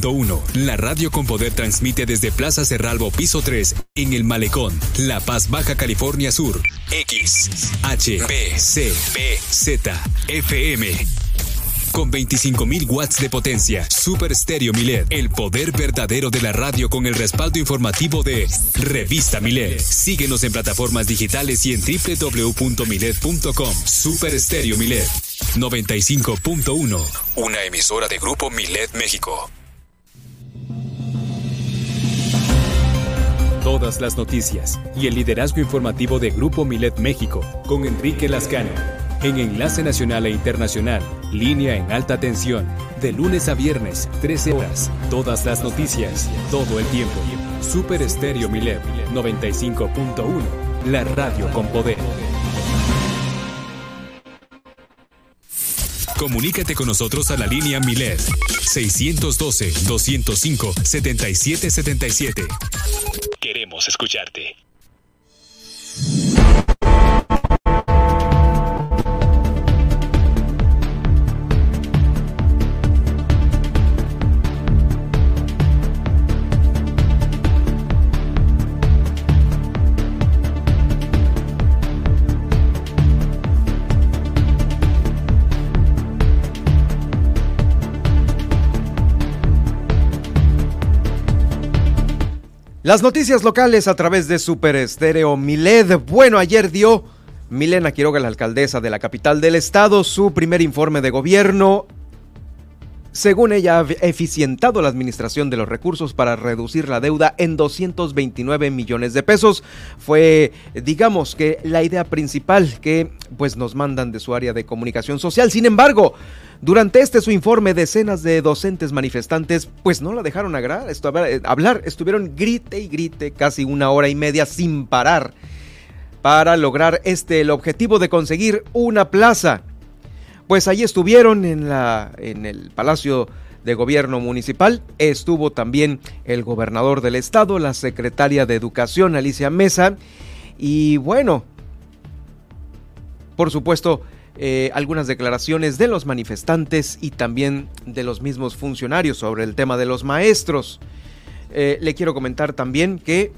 95.1. La radio con poder transmite desde Plaza Cerralbo, piso 3, en el Malecón, La Paz, Baja California Sur. X, H, P, C, P, Z, FM. Con 25.000 watts de potencia, Super Stereo Milet, el poder verdadero de la radio con el respaldo informativo de Revista Milet. Síguenos en plataformas digitales y en www.milet.com. Super Stereo Milet 95.1, una emisora de Grupo Milet México. Todas las noticias y el liderazgo informativo de Grupo Milet México con Enrique Lascano en Enlace Nacional e Internacional, línea en alta tensión, de lunes a viernes, 13 horas. Todas las noticias, todo el tiempo. Super Estéreo Milet 95.1, la radio con poder. Comunícate con nosotros a la línea Milet 612-205-7777. Queremos escucharte. Las noticias locales a través de Super Estéreo Miled. Bueno, ayer dio Milena Quiroga, la alcaldesa de la capital del estado, su primer informe de gobierno. Según ella, ha eficientado la administración de los recursos para reducir la deuda en 229 millones de pesos. Fue, digamos que, la idea principal que pues nos mandan de su área de comunicación social. Sin embargo, durante este su informe, decenas de docentes manifestantes pues no la dejaron eh, hablar, estuvieron grite y grite casi una hora y media sin parar para lograr este el objetivo de conseguir una plaza. Pues allí estuvieron en la en el Palacio de Gobierno Municipal, estuvo también el gobernador del estado, la secretaria de Educación Alicia Mesa. Y bueno, por supuesto, eh, algunas declaraciones de los manifestantes y también de los mismos funcionarios sobre el tema de los maestros. Eh, le quiero comentar también que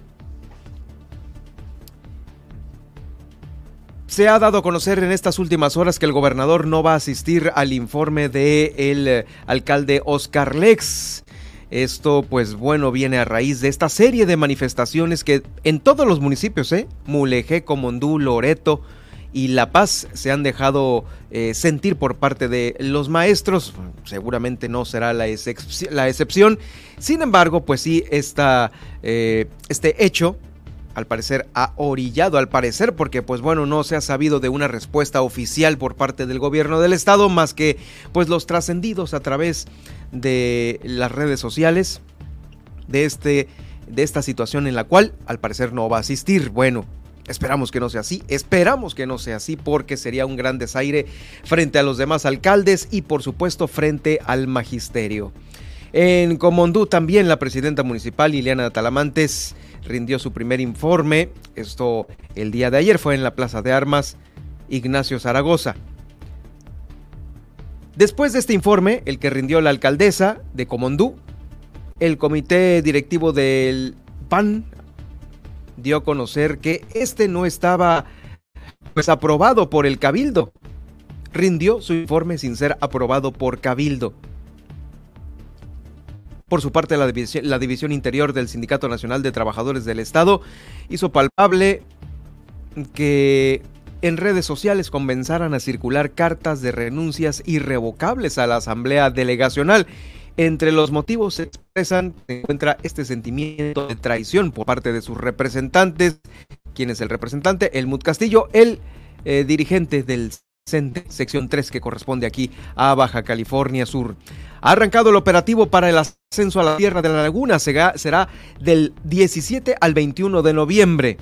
Se ha dado a conocer en estas últimas horas que el gobernador no va a asistir al informe del el eh, alcalde Oscar Lex. Esto, pues bueno, viene a raíz de esta serie de manifestaciones que en todos los municipios, ¿eh? Mulegé, Comondú, Loreto, y la paz se han dejado eh, sentir por parte de los maestros. Seguramente no será la, excepción. Sin embargo, pues sí, esta, eh, este hecho al parecer ha orillado, al parecer, porque pues bueno, no se ha sabido de una respuesta oficial por parte del gobierno del estado, más que pues los trascendidos a través de las redes sociales de este de esta situación en la cual al parecer no va a asistir. Bueno, Esperamos que no sea así, esperamos que no sea así porque sería un gran desaire frente a los demás alcaldes y por supuesto frente al magisterio. En Comondú también la presidenta municipal Liliana Talamantes rindió su primer informe, esto el día de ayer fue en la Plaza de Armas Ignacio Zaragoza. Después de este informe, el que rindió la alcaldesa de Comondú, el comité directivo del PAN dio a conocer que este no estaba pues aprobado por el Cabildo. Rindió su informe sin ser aprobado por Cabildo. Por su parte, la división, la división Interior del Sindicato Nacional de Trabajadores del Estado hizo palpable que en redes sociales comenzaran a circular cartas de renuncias irrevocables a la Asamblea Delegacional entre los motivos se expresan, se encuentra este sentimiento de traición por parte de sus representantes. ¿Quién es el representante? Elmut Castillo, el eh, dirigente del sección 3, que corresponde aquí a Baja California Sur. Ha arrancado el operativo para el ascenso a la Tierra de la Laguna, será, será del 17 al 21 de noviembre.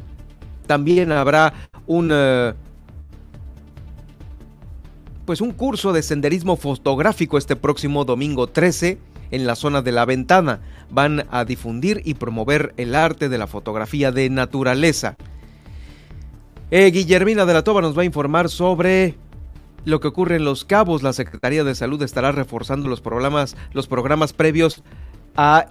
También habrá un... Eh, pues un curso de senderismo fotográfico este próximo domingo 13 en la zona de la ventana. Van a difundir y promover el arte de la fotografía de naturaleza. Eh, Guillermina de la Toba nos va a informar sobre lo que ocurre en Los Cabos. La Secretaría de Salud estará reforzando los programas, los programas previos a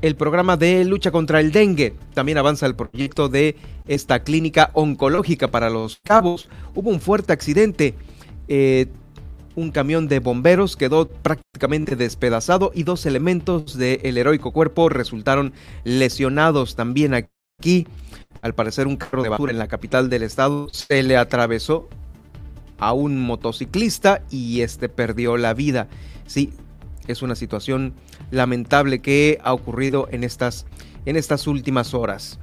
el programa de lucha contra el dengue. También avanza el proyecto de esta clínica oncológica para los cabos. Hubo un fuerte accidente. Eh, un camión de bomberos quedó prácticamente despedazado y dos elementos del heroico cuerpo resultaron lesionados también aquí. Al parecer un carro de basura en la capital del estado se le atravesó a un motociclista y este perdió la vida. Sí, es una situación lamentable que ha ocurrido en estas, en estas últimas horas.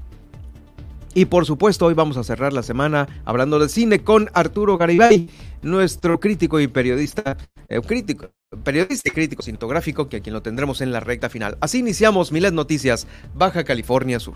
Y por supuesto, hoy vamos a cerrar la semana hablando de cine con Arturo Garibay, nuestro crítico y periodista, eh, crítico, periodista y crítico cinematográfico, que a quien lo tendremos en la recta final. Así iniciamos Milet Noticias, Baja California Sur.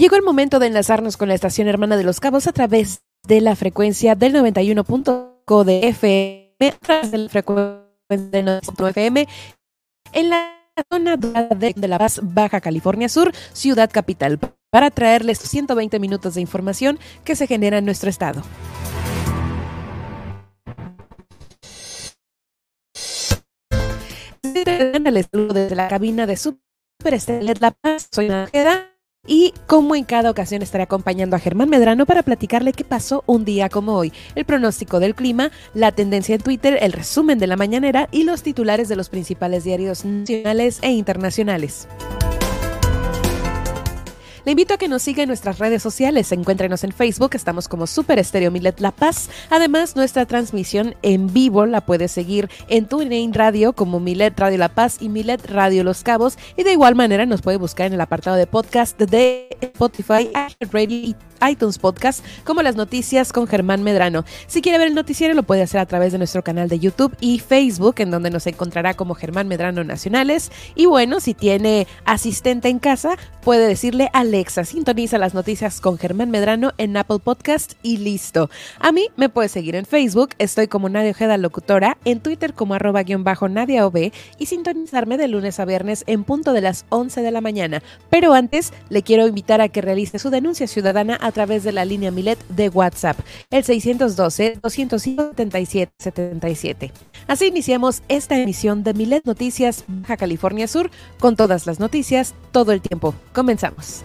Llegó el momento de enlazarnos con la estación hermana de Los Cabos a través de la frecuencia del 91.5 de FM, de la frecuencia del 91.5 FM, en la zona de, La Paz, Baja California Sur, ciudad capital, para traerles 120 minutos de información que se genera en nuestro estado. Desde la cabina de Super Estelet La Paz. Soy Ángela y como en cada ocasión estaré acompañando a Germán Medrano para platicarle qué pasó un día como hoy, el pronóstico del clima, la tendencia en Twitter, el resumen de la mañanera y los titulares de los principales diarios nacionales e internacionales. Le invito a que nos siga en nuestras redes sociales. Encuéntrenos en Facebook, estamos como Super Estéreo Milet La Paz. Además, nuestra transmisión en vivo la puedes seguir en TuneIn Radio como Milet Radio La Paz y Milet Radio Los Cabos. Y de igual manera nos puede buscar en el apartado de podcast de Spotify, Radio y iTunes Podcast como las noticias con Germán Medrano. Si quiere ver el noticiero lo puede hacer a través de nuestro canal de YouTube y Facebook en donde nos encontrará como Germán Medrano Nacionales. Y bueno, si tiene asistente en casa, puede decirle Alexa, sintoniza las noticias con Germán Medrano en Apple Podcast y listo. A mí me puede seguir en Facebook, estoy como Nadia Ojeda Locutora, en Twitter como arroba guion bajo Nadia OB y sintonizarme de lunes a viernes en punto de las 11 de la mañana. Pero antes, le quiero invitar a que realice su denuncia ciudadana a través de la línea Milet de WhatsApp, el 612-205-7777. Así iniciamos esta emisión de Milet Noticias Baja California Sur con todas las noticias todo el tiempo. Comenzamos.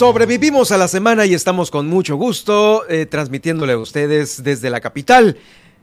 Sobrevivimos a la semana y estamos con mucho gusto eh, transmitiéndole a ustedes desde la capital.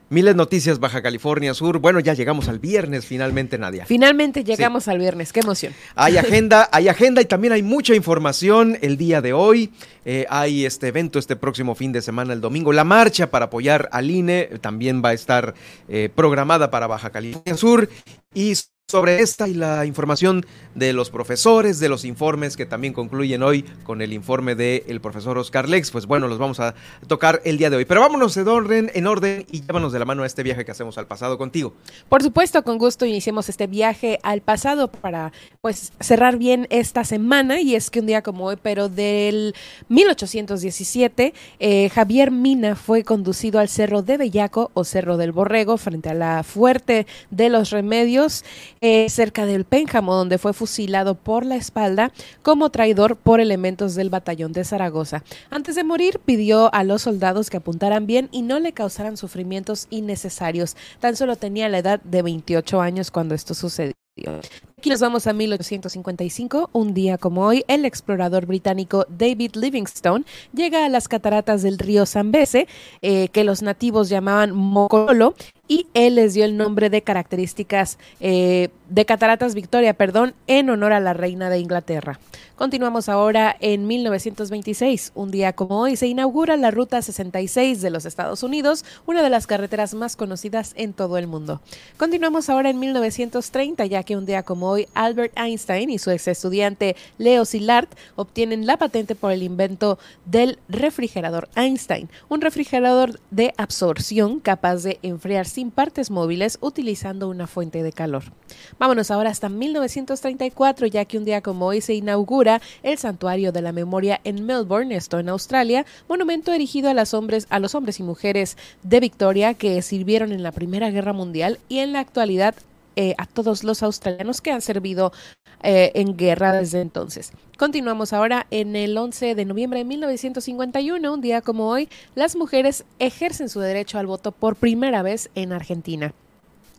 Miles Noticias Baja California Sur. Bueno, ya llegamos al viernes finalmente, Nadia. Finalmente llegamos sí. al viernes, qué emoción. Hay agenda, hay agenda y también hay mucha información el día de hoy. Eh, hay este evento este próximo fin de semana, el domingo. La marcha para apoyar al INE también va a estar eh, programada para Baja California Sur. Y sobre esta y la información de los profesores, de los informes que también concluyen hoy con el informe del profesor Oscar Lex, pues bueno, los vamos a tocar el día de hoy. Pero vámonos en orden, en orden y llévanos de la mano a este viaje que hacemos al pasado contigo. Por supuesto, con gusto iniciemos este viaje al pasado para pues cerrar bien esta semana y es que un día como hoy, pero del 1817, eh, Javier Mina fue conducido al Cerro de Bellaco o Cerro del Borrego frente a la Fuerte de los Remedios eh, cerca del Pénjamo, donde fue fusilado por la espalda como traidor por elementos del batallón de Zaragoza. Antes de morir, pidió a los soldados que apuntaran bien y no le causaran sufrimientos innecesarios. Tan solo tenía la edad de 28 años cuando esto sucedió. Aquí nos vamos a 1855. Un día como hoy, el explorador británico David Livingstone llega a las cataratas del río Zambeze, eh, que los nativos llamaban Mocololo, y él les dio el nombre de características eh, de Cataratas Victoria, perdón, en honor a la reina de Inglaterra. Continuamos ahora en 1926. Un día como hoy se inaugura la Ruta 66 de los Estados Unidos, una de las carreteras más conocidas en todo el mundo. Continuamos ahora en 1930, ya que un día como hoy Albert Einstein y su ex estudiante Leo Szilard obtienen la patente por el invento del refrigerador Einstein, un refrigerador de absorción capaz de enfriar sin partes móviles utilizando una fuente de calor. Vámonos ahora hasta 1934, ya que un día como hoy se inaugura el Santuario de la Memoria en Melbourne, esto en Australia, monumento erigido a, los hombres, a los hombres y mujeres de Victoria que sirvieron en la Primera Guerra Mundial y en la actualidad eh, a todos los australianos que han servido eh, en guerra desde entonces. Continuamos ahora en el 11 de noviembre de 1951, un día como hoy, las mujeres ejercen su derecho al voto por primera vez en Argentina.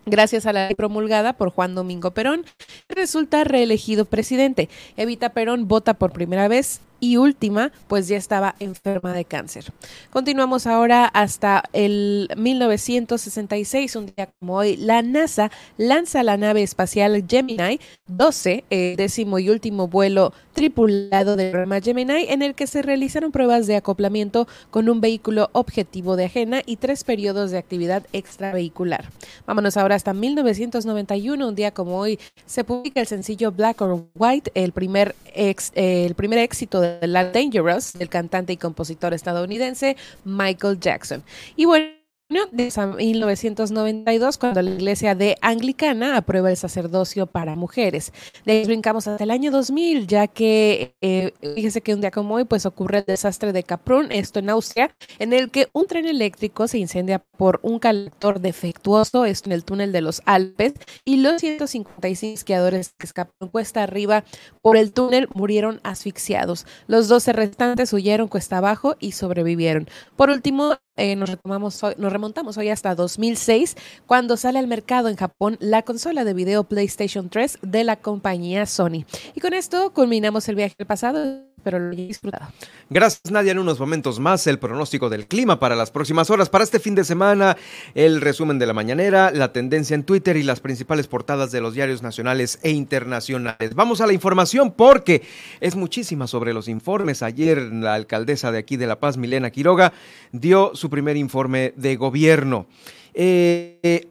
Gracias a la ley promulgada por Juan Domingo Perón, resulta reelegido presidente. Evita Perón vota por primera vez y última, pues ya estaba enferma de cáncer. Continuamos ahora hasta el 1966, un día como hoy, la NASA lanza la nave espacial Gemini 12, el décimo y último vuelo tripulado del programa Gemini, en el que se realizaron pruebas de acoplamiento con un vehículo objetivo de ajena y tres periodos de actividad extravehicular. Vámonos ahora hasta 1991, un día como hoy, se publica el sencillo Black or White, el primer, ex, el primer éxito de la Dangerous del cantante y compositor estadounidense Michael Jackson. Y bueno, de 1992, cuando la iglesia de Anglicana aprueba el sacerdocio para mujeres. De ahí brincamos hasta el año 2000, ya que eh, fíjese que un día como hoy pues ocurre el desastre de Caprún, esto en Austria, en el que un tren eléctrico se incendia por un calector defectuoso, esto en el túnel de los Alpes, y los 156 esquiadores que escaparon cuesta arriba por el túnel murieron asfixiados. Los 12 restantes huyeron cuesta abajo y sobrevivieron. Por último, eh, nos, retomamos nos remontamos hoy hasta 2006, cuando sale al mercado en Japón la consola de video PlayStation 3 de la compañía Sony. Y con esto culminamos el viaje al pasado pero lo disfrutado. Gracias, Nadia. En unos momentos más, el pronóstico del clima para las próximas horas. Para este fin de semana, el resumen de la mañanera, la tendencia en Twitter y las principales portadas de los diarios nacionales e internacionales. Vamos a la información porque es muchísima sobre los informes. Ayer, la alcaldesa de aquí de La Paz, Milena Quiroga, dio su primer informe de gobierno. Eh,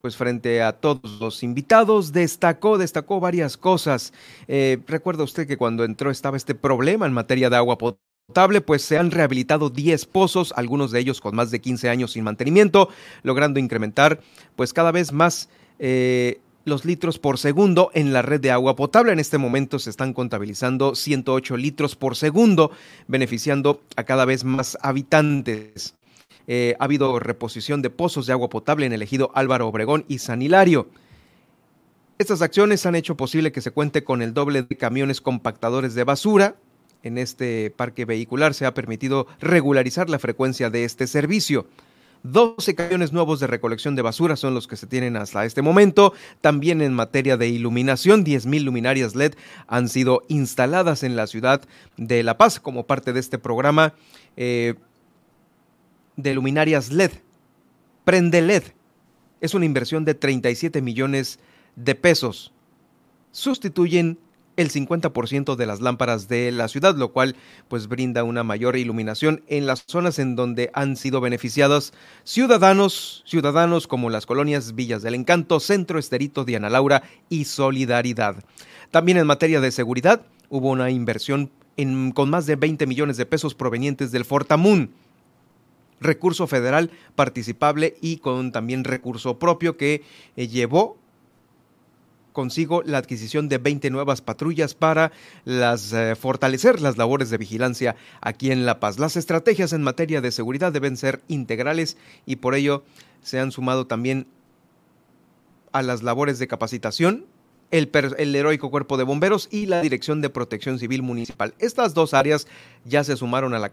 pues frente a todos los invitados, destacó, destacó varias cosas. Eh, recuerda usted que cuando entró estaba este problema en materia de agua potable, pues se han rehabilitado 10 pozos, algunos de ellos con más de 15 años sin mantenimiento, logrando incrementar pues cada vez más eh, los litros por segundo en la red de agua potable. En este momento se están contabilizando 108 litros por segundo, beneficiando a cada vez más habitantes. Eh, ha habido reposición de pozos de agua potable en el ejido Álvaro Obregón y San Hilario. Estas acciones han hecho posible que se cuente con el doble de camiones compactadores de basura. En este parque vehicular se ha permitido regularizar la frecuencia de este servicio. 12 camiones nuevos de recolección de basura son los que se tienen hasta este momento. También en materia de iluminación, 10.000 luminarias LED han sido instaladas en la ciudad de La Paz como parte de este programa. Eh, de luminarias LED. Prende LED. Es una inversión de 37 millones de pesos. Sustituyen el 50% de las lámparas de la ciudad, lo cual pues brinda una mayor iluminación en las zonas en donde han sido beneficiados ciudadanos, ciudadanos como las colonias Villas del Encanto, Centro Esterito, Diana Laura y Solidaridad. También en materia de seguridad hubo una inversión en, con más de 20 millones de pesos provenientes del Fortamun recurso federal participable y con también recurso propio que eh, llevó consigo la adquisición de 20 nuevas patrullas para eh, fortalecer las labores de vigilancia aquí en La Paz. Las estrategias en materia de seguridad deben ser integrales y por ello se han sumado también a las labores de capacitación el, heroico cuerpo de bomberos y la Dirección de Protección Civil Municipal. Estas dos áreas ya se sumaron a la,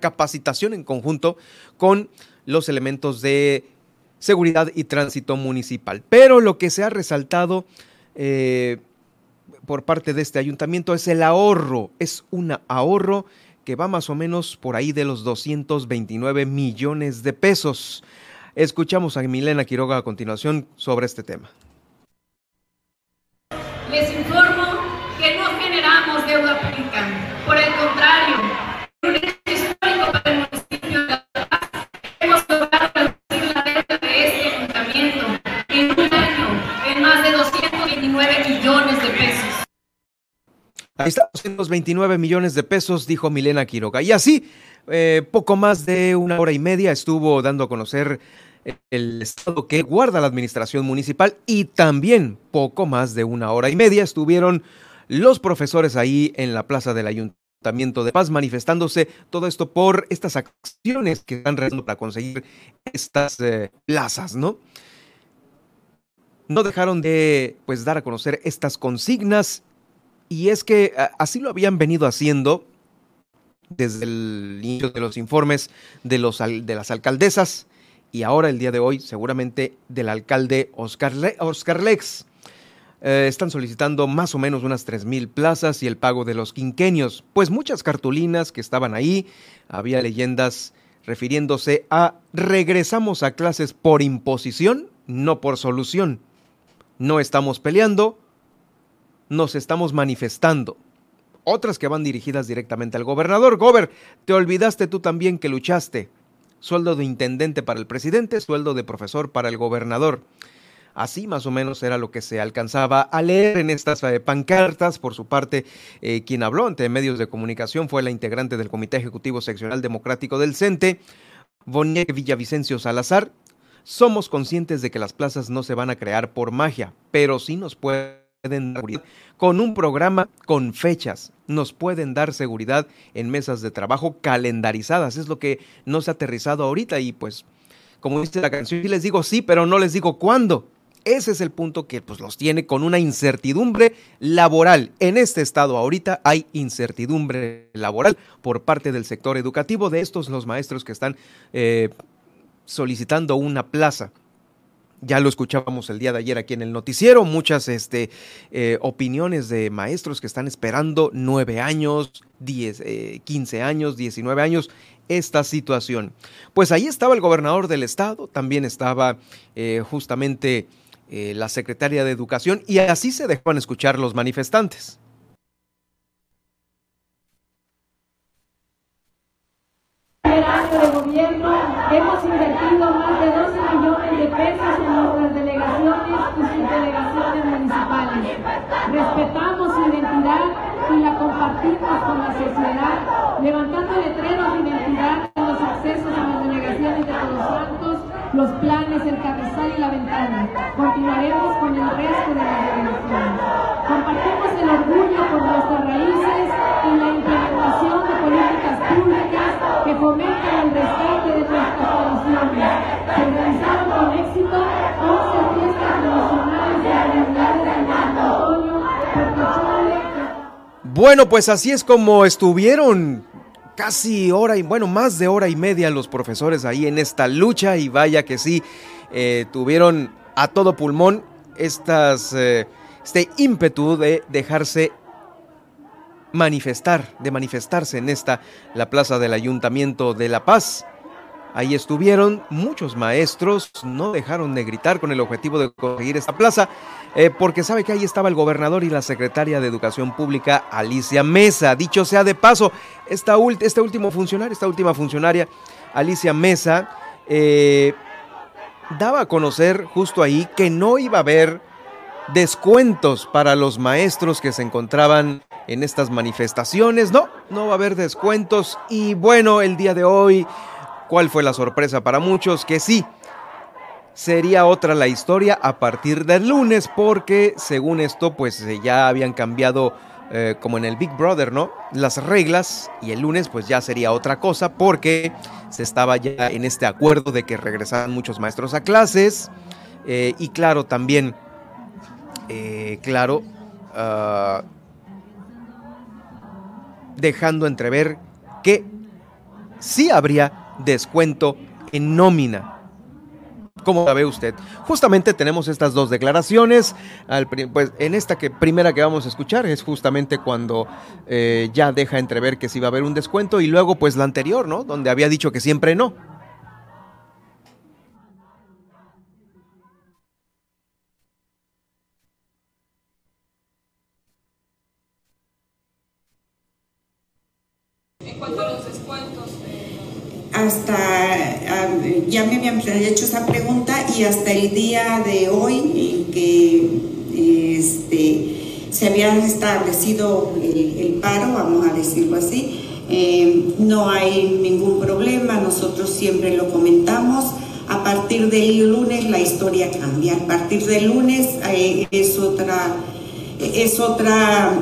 capacitación en conjunto con los elementos de seguridad y tránsito municipal. Pero lo que se ha resaltado eh, por parte de este ayuntamiento es el ahorro, es un ahorro que va más o menos por ahí de los 229 millones de pesos. Escuchamos a Milena Quiroga a continuación sobre este tema. Les informo que no generamos deuda pública. Por el contrario, un histórico para el municipio de La Paz, hemos logrado reducir la deuda de este ayuntamiento en un año en más de 229 millones de pesos. Ahí está, 229 millones de pesos, dijo Milena Quiroga. Y así, eh, poco más de una hora y media estuvo dando a conocer el estado que guarda la administración municipal y también poco más de una hora y media estuvieron los profesores ahí en la plaza del Ayuntamiento de Paz manifestándose todo esto por estas acciones que están realizando para conseguir estas eh, plazas, ¿no? No dejaron de pues dar a conocer estas consignas y es que así lo habían venido haciendo desde el inicio de los informes de, los, de las alcaldesas y ahora el día de hoy seguramente del alcalde Oscar, Oscar Lex. Eh, están solicitando más o menos unas mil plazas y el pago de los quinquenios, pues muchas cartulinas que estaban ahí, había leyendas refiriéndose a regresamos a clases por imposición, no por solución. No estamos peleando, nos estamos manifestando. Otras que van dirigidas directamente al gobernador. Gober, te olvidaste tú también que luchaste sueldo de intendente para el presidente, sueldo de profesor para el gobernador. Así más o menos era lo que se alcanzaba a leer en estas eh, pancartas. Por su parte, eh, quien habló ante medios de comunicación fue la integrante del Comité Ejecutivo Seccional Democrático del CENTE, Boniek Villavicencio Salazar. Somos conscientes de que las plazas no se van a crear por magia, pero sí nos pueden con un programa con fechas. Nos pueden dar seguridad en mesas de trabajo calendarizadas. Es lo que no se ha aterrizado ahorita y pues, como dice la canción, les digo sí, pero no les digo cuándo. Ese es el punto que pues, los tiene con una incertidumbre laboral. En este estado ahorita hay incertidumbre laboral por parte del sector educativo, de estos los maestros que están eh, solicitando una plaza. Ya lo escuchábamos el día de ayer aquí en el noticiero, muchas este, eh, opiniones de maestros que están esperando nueve años, diez, eh, quince años, diecinueve años esta situación. Pues ahí estaba el gobernador del estado, también estaba eh, justamente la secretaria de Educación y así se dejaban escuchar los manifestantes. De gobierno hemos invertido más de 12 millones de pesos en nuestras delegaciones y subdelegaciones municipales. Respetamos su identidad y la compartimos con la sociedad, levantando letreros de identidad en los accesos a las delegaciones de Todos Santos, los planes, el carrizal y la ventana. Continuaremos con el resto de las delegaciones. Compartimos el orgullo por nuestras raíces y la implementación de políticas fomenten el rescate de nuestras tradiciones. Se realizaron con éxito 11 fiestas tradicionales de comunidades del Antonio, Bueno, pues así es como estuvieron casi hora y bueno, más de hora y media los profesores ahí en esta lucha y vaya que sí, eh, tuvieron a todo pulmón estas, eh, este ímpetu de dejarse manifestar, de manifestarse en esta, la plaza del Ayuntamiento de La Paz. Ahí estuvieron muchos maestros, no dejaron de gritar con el objetivo de conseguir esta plaza, eh, porque sabe que ahí estaba el gobernador y la secretaria de Educación Pública, Alicia Mesa. Dicho sea de paso, esta este último funcionario, esta última funcionaria, Alicia Mesa, eh, daba a conocer justo ahí que no iba a haber descuentos para los maestros que se encontraban en estas manifestaciones. No, no va a haber descuentos. Y bueno, el día de hoy, ¿cuál fue la sorpresa para muchos? Que sí, sería otra la historia a partir del lunes, porque según esto, pues eh, ya habían cambiado. Eh, como en el Big Brother, ¿no? Las reglas y el lunes pues ya sería otra cosa porque se estaba ya en este acuerdo de que regresaran muchos maestros a clases eh, y claro también eh, claro, uh, dejando entrever que sí habría descuento en nómina. ¿Cómo la ve usted? Justamente tenemos estas dos declaraciones. pues en esta que primera que vamos a escuchar es justamente cuando eh, ya deja entrever que sí va a haber un descuento y luego pues la anterior, ¿no? Donde había dicho que siempre no. Ya me habían hecho esa pregunta y hasta el día de hoy en que este, se había establecido el, paro, vamos a decirlo así, eh, no hay ningún problema, nosotros siempre lo comentamos. A partir del lunes la historia cambia. A partir del lunes eh, es otra, es otra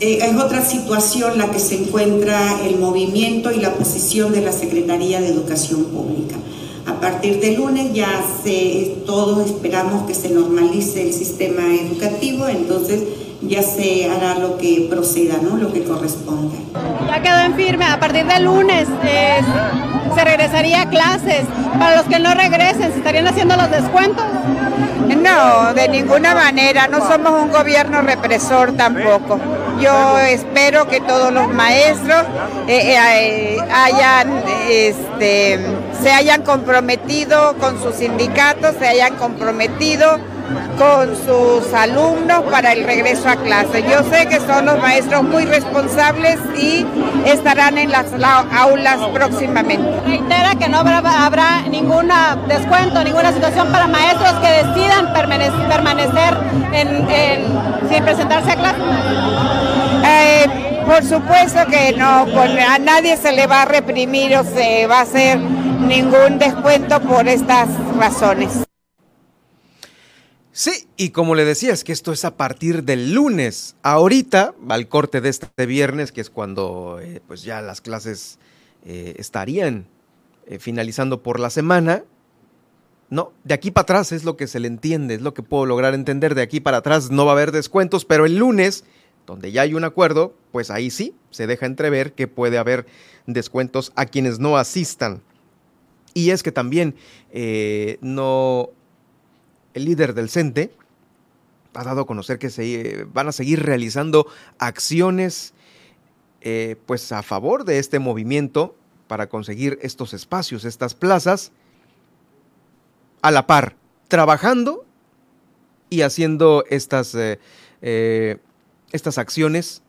eh, es otra situación la que se encuentra el movimiento y la posición de la Secretaría de Educación Pública. A partir de lunes ya se, todos esperamos que se normalice el sistema educativo, entonces ya se hará lo que proceda, ¿no? lo que corresponda. Ya quedó en firme, a partir del lunes se regresaría a clases. Para los que no regresen, ¿se estarían haciendo los descuentos? No, de ninguna manera, no somos un gobierno represor tampoco. Yo espero que todos los maestros eh, eh, hayan, este, se hayan comprometido con sus sindicatos, se hayan comprometido con sus alumnos para el regreso a clase. Yo sé que son los maestros muy responsables y estarán en las aulas próximamente. Reitera que no habrá, ningún descuento, ninguna situación para maestros que decidan permanecer, sin presentarse a clase. Eh, por supuesto que no, a nadie se le va a reprimir o se va a hacer ningún descuento por estas razones. Sí, y como le decía, es que esto es a partir del lunes. Ahorita, al corte de este viernes, que es cuando eh, pues ya las clases eh, estarían eh, finalizando por la semana. No, de aquí para atrás es lo que se le entiende, es lo que puedo lograr entender. De aquí para atrás no va a haber descuentos, pero el lunes, donde ya hay un acuerdo, pues ahí sí se deja entrever que puede haber descuentos a quienes no asistan. Y es que también no el líder del CENTE, ha dado a conocer que se van a seguir realizando acciones eh, pues a favor de este movimiento para conseguir estos espacios, estas plazas, a la par, trabajando y haciendo estas, eh, eh, estas acciones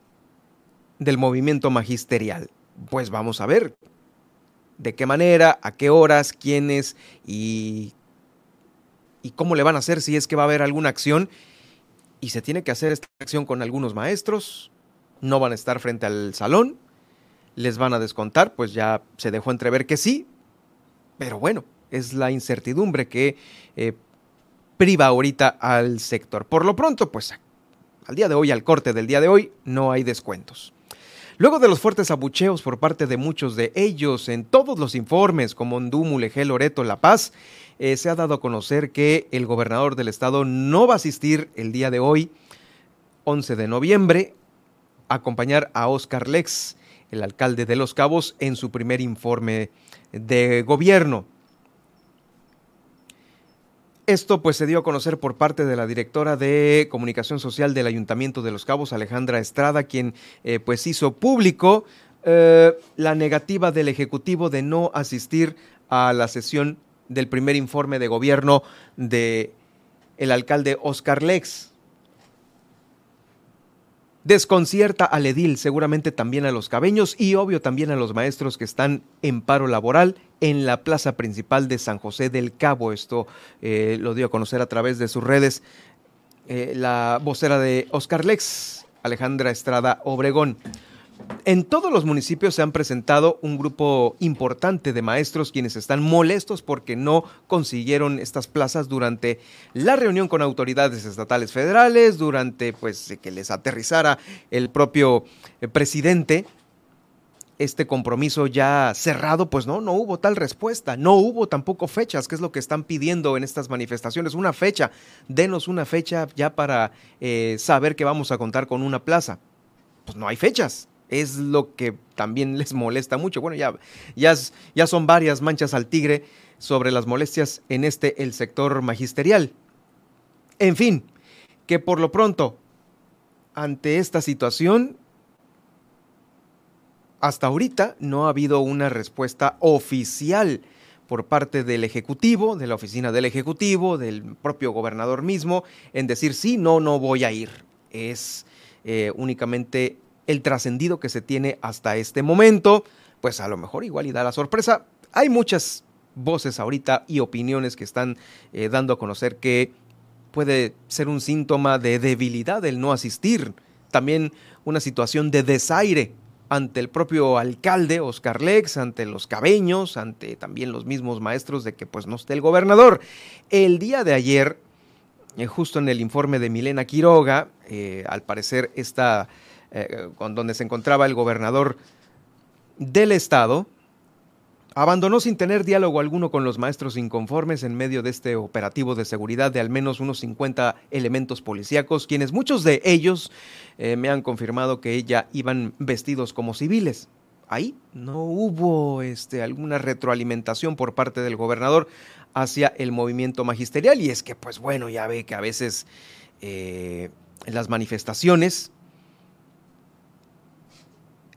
del movimiento magisterial. Pues vamos a ver de qué manera, a qué horas, quiénes y y cómo le van a hacer si es que va a haber alguna acción. Y se tiene que hacer esta acción con algunos maestros, no van a estar frente al salón, les van a descontar, pues ya se dejó entrever que sí, pero bueno, es la incertidumbre que eh, priva ahorita al sector. Por lo pronto, pues al día de hoy, al corte del día de hoy, no hay descuentos. Luego de los fuertes abucheos por parte de muchos de ellos en todos los informes como Ondú, Mulegé, Loreto, La Paz, eh, se ha dado a conocer que el gobernador del estado no va a asistir el día de hoy, 11 de noviembre, a acompañar a Oscar Lex, el alcalde de Los Cabos, en su primer informe de gobierno. Esto pues se dio a conocer por parte de la directora de comunicación social del Ayuntamiento de Los Cabos, Alejandra Estrada, quien eh, pues hizo público eh, la negativa del Ejecutivo de no asistir a la sesión del primer informe de gobierno de el alcalde Oscar Lex. Desconcierta al edil, seguramente también a los cabeños y obvio también a los maestros que están en paro laboral en la plaza principal de San José del Cabo. Esto eh, lo dio a conocer a través de sus redes eh, la vocera de Oscar Lex, Alejandra Estrada Obregón. En todos los municipios se han presentado un grupo importante de maestros quienes están molestos porque no consiguieron estas plazas durante la reunión con autoridades estatales federales, durante pues que les aterrizara el propio eh, presidente. Este compromiso ya cerrado, pues no, no hubo tal respuesta, no hubo tampoco fechas, que es lo que están pidiendo en estas manifestaciones, una fecha, denos una fecha ya para eh, saber que vamos a contar con una plaza. Pues no hay fechas, es lo que también les molesta mucho. Bueno, ya, ya, ya son varias manchas al tigre sobre las molestias en este el sector magisterial. En fin, que por lo pronto, ante esta situación, hasta ahorita no ha habido una respuesta oficial por parte del Ejecutivo, de la oficina del Ejecutivo, del propio gobernador mismo, en decir sí, no, no voy a ir. Es eh, únicamente el trascendido que se tiene hasta este momento, pues a lo mejor igual y da la sorpresa. Hay muchas voces ahorita y opiniones que están eh, dando a conocer que puede ser un síntoma de debilidad el no asistir, también una situación de desaire ante el propio alcalde Oscar Lex, ante los cabeños, ante también los mismos maestros de que pues no esté el gobernador. El día de ayer, eh, justo en el informe de Milena Quiroga, eh, al parecer está eh, con donde se encontraba el gobernador del estado, abandonó sin tener diálogo alguno con los maestros inconformes en medio de este operativo de seguridad de al menos unos 50 elementos policíacos, quienes muchos de ellos eh, me han confirmado que ella iban vestidos como civiles. Ahí no hubo este, alguna retroalimentación por parte del gobernador hacia el movimiento magisterial y es que pues bueno, ya ve que a veces eh, las manifestaciones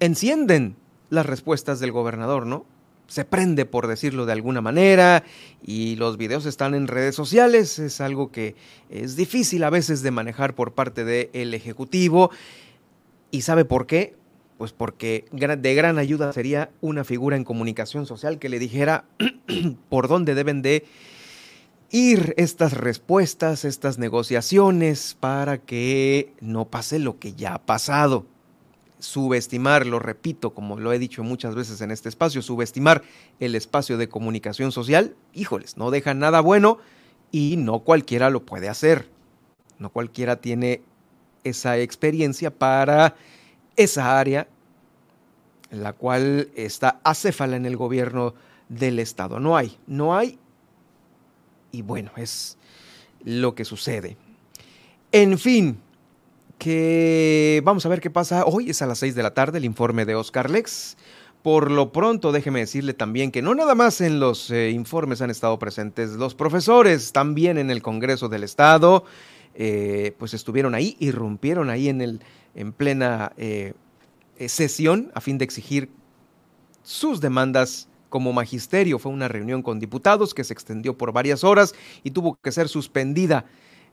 encienden las respuestas del gobernador, ¿no? se prende, por decirlo de alguna manera, y los videos están en redes sociales, es algo que es difícil a veces de manejar por parte del Ejecutivo. ¿Y sabe por qué? Pues porque de gran ayuda sería una figura en comunicación social que le dijera por dónde deben de ir estas respuestas, estas negociaciones, para que no pase lo que ya ha pasado subestimar, lo repito, como lo he dicho muchas veces en este espacio, subestimar el espacio de comunicación social, híjoles, no deja nada bueno y no cualquiera lo puede hacer. No cualquiera tiene esa experiencia para esa área, la cual está acéfala en el gobierno del Estado. No hay, no hay. Y bueno, es lo que sucede. En fin, que vamos a ver qué pasa. Hoy es a las 6 de la tarde el informe de Oscar Lex. Por lo pronto, déjeme decirle también que no nada más en los eh, informes han estado presentes los profesores, también en el Congreso del Estado, eh, pues estuvieron ahí, irrumpieron ahí en, el, en plena eh, sesión a fin de exigir sus demandas como magisterio. Fue una reunión con diputados que se extendió por varias horas y tuvo que ser suspendida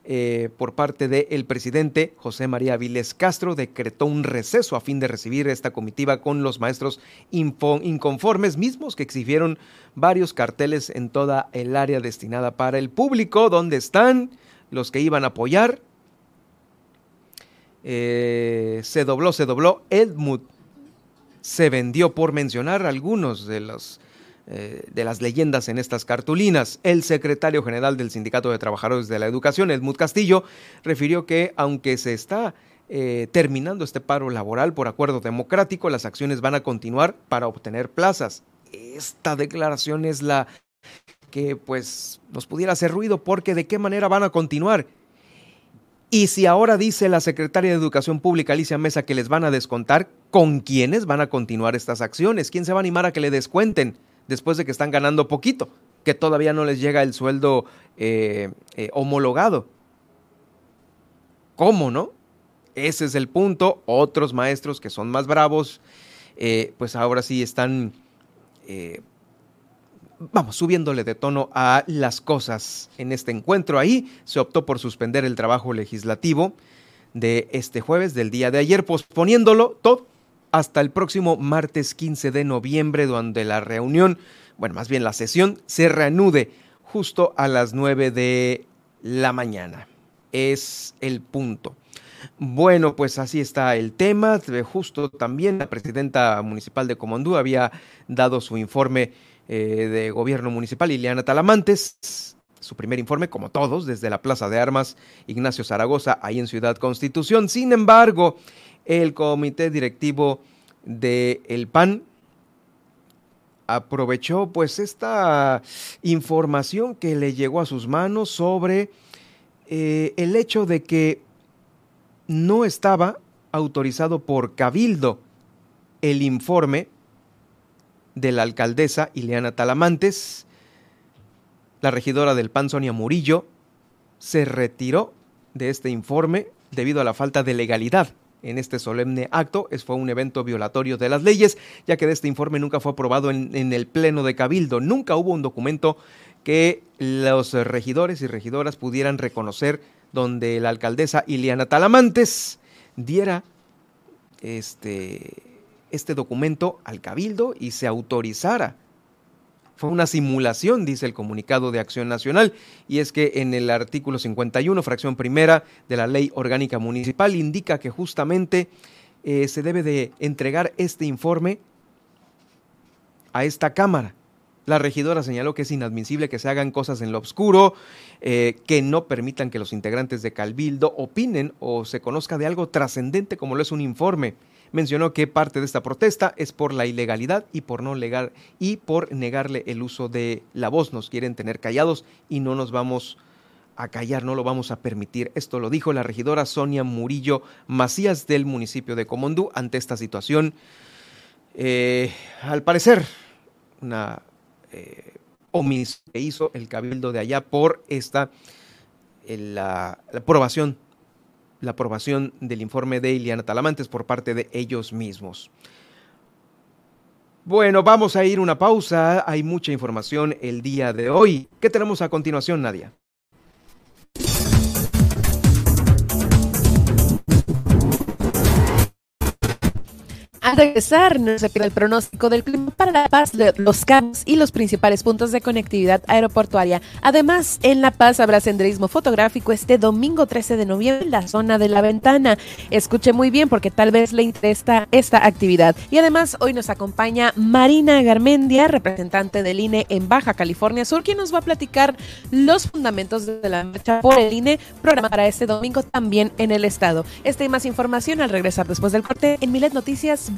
eh, por parte del presidente José María Viles Castro, decretó un receso a fin de recibir esta comitiva con los maestros inconformes mismos que exhibieron varios carteles en toda el área destinada para el público, donde están los que iban a apoyar. Eh, se dobló, se dobló. Edmund se vendió por mencionar algunos de los eh, de las leyendas en estas cartulinas. El secretario general del Sindicato de Trabajadores de la Educación, Edmund Castillo, refirió que aunque se está eh, terminando este paro laboral por acuerdo democrático, las acciones van a continuar para obtener plazas. Esta declaración es la que pues nos pudiera hacer ruido porque de qué manera van a continuar. Y si ahora dice la secretaria de Educación Pública Alicia Mesa que les van a descontar, ¿con quiénes van a continuar estas acciones? ¿Quién se va a animar a que le descuenten? Después de que están ganando poquito, que todavía no les llega el sueldo eh, eh, homologado. ¿Cómo, no? Ese es el punto. Otros maestros que son más bravos, eh, pues ahora sí están, vamos, subiéndole de tono a las cosas en este encuentro. Ahí se optó por suspender el trabajo legislativo de este jueves, del día de ayer, posponiéndolo todo hasta el próximo martes 15 de noviembre, donde la reunión, bueno, más bien la sesión, se reanude justo a las 9 de la mañana. Es el punto. Bueno, pues así está el tema. Justo también la presidenta municipal de Comondú había dado su informe eh, de gobierno municipal, Ileana Talamantes, su primer informe, como todos, desde la Plaza de Armas Ignacio Zaragoza, ahí en Ciudad Constitución. Sin embargo, el comité directivo de El PAN aprovechó pues esta información que le llegó a sus manos sobre eh, el hecho de que no estaba autorizado por Cabildo el informe de la alcaldesa Ileana Talamantes. La regidora del PAN, Sonia Murillo, se retiró de este informe debido a la falta de legalidad en este solemne acto. Es, fue un evento violatorio de las leyes, ya que de este informe nunca fue aprobado en, en el Pleno de Cabildo. Nunca hubo un documento que los regidores y regidoras pudieran reconocer donde la alcaldesa Iliana Talamantes diera este, este documento al cabildo y se autorizara fue una simulación, dice el comunicado de Acción Nacional, y es que en el artículo 51, fracción primera de la Ley Orgánica Municipal, indica que justamente eh, se debe de entregar este informe a esta Cámara. La regidora señaló que es inadmisible que se hagan cosas en lo oscuro, eh, que no permitan que los integrantes de Calvildo opinen o se conozca de algo trascendente como lo es un informe mencionó que parte de esta protesta es por la ilegalidad y por no legar y por negarle el uso de la voz. Nos quieren tener callados y no nos vamos a callar, no lo vamos a permitir. Esto lo dijo la regidora Sonia Murillo Macías del municipio de Comondú ante esta situación. Eh, al parecer, una eh, omisión que hizo el cabildo de allá por esta la aprobación la aprobación del informe de Iliana Talamantes por parte de ellos mismos. Bueno, vamos a ir una pausa. Hay mucha información el día de hoy. ¿Qué tenemos a continuación, Nadia? Al regresar, nos repite el pronóstico del clima para La Paz, Los Cabos y los principales puntos de conectividad aeroportuaria. Además, en La Paz habrá senderismo fotográfico este domingo 13 de noviembre en la zona de la ventana. Escuche muy bien porque tal vez le interesa esta actividad. Y además, hoy nos acompaña Marina Garmendia, representante del INE en Baja California Sur, quien nos va a platicar los fundamentos de la marcha por el INE, programa para este domingo también en el estado. Esta y más información al regresar después del corte en Milet Noticias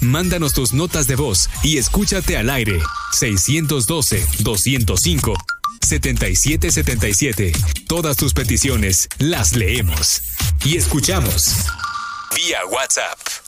Mándanos tus notas de voz y escúchate al aire. 612-205-7777. Todas tus peticiones las leemos y escuchamos. Vía WhatsApp.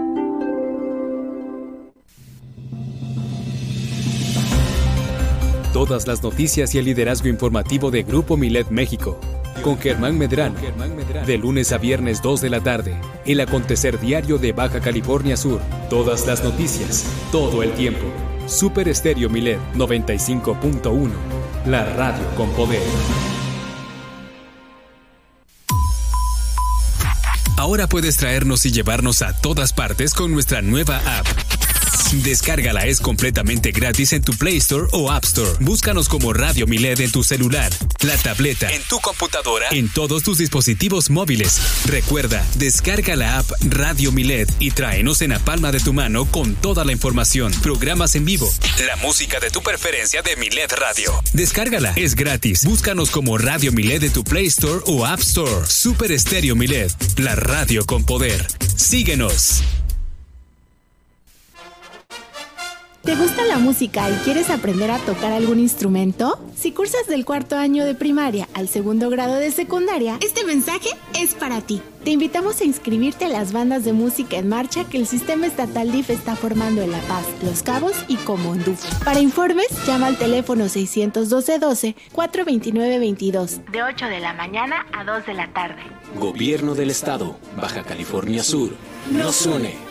Todas las noticias y el liderazgo informativo de Grupo Milet México. Con Germán Medrano. De lunes a viernes 2 de la tarde. El acontecer diario de Baja California Sur. Todas las noticias. Todo el tiempo. Super Estéreo Milet 95.1. La radio con poder. Ahora puedes traernos y llevarnos a todas partes con nuestra nueva app. Descárgala, es completamente gratis en tu Play Store o App Store. Búscanos como Radio Milet en tu celular, la tableta, en tu computadora, en todos tus dispositivos móviles. Recuerda, descarga la app Radio Milet y tráenos en la palma de tu mano con toda la información, programas en vivo, la música de tu preferencia de Milet Radio. Descárgala, es gratis. Búscanos como Radio Milet de tu Play Store o App Store. Super Estéreo Milet, la radio con poder. Síguenos. ¿Te gusta la música y quieres aprender a tocar algún instrumento? Si cursas del cuarto año de primaria al segundo grado de secundaria, este mensaje es para ti. Te invitamos a inscribirte a las bandas de música en marcha que el sistema estatal DIF está formando en La Paz, Los Cabos y Comondú. Para informes, llama al teléfono 612-12-429-22, de 8 de la mañana a 2 de la tarde. Gobierno del Estado, Baja California Sur, nos une.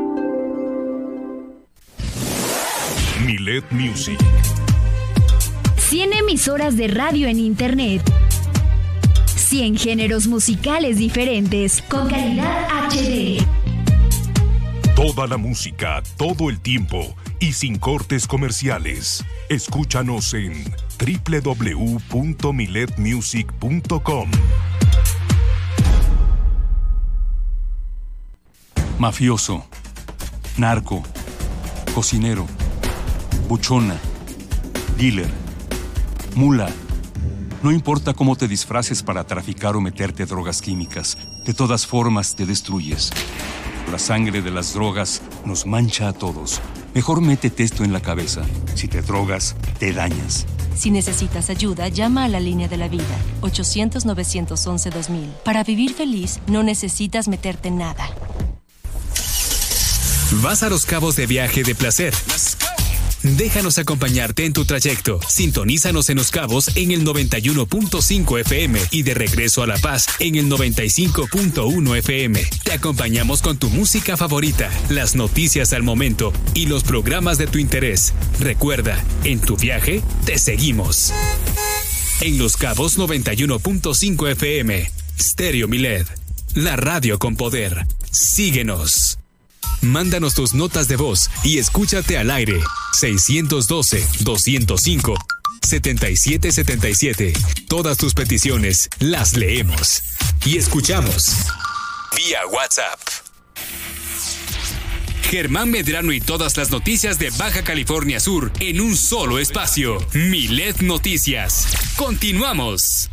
Milet Music. 100 emisoras de radio en Internet. 100 géneros musicales diferentes con calidad HD. Toda la música, todo el tiempo y sin cortes comerciales. Escúchanos en www.miletmusic.com. Mafioso, narco, cocinero buchona, dealer, mula. No importa cómo te disfraces para traficar o meterte drogas químicas, de todas formas te destruyes. La sangre de las drogas nos mancha a todos. Mejor métete esto en la cabeza. Si te drogas, te dañas. Si necesitas ayuda, llama a la línea de la vida, 800-911-2000. Para vivir feliz, no necesitas meterte en nada. Vas a los cabos de viaje de placer. Déjanos acompañarte en tu trayecto. Sintonízanos en Los Cabos en el 91.5 FM y de regreso a La Paz en el 95.1 FM. Te acompañamos con tu música favorita, las noticias al momento y los programas de tu interés. Recuerda, en tu viaje te seguimos. En Los Cabos 91.5 FM, Stereo Milet, la radio con poder. Síguenos. Mándanos tus notas de voz y escúchate al aire. 612-205-7777. Todas tus peticiones las leemos y escuchamos. Vía WhatsApp. Germán Medrano y todas las noticias de Baja California Sur en un solo espacio. Milet Noticias. Continuamos.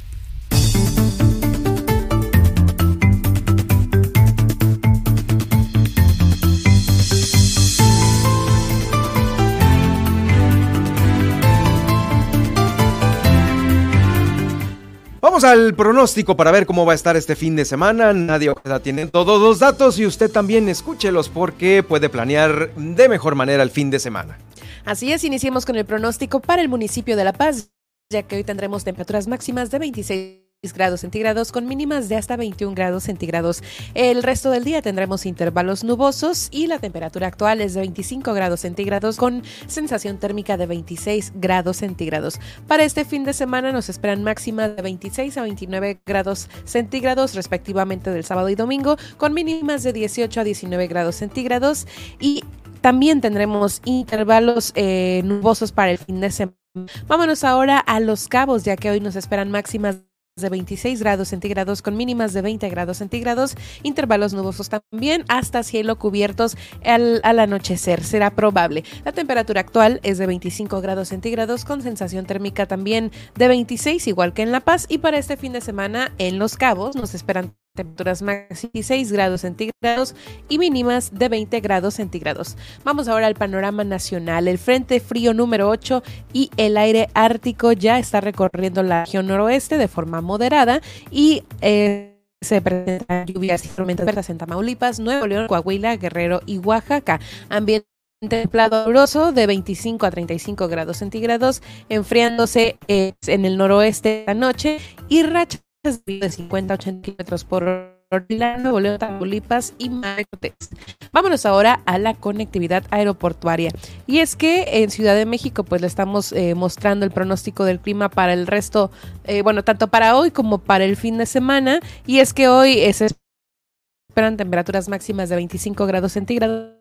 Al pronóstico para ver cómo va a estar este fin de semana. Nadie tiene todos los datos y usted también escúchelos porque puede planear de mejor manera el fin de semana. Así es, iniciemos con el pronóstico para el municipio de La Paz, ya que hoy tendremos temperaturas máximas de 26 grados centígrados con mínimas de hasta 21 grados centígrados. El resto del día tendremos intervalos nubosos y la temperatura actual es de 25 grados centígrados con sensación térmica de 26 grados centígrados. Para este fin de semana nos esperan máximas de 26 a 29 grados centígrados respectivamente del sábado y domingo con mínimas de 18 a 19 grados centígrados y también tendremos intervalos eh, nubosos para el fin de semana. Vámonos ahora a Los Cabos, ya que hoy nos esperan máximas de 26 grados centígrados con mínimas de 20 grados centígrados, intervalos nubosos también hasta cielo cubiertos al, al, anochecer, será probable. La temperatura actual es de 25 grados centígrados con sensación térmica también de 26 igual que en La Paz y para este fin de semana en Los Cabos nos esperan temperaturas máximas 16 grados centígrados y mínimas de 20 grados centígrados. Vamos ahora al panorama nacional. El Frente Frío número 8 y el aire ártico ya está recorriendo la región noroeste de forma moderada y eh, se presentan lluvias y tormentas verdes en Tamaulipas, Nuevo León, Coahuila, Guerrero y Oaxaca. Ambiente templado caluroso de 25 a 35 grados centígrados, enfriándose eh, en el noroeste la noche y rachas de 50 a 80 kilómetros por hora, Nuevo León, Tamaulipas y Cortés. Vámonos ahora a la conectividad aeroportuaria. Y es que en Ciudad de México, pues le estamos eh, mostrando el pronóstico del clima para el resto, eh, bueno, tanto para hoy como para el fin de semana. Y es que hoy eh, se esperan temperaturas máximas de 25 grados centígrados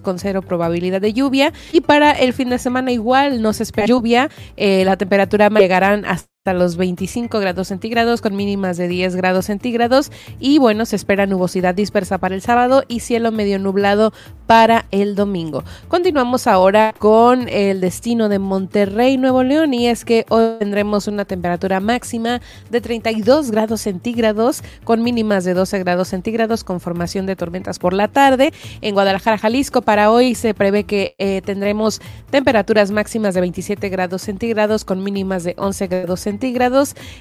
con cero probabilidad de lluvia y para el fin de semana igual no se espera lluvia, eh, la temperatura llegarán hasta los 25 grados centígrados con mínimas de 10 grados centígrados y bueno, se espera nubosidad dispersa para el sábado y cielo medio nublado para el domingo. Continuamos ahora con el destino de Monterrey, Nuevo León, y es que hoy tendremos una temperatura máxima de 32 grados centígrados con mínimas de 12 grados centígrados con formación de tormentas por la tarde. En Guadalajara, Jalisco, para hoy se prevé que eh, tendremos temperaturas máximas de 27 grados centígrados con mínimas de 11 grados centígrados,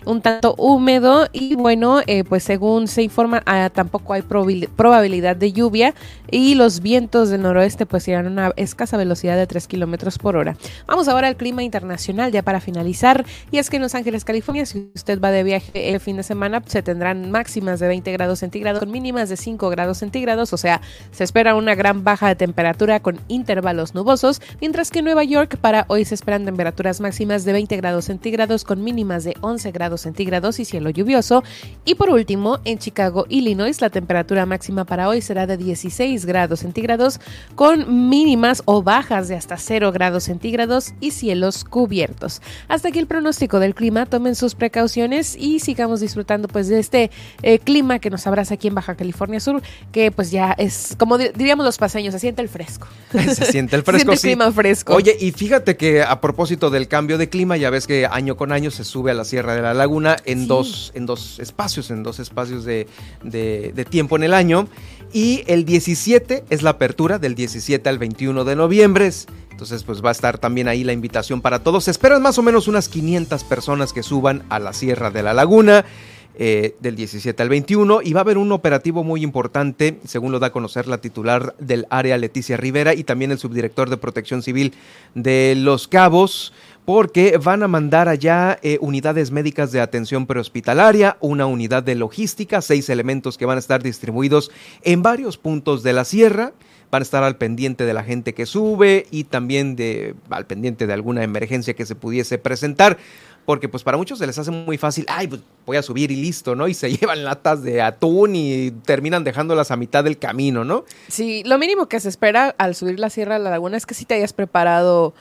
un tanto húmedo y bueno, eh, pues según se informa, ah, tampoco hay probabilidad de lluvia y los vientos del noroeste pues irán a una escasa velocidad de 3 kilómetros por hora. Vamos ahora al clima internacional ya para finalizar y es que en Los Ángeles, California, si usted va de viaje el fin de semana, se tendrán máximas de 20 grados centígrados con mínimas de 5 grados centígrados, o sea, se espera una gran baja de temperatura con intervalos nubosos, mientras que en Nueva York para hoy se esperan temperaturas máximas de 20 grados centígrados con mínimas de 11 grados centígrados y cielo lluvioso. Y por último, en Chicago, Illinois, la temperatura máxima para hoy será de 16 grados centígrados con mínimas o bajas de hasta 0 grados centígrados y cielos cubiertos. Hasta aquí el pronóstico del clima, tomen sus precauciones y sigamos disfrutando pues de este eh, clima que nos abraza aquí en Baja California Sur, que pues ya es, como diríamos los paseños, se siente el fresco. Se siente el fresco, se clima fresco. Oye, y fíjate que a propósito del cambio de clima, ya ves que año con año se sube a la Sierra de la Laguna en, dos, en dos espacios, en dos espacios de, de tiempo en el año. Y el 17 es la apertura del 17 al 21 de noviembre. Entonces, pues va a estar también ahí la invitación para todos. Se esperan más o menos unas 500 personas que suban a la Sierra de la Laguna. Eh, del 17 al 21 y va a haber un operativo muy importante, según lo da a conocer la titular del área Leticia Rivera y también el subdirector de Protección Civil de Los Cabos porque van a mandar allá eh, unidades médicas de atención prehospitalaria, una unidad de logística, seis elementos que van a estar distribuidos en varios puntos de la sierra van a estar al pendiente de la gente que sube y también de, al pendiente de alguna emergencia que se pudiese presentar porque pues para muchos se les hace muy fácil, ay, pues voy a subir y listo, ¿no? Y se llevan latas de atún y terminan dejándolas a mitad del camino, ¿no? Sí, lo mínimo que se espera al subir la Sierra de la Laguna es que sí te hayas preparado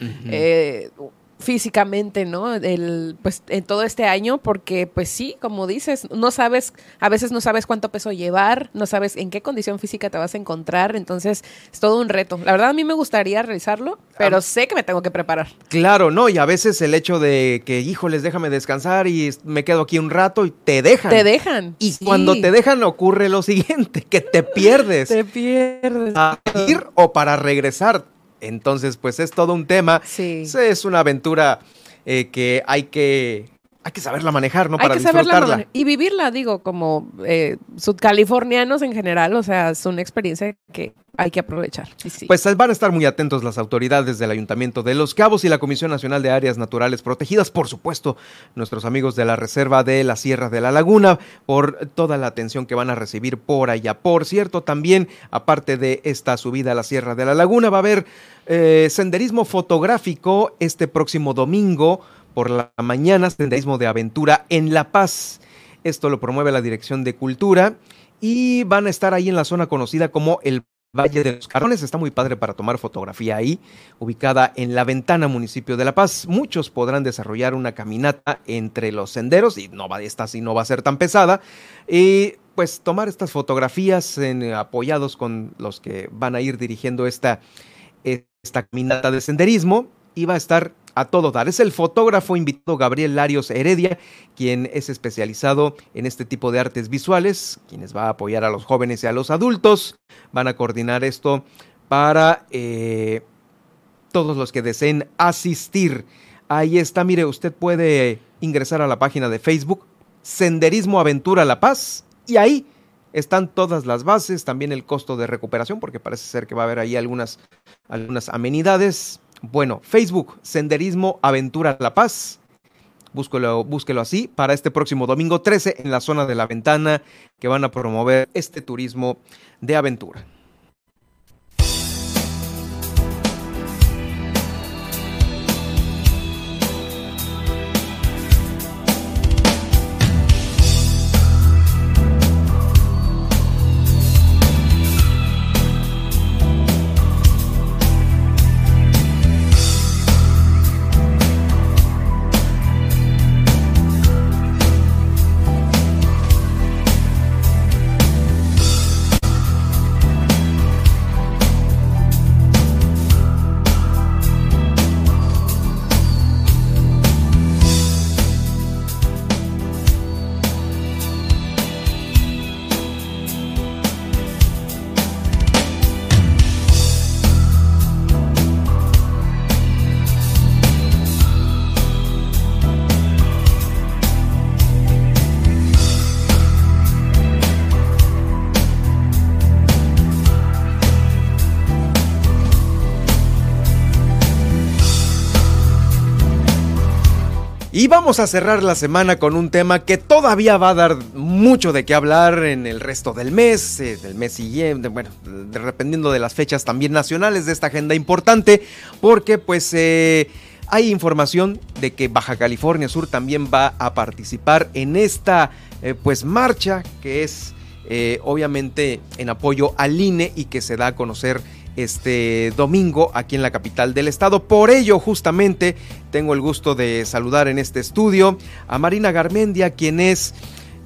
físicamente, ¿no? El, pues en todo este año, porque pues sí, como dices, no sabes, a veces no sabes cuánto peso llevar, no sabes en qué condición física te vas a encontrar, entonces es todo un reto. La verdad a mí me gustaría realizarlo, pero ah. sé que me tengo que preparar. Claro, no, y a veces el hecho de que, híjoles, déjame descansar y me quedo aquí un rato y te dejan. Te dejan. Y cuando te dejan ocurre lo siguiente, que te pierdes. te pierdes. A ir o para regresar entonces, pues es todo un tema. Sí. Es una aventura eh, que hay que hay que saberla manejar, ¿no? Para disfrutarla. y vivirla, digo, como eh, sudcalifornianos en general, o sea, es una experiencia que hay que aprovechar. Pues van a estar muy atentos las autoridades del Ayuntamiento de Los Cabos y la Comisión Nacional de Áreas Naturales Protegidas, por supuesto, nuestros amigos de la Reserva de la Sierra de la Laguna, por toda la atención que van a recibir por allá. Por cierto, también, aparte de esta subida a la Sierra de la Laguna, va a haber eh, senderismo fotográfico este próximo domingo por la mañana, senderismo de aventura en La Paz. Esto lo promueve la Dirección de Cultura y van a estar ahí en la zona conocida como el Valle de los Carrones. Está muy padre para tomar fotografía ahí, ubicada en La Ventana, municipio de La Paz. Muchos podrán desarrollar una caminata entre los senderos y no va esta sí no va a ser tan pesada. Y pues tomar estas fotografías en, apoyados con los que van a ir dirigiendo esta, esta caminata de senderismo y va a estar a todo dar. Es el fotógrafo invitado Gabriel Larios Heredia, quien es especializado en este tipo de artes visuales, quienes va a apoyar a los jóvenes y a los adultos. Van a coordinar esto para eh, todos los que deseen asistir. Ahí está, mire, usted puede ingresar a la página de Facebook Senderismo Aventura La Paz y ahí están todas las bases, también el costo de recuperación, porque parece ser que va a haber ahí algunas, algunas amenidades bueno, Facebook, Senderismo Aventura La Paz. Búsquelo, así para este próximo domingo 13 en la zona de la ventana que van a promover este turismo de aventura. Y vamos a cerrar la semana con un tema que todavía va a dar mucho de qué hablar en el resto del mes, eh, del mes siguiente, bueno, de- dependiendo de las fechas también nacionales de esta agenda importante, porque pues eh, hay información de que Baja California Sur también va a participar en esta eh, pues marcha que es obviamente en apoyo al INE y que se da a conocer este domingo aquí en la capital del estado. Por ello, justamente, tengo el gusto de saludar en este estudio a Marina Garmendia, quien es,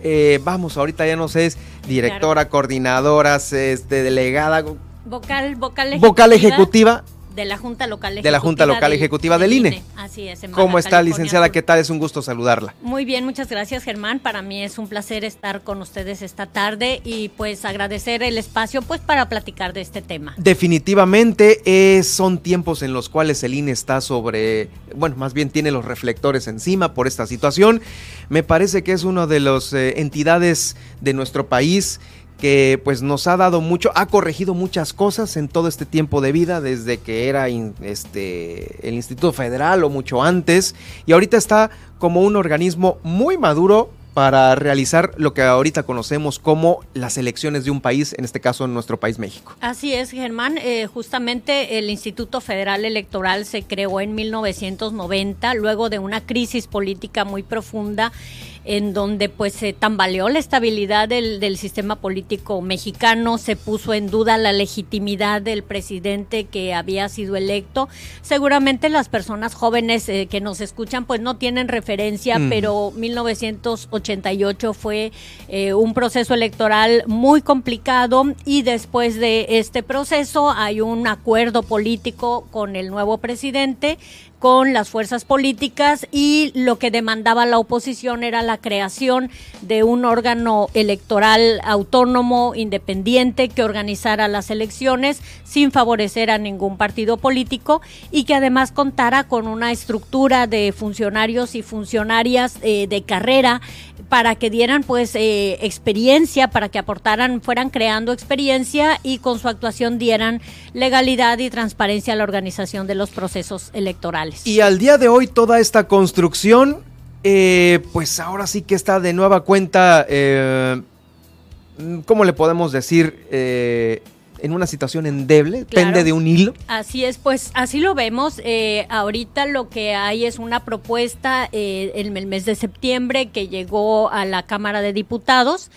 eh, vamos, ahorita ya no sé, es directora, coordinadora, este, delegada, Vocal, vocal vocal ejecutiva de la Junta Local de la Junta Local Ejecutiva del INE. Así es. en ¿Cómo está, California licenciada? Sur. ¿Qué tal? Es un gusto saludarla. Muy bien, muchas gracias Germán. Para mí es un placer estar con ustedes esta tarde y pues agradecer el espacio pues para platicar de este tema. Definitivamente eh, son tiempos en los cuales el INE está sobre, bueno, más bien tiene los reflectores encima por esta situación. Me parece que es una de las eh, entidades de nuestro país que pues nos ha dado mucho, ha corregido muchas cosas en todo este tiempo de vida, desde que era este, el Instituto Federal o mucho antes, y ahorita está como un organismo muy maduro para realizar lo que ahorita conocemos como las elecciones de un país, en este caso en nuestro país México. Así es, Germán. Eh, justamente el Instituto Federal Electoral se creó en 1990, luego de una crisis política muy profunda en donde pues se tambaleó la estabilidad del, del sistema político mexicano, se puso en duda la legitimidad del presidente que había sido electo. Seguramente las personas jóvenes eh, que nos escuchan pues no tienen referencia, Mm. pero 1988 fue eh, un proceso electoral muy complicado y después de este proceso hay un acuerdo político con el nuevo presidente con las fuerzas políticas y lo que demandaba la oposición era la creación de un órgano electoral autónomo, independiente, que organizara las elecciones sin favorecer a ningún partido político y que además contara con una estructura de funcionarios y funcionarias eh, de carrera para que dieran pues eh, experiencia, para que aportaran, fueran creando experiencia y con su actuación dieran legalidad y transparencia a la organización de los procesos electorales. Y al día de hoy toda esta construcción, eh, pues ahora sí que está de nueva cuenta, eh, ¿cómo le podemos decir? En una situación endeble, Claro. pende de un hilo. Así es, pues así lo vemos. Eh, ahorita lo que hay es una propuesta eh, en el mes de septiembre que llegó a la Cámara de Diputados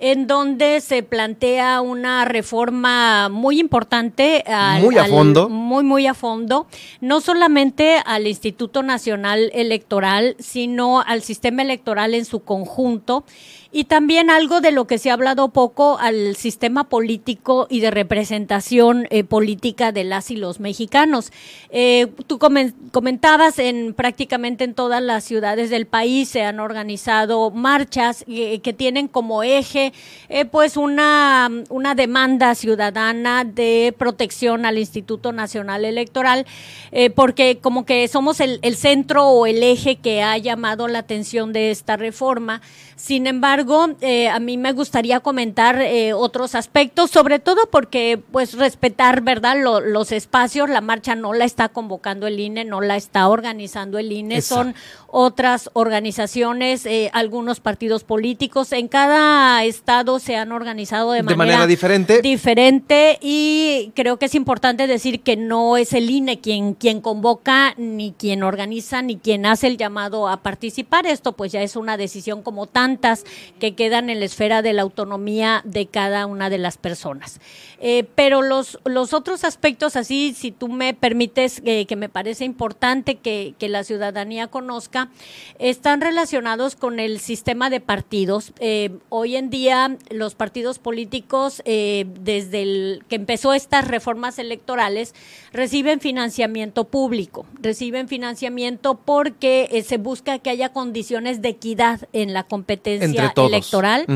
en donde se plantea una reforma muy importante al- Muy a al- fondo. muy muy a fondo, no solamente al Instituto Nacional Electoral, sino al sistema electoral en su conjunto y también algo de lo que se ha hablado poco al sistema político y de representación eh, política de las y los mexicanos. Eh, tú comen- comentabas en prácticamente en todas las ciudades del país se han organizado marchas eh, que tienen como eje eh, pues una, una demanda ciudadana de protección al Instituto Nacional Electoral eh, porque como que somos el centro o el eje que ha llamado la atención de esta reforma. Sin embargo, eh, a mí me gustaría comentar eh, otros aspectos, sobre todo porque, pues, respetar, ¿verdad?, Lo- los espacios. La marcha no la está convocando el INE, no la está organizando el INE, son otras organizaciones, eh, algunos partidos políticos. En cada estado se han organizado de, De manera diferente. diferente y creo que es importante decir que no es el INE quien, quien convoca, ni quien organiza, ni quien hace el llamado a participar. Esto pues ya es una decisión como tantas que quedan en la esfera de la autonomía de cada una de las personas. Eh, pero los, los otros aspectos, así, si tú me permites, eh, que me parece importante que, que la ciudadanía conozca, están relacionados con el sistema de partidos. Eh, hoy en día los partidos políticos, eh, desde el que empezó estas reformas electorales, reciben financiamiento público, reciben financiamiento porque se busca que haya condiciones de equidad en la competencia todos. electoral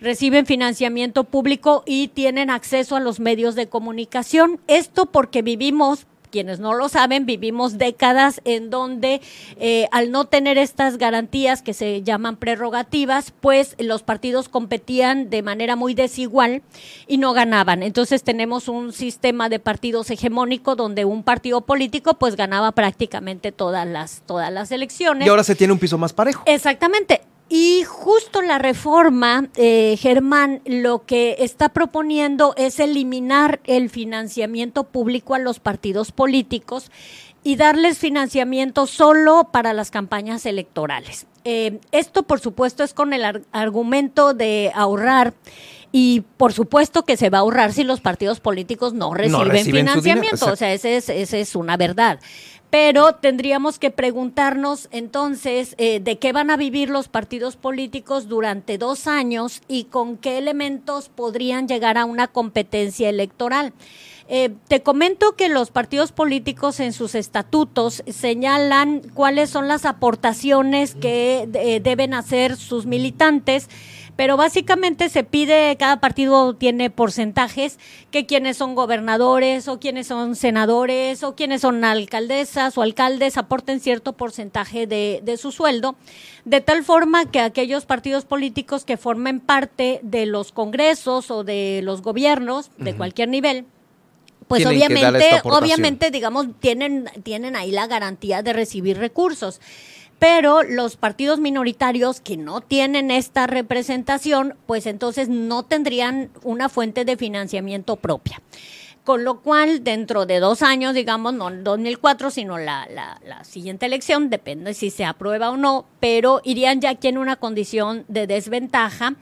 reciben financiamiento público y tienen acceso a los medios de comunicación. Esto porque vivimos quienes no lo saben, vivimos décadas en donde eh, al no tener estas garantías que se llaman prerrogativas, pues los partidos competían de manera muy desigual y no ganaban. Entonces tenemos un sistema de partidos hegemónico donde un partido político pues ganaba prácticamente todas las, todas las elecciones. Y ahora se tiene un piso más parejo. Exactamente. Y justo la reforma, eh, Germán, lo que está proponiendo es eliminar el financiamiento público a los partidos políticos y darles financiamiento solo para las campañas electorales. Eh, esto, por supuesto, es con el ar- argumento de ahorrar. Y por supuesto que se va a ahorrar si los partidos políticos no reciben, financiamiento. O sea, esa es, esa es una verdad. Pero tendríamos que preguntarnos entonces eh, de qué van a vivir los partidos políticos durante dos años y con qué elementos podrían llegar a una competencia electoral. Eh, te comento que los partidos políticos en sus estatutos señalan cuáles son las aportaciones que eh, deben hacer sus militantes pero básicamente se pide, cada partido tiene porcentajes, que quienes son gobernadores o quienes son senadores o quienes son alcaldesas o alcaldes aporten cierto porcentaje de, de su sueldo, de tal forma que aquellos partidos políticos que formen parte de los congresos o de los gobiernos de cualquier nivel, pues Tienen obviamente, obviamente, digamos, tienen, tienen ahí la garantía de recibir recursos. Pero los partidos minoritarios que no tienen esta representación, pues entonces no tendrían una fuente de financiamiento propia. Con lo cual, dentro de dos años, digamos, no el 2004, sino la, la, la siguiente elección, depende si se aprueba o no, pero irían ya aquí en una condición de desventaja.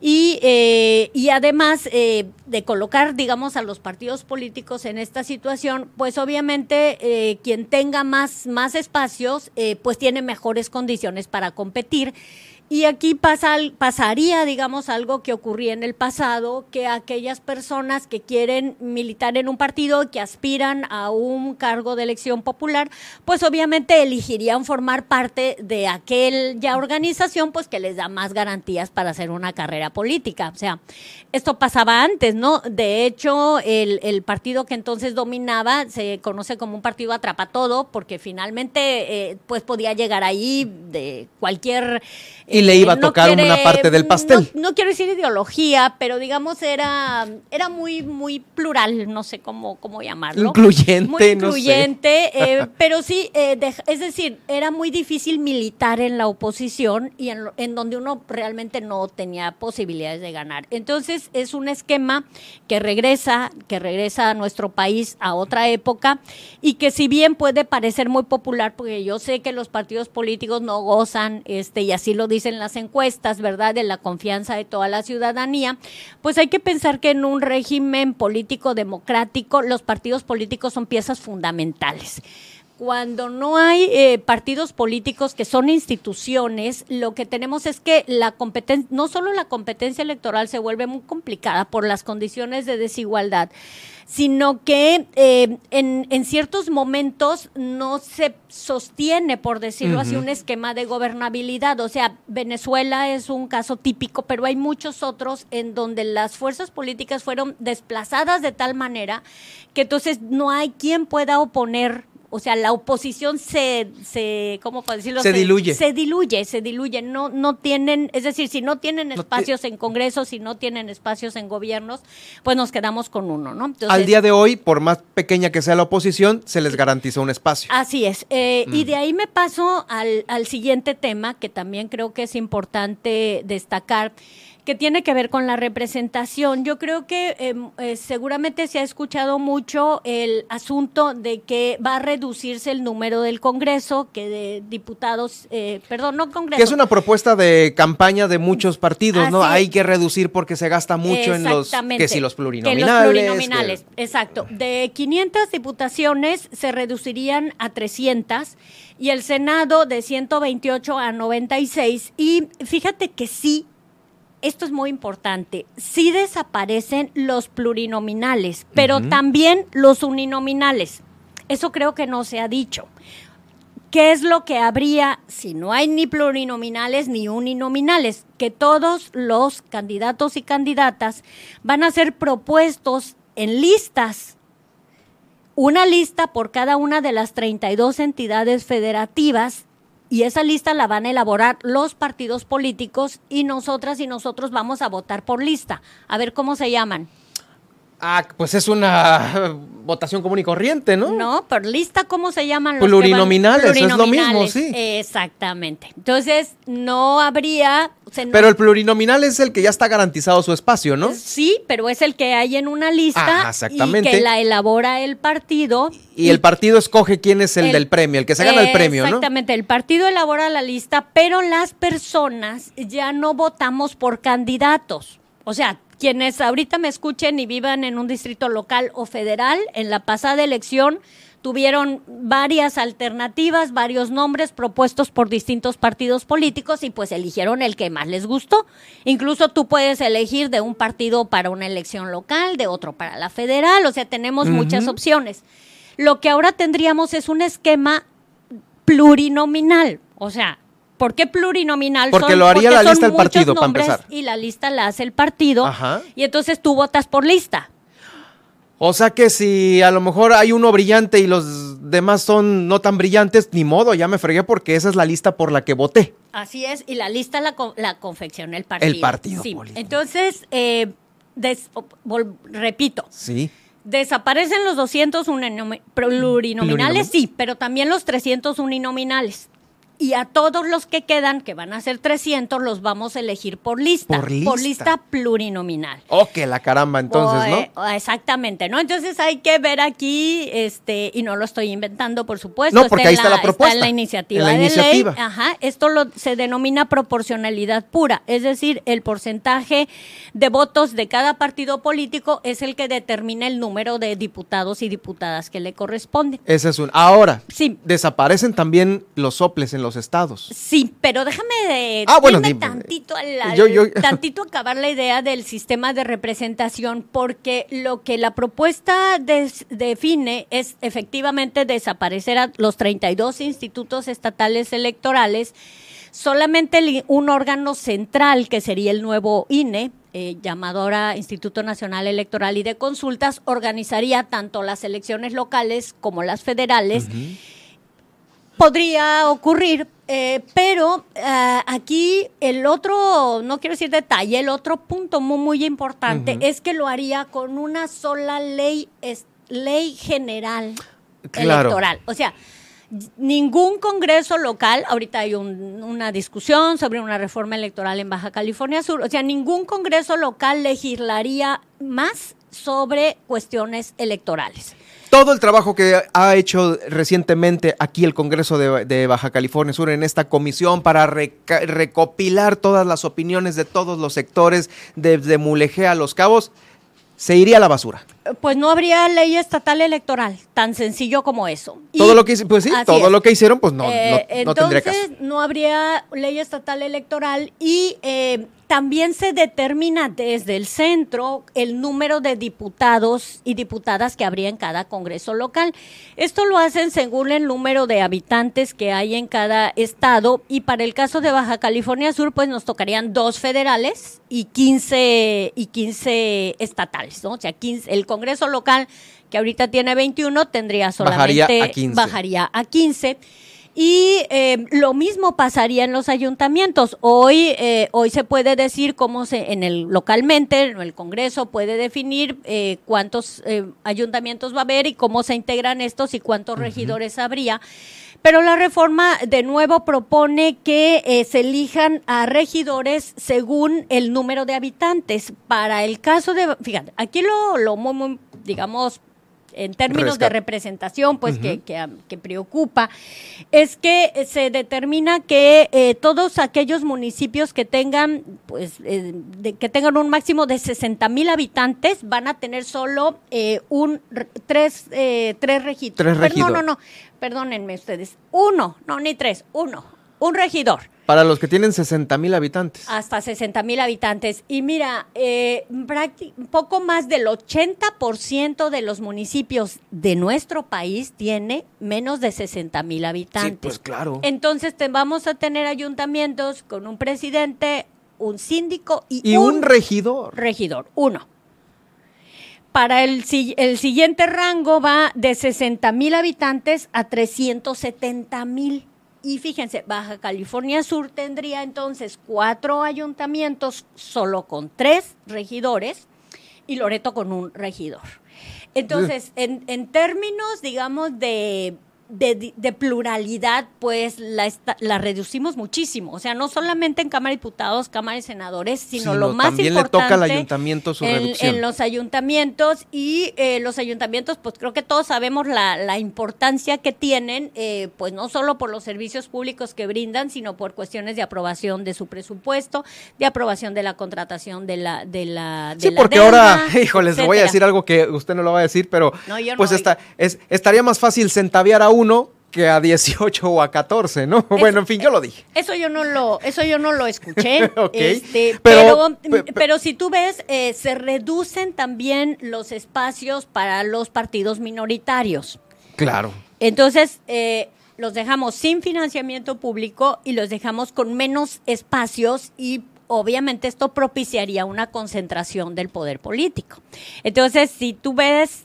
Y, eh, y además eh, de colocar, digamos, a los partidos políticos en esta situación, pues obviamente eh, quien tenga más, más espacios, eh, pues tiene mejores condiciones para competir. Y aquí pasa, pasaría, digamos, algo que ocurría en el pasado, que aquellas personas que quieren militar en un partido, que aspiran a un cargo de elección popular, pues obviamente elegirían formar parte de aquella organización, pues que les da más garantías para hacer una carrera política. O sea, esto pasaba antes, ¿no? De hecho, el, el partido que entonces dominaba se conoce como un partido atrapa todo, porque finalmente, eh, pues podía llegar ahí de cualquier Y le iba a no tocar una parte del pastel. No, no quiero decir ideología, pero digamos era, era muy, muy plural, no sé cómo, cómo llamarlo. Incluyente, Muy no sé. incluyente, eh, pero sí, eh, es decir, era muy difícil militar en la oposición y en, en donde uno realmente no tenía posibilidades de ganar. Entonces es un esquema que regresa, que regresa a nuestro país a otra época y que si bien puede parecer muy popular, porque yo sé que los partidos políticos no gozan, este, y así lo dicen las encuestas, ¿verdad?, de la confianza de toda la ciudadanía, pues hay que pensar que en un régimen político democrático los partidos políticos son piezas fundamentales. Cuando no hay eh, partidos políticos que son instituciones, lo que tenemos es que la competencia, no solo la competencia electoral se vuelve muy complicada por las condiciones de desigualdad, sino que eh, en, en ciertos momentos no se sostiene, por decirlo así, un esquema de gobernabilidad. O sea, Venezuela es un caso típico, pero hay muchos otros en donde las fuerzas políticas fueron desplazadas de tal manera que entonces no hay quien pueda oponer. O sea, la oposición se, se ¿cómo puedo decirlo? Se diluye. Se diluye, se diluye. No, no tienen, es decir, si no tienen espacios en congresos, si no tienen espacios en gobiernos, pues nos quedamos con uno, ¿no? Entonces, Al día de hoy, por más pequeña que sea la oposición, se les garantiza un espacio. Así es. Eh, Y Mm. de ahí me paso al, al siguiente tema que también creo que es importante destacar que tiene que ver con la representación. Yo creo que em, eh, seguramente se ha escuchado mucho el asunto de que va a reducirse el número del Congreso, que de diputados, eh, perdón, no Congreso. Que es una propuesta de campaña de muchos partidos, ¿no? Así. Hay que reducir porque se gasta mucho en los que si los Que plurinominales. los plurinominales, exacto. De 500 diputaciones se reducirían a 300 y el Senado de 128 a 96. Y fíjate que sí, esto es muy importante, sí desaparecen los plurinominales, pero también los uninominales. Eso creo que no se ha dicho. ¿Qué es lo que habría si no hay ni plurinominales ni uninominales? Que todos los candidatos y candidatas van a ser propuestos en listas una lista por cada una de las 32 entidades federativas y esa lista la van a elaborar los partidos políticos y nosotras y nosotros vamos a votar por lista. A ver cómo se llaman. Ah, pues es una votación común y corriente, ¿no? No, por lista, ¿cómo se llaman los Plurinominales, que van? es lo mismo, sí. Exactamente. Entonces, no habría... no- Pero el plurinominal es el que ya está garantizado su espacio, ¿no? Sí, pero es el que hay en una lista Ajá, exactamente. y que la elabora el partido. Y el partido escoge quién es el, El- del premio, el que se gana el premio, ¿no? Exactamente, el partido elabora la lista, pero las personas ya no votamos por candidatos. O sea, quienes ahorita me escuchen y vivan en un distrito local o federal, en la pasada elección tuvieron varias alternativas, varios nombres propuestos por distintos partidos políticos y pues eligieron el que más les gustó. Incluso tú puedes elegir de un partido para una elección local, de otro para la federal, o sea, tenemos muchas opciones. Lo que ahora tendríamos es un esquema plurinominal. O sea, ¿por qué plurinominal? Porque Son- lo haría la son lista del partido, para empezar. Y la lista la hace el partido. Ajá. Y entonces tú votas por lista. O sea que si a lo mejor hay uno brillante y los demás son no tan brillantes, ni modo, ya me fregué porque esa es la lista por la que voté. Así es. Y la lista la, la confecciona el partido. El partido Sí. político. Entonces, eh, des- repito. Sí. Desaparecen los 200 uninomi- plurinominales, Plurinomi- sí, pero también los 300 uninominales. Y a todos los que quedan, que van a ser 300, los vamos a elegir por lista. Por lista. lista plurinominal. Oh, que la caramba, entonces, O, ¿no? eh, exactamente, ¿no? Entonces hay que ver aquí, este, y no lo estoy inventando, por supuesto. No, porque en ahí está la propuesta, en la iniciativa en la de iniciativa. ley. Ajá, esto lo, se denomina proporcionalidad pura, es decir, el porcentaje de votos de cada partido político es el que determina el número de diputados y diputadas que le corresponden. Ese es un. Ahora, Sí. desaparecen también los soples en los estados. Sí, pero déjame de, Ah, bueno, dime. tantito, al- al- Yo- yo- tantito acabar la idea del sistema de representación, porque lo que la propuesta des- define es efectivamente desaparecer a los 32 institutos estatales electorales, solamente el- un órgano central, que sería el nuevo INE, eh, llamado ahora Instituto Nacional Electoral y de Consultas, organizaría tanto las elecciones locales como las federales podría ocurrir, eh, pero ah, aquí el otro, no quiero decir detalle, el otro punto muy, muy importante es que lo haría con una sola ley, es, ley general Claro. electoral. O sea, ningún congreso local, ahorita hay un- una discusión sobre una reforma electoral en Baja California Sur, o sea, ningún congreso local legislaría más sobre cuestiones electorales. Todo el trabajo que ha hecho recientemente aquí el Congreso de, Baja California Sur en esta comisión para recopilar todas las opiniones de todos los sectores, desde Mulegé a Los Cabos, se iría a la basura. Pues no habría ley estatal electoral, tan sencillo como eso. Y- todo lo que pues sí, todo es. lo que hicieron, pues no, no- Eh, no tendría caso. entonces, no habría ley estatal electoral y eh, también se determina desde el centro el número de diputados y diputadas que habría en cada congreso local. Esto lo hacen según el número de habitantes que hay en cada estado y para el caso de Baja California Sur, pues nos tocarían dos federales y 15, y 15 estatales, ¿no? O sea, 15, el congreso local que ahorita tiene 21 tendría Bajaría solamente a 15. bajaría a 15. Y eh, lo mismo pasaría en los ayuntamientos. Hoy, eh, hoy se puede decir cómo se, en el localmente, en el Congreso puede definir eh, cuántos eh, ayuntamientos va a haber y cómo se integran estos y cuántos regidores habría. Pero la reforma de nuevo propone que eh, se elijan a regidores según el número de habitantes. Para el caso de, fíjate, aquí lo, lo muy, muy, digamos, en términos de representación, pues que, Ujú. que, que preocupa, es que se determina que eh, todos aquellos municipios que tengan, pues, eh, de- que tengan un máximo de 60 mil habitantes van a tener solo eh, un re- tres, eh, tres regidores. Tres Pero No, no, no, perdónenme ustedes, uno, no ni tres, uno, un regidor. Para los que tienen 60 mil habitantes. Hasta 60 mil habitantes. Y mira, eh, poco más del 80% de los municipios de nuestro país tiene menos de 60 mil habitantes. Sí, pues claro. Entonces te, vamos a tener ayuntamientos con un presidente, un síndico y, Y un regidor. regidor, uno. Para el, el siguiente rango va de 60 mil habitantes a 370 mil. Y fíjense, Baja California Sur tendría entonces cuatro ayuntamientos solo con tres regidores y Loreto con un regidor. Entonces, en, en términos, digamos, de, de, de pluralidad, pues la, esta- la reducimos muchísimo. O sea, no solamente en Cámara de Diputados, Cámara de Senadores, sino, lo más también importante le toca al ayuntamiento su en, reducción. en los ayuntamientos y eh, los ayuntamientos, pues creo que todos sabemos la, la importancia que tienen, eh, pues no solo por los servicios públicos que brindan, sino por cuestiones de aprobación de su presupuesto, de aprobación de la contratación de la de la de Sí, la porque deuda, ahora, híjoles, le voy a decir algo que usted no lo va a decir, pero No, yo no, pues está, es, estaría más fácil centaviar a uno que a 18 o a 14, ¿no? bueno, en fin, yo lo dije. Eso yo no lo, eso yo no lo escuché. Ok, este, pero- pero, pero, si tú ves, eh, se reducen también los espacios para los partidos minoritarios. Claro. Entonces, eh, los dejamos sin financiamiento público y los dejamos con menos espacios y obviamente esto propiciaría una concentración del poder político. Entonces, si tú ves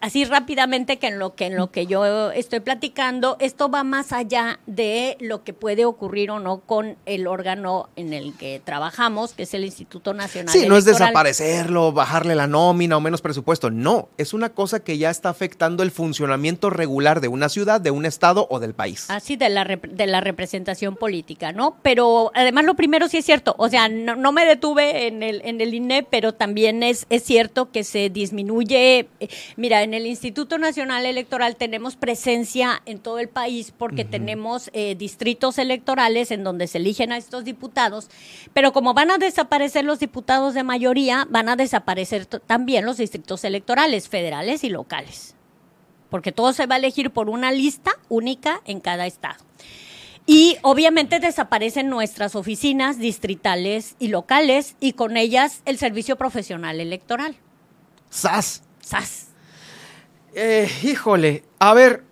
así rápidamente que en lo que en lo que yo estoy platicando, esto va más allá de lo que puede ocurrir o no con el órgano en el que trabajamos, que es el Instituto Nacional Sí, no es desaparecerlo, bajarle la nómina o menos presupuesto. No, es una cosa que ya está afectando el funcionamiento regular de una ciudad, de un estado o del país. Así de la, de la representación política, ¿no? Pero además lo primero sí es cierto, o sea, no, no me detuve en el, en el INE, pero también es, es cierto que se disminuye. eh, Mira, en el Instituto Nacional Electoral tenemos presencia en todo el país porque tenemos eh, distritos electorales en donde se eligen a estos diputados, pero como van a desaparecer los diputados de mayoría, van a desaparecer también los distritos electorales federales y locales porque todo se va a elegir por una lista única en cada estado. Y obviamente desaparecen nuestras oficinas distritales y locales y con ellas el servicio profesional electoral. ¡Sas! ¡Sas! Eh, híjole, a ver,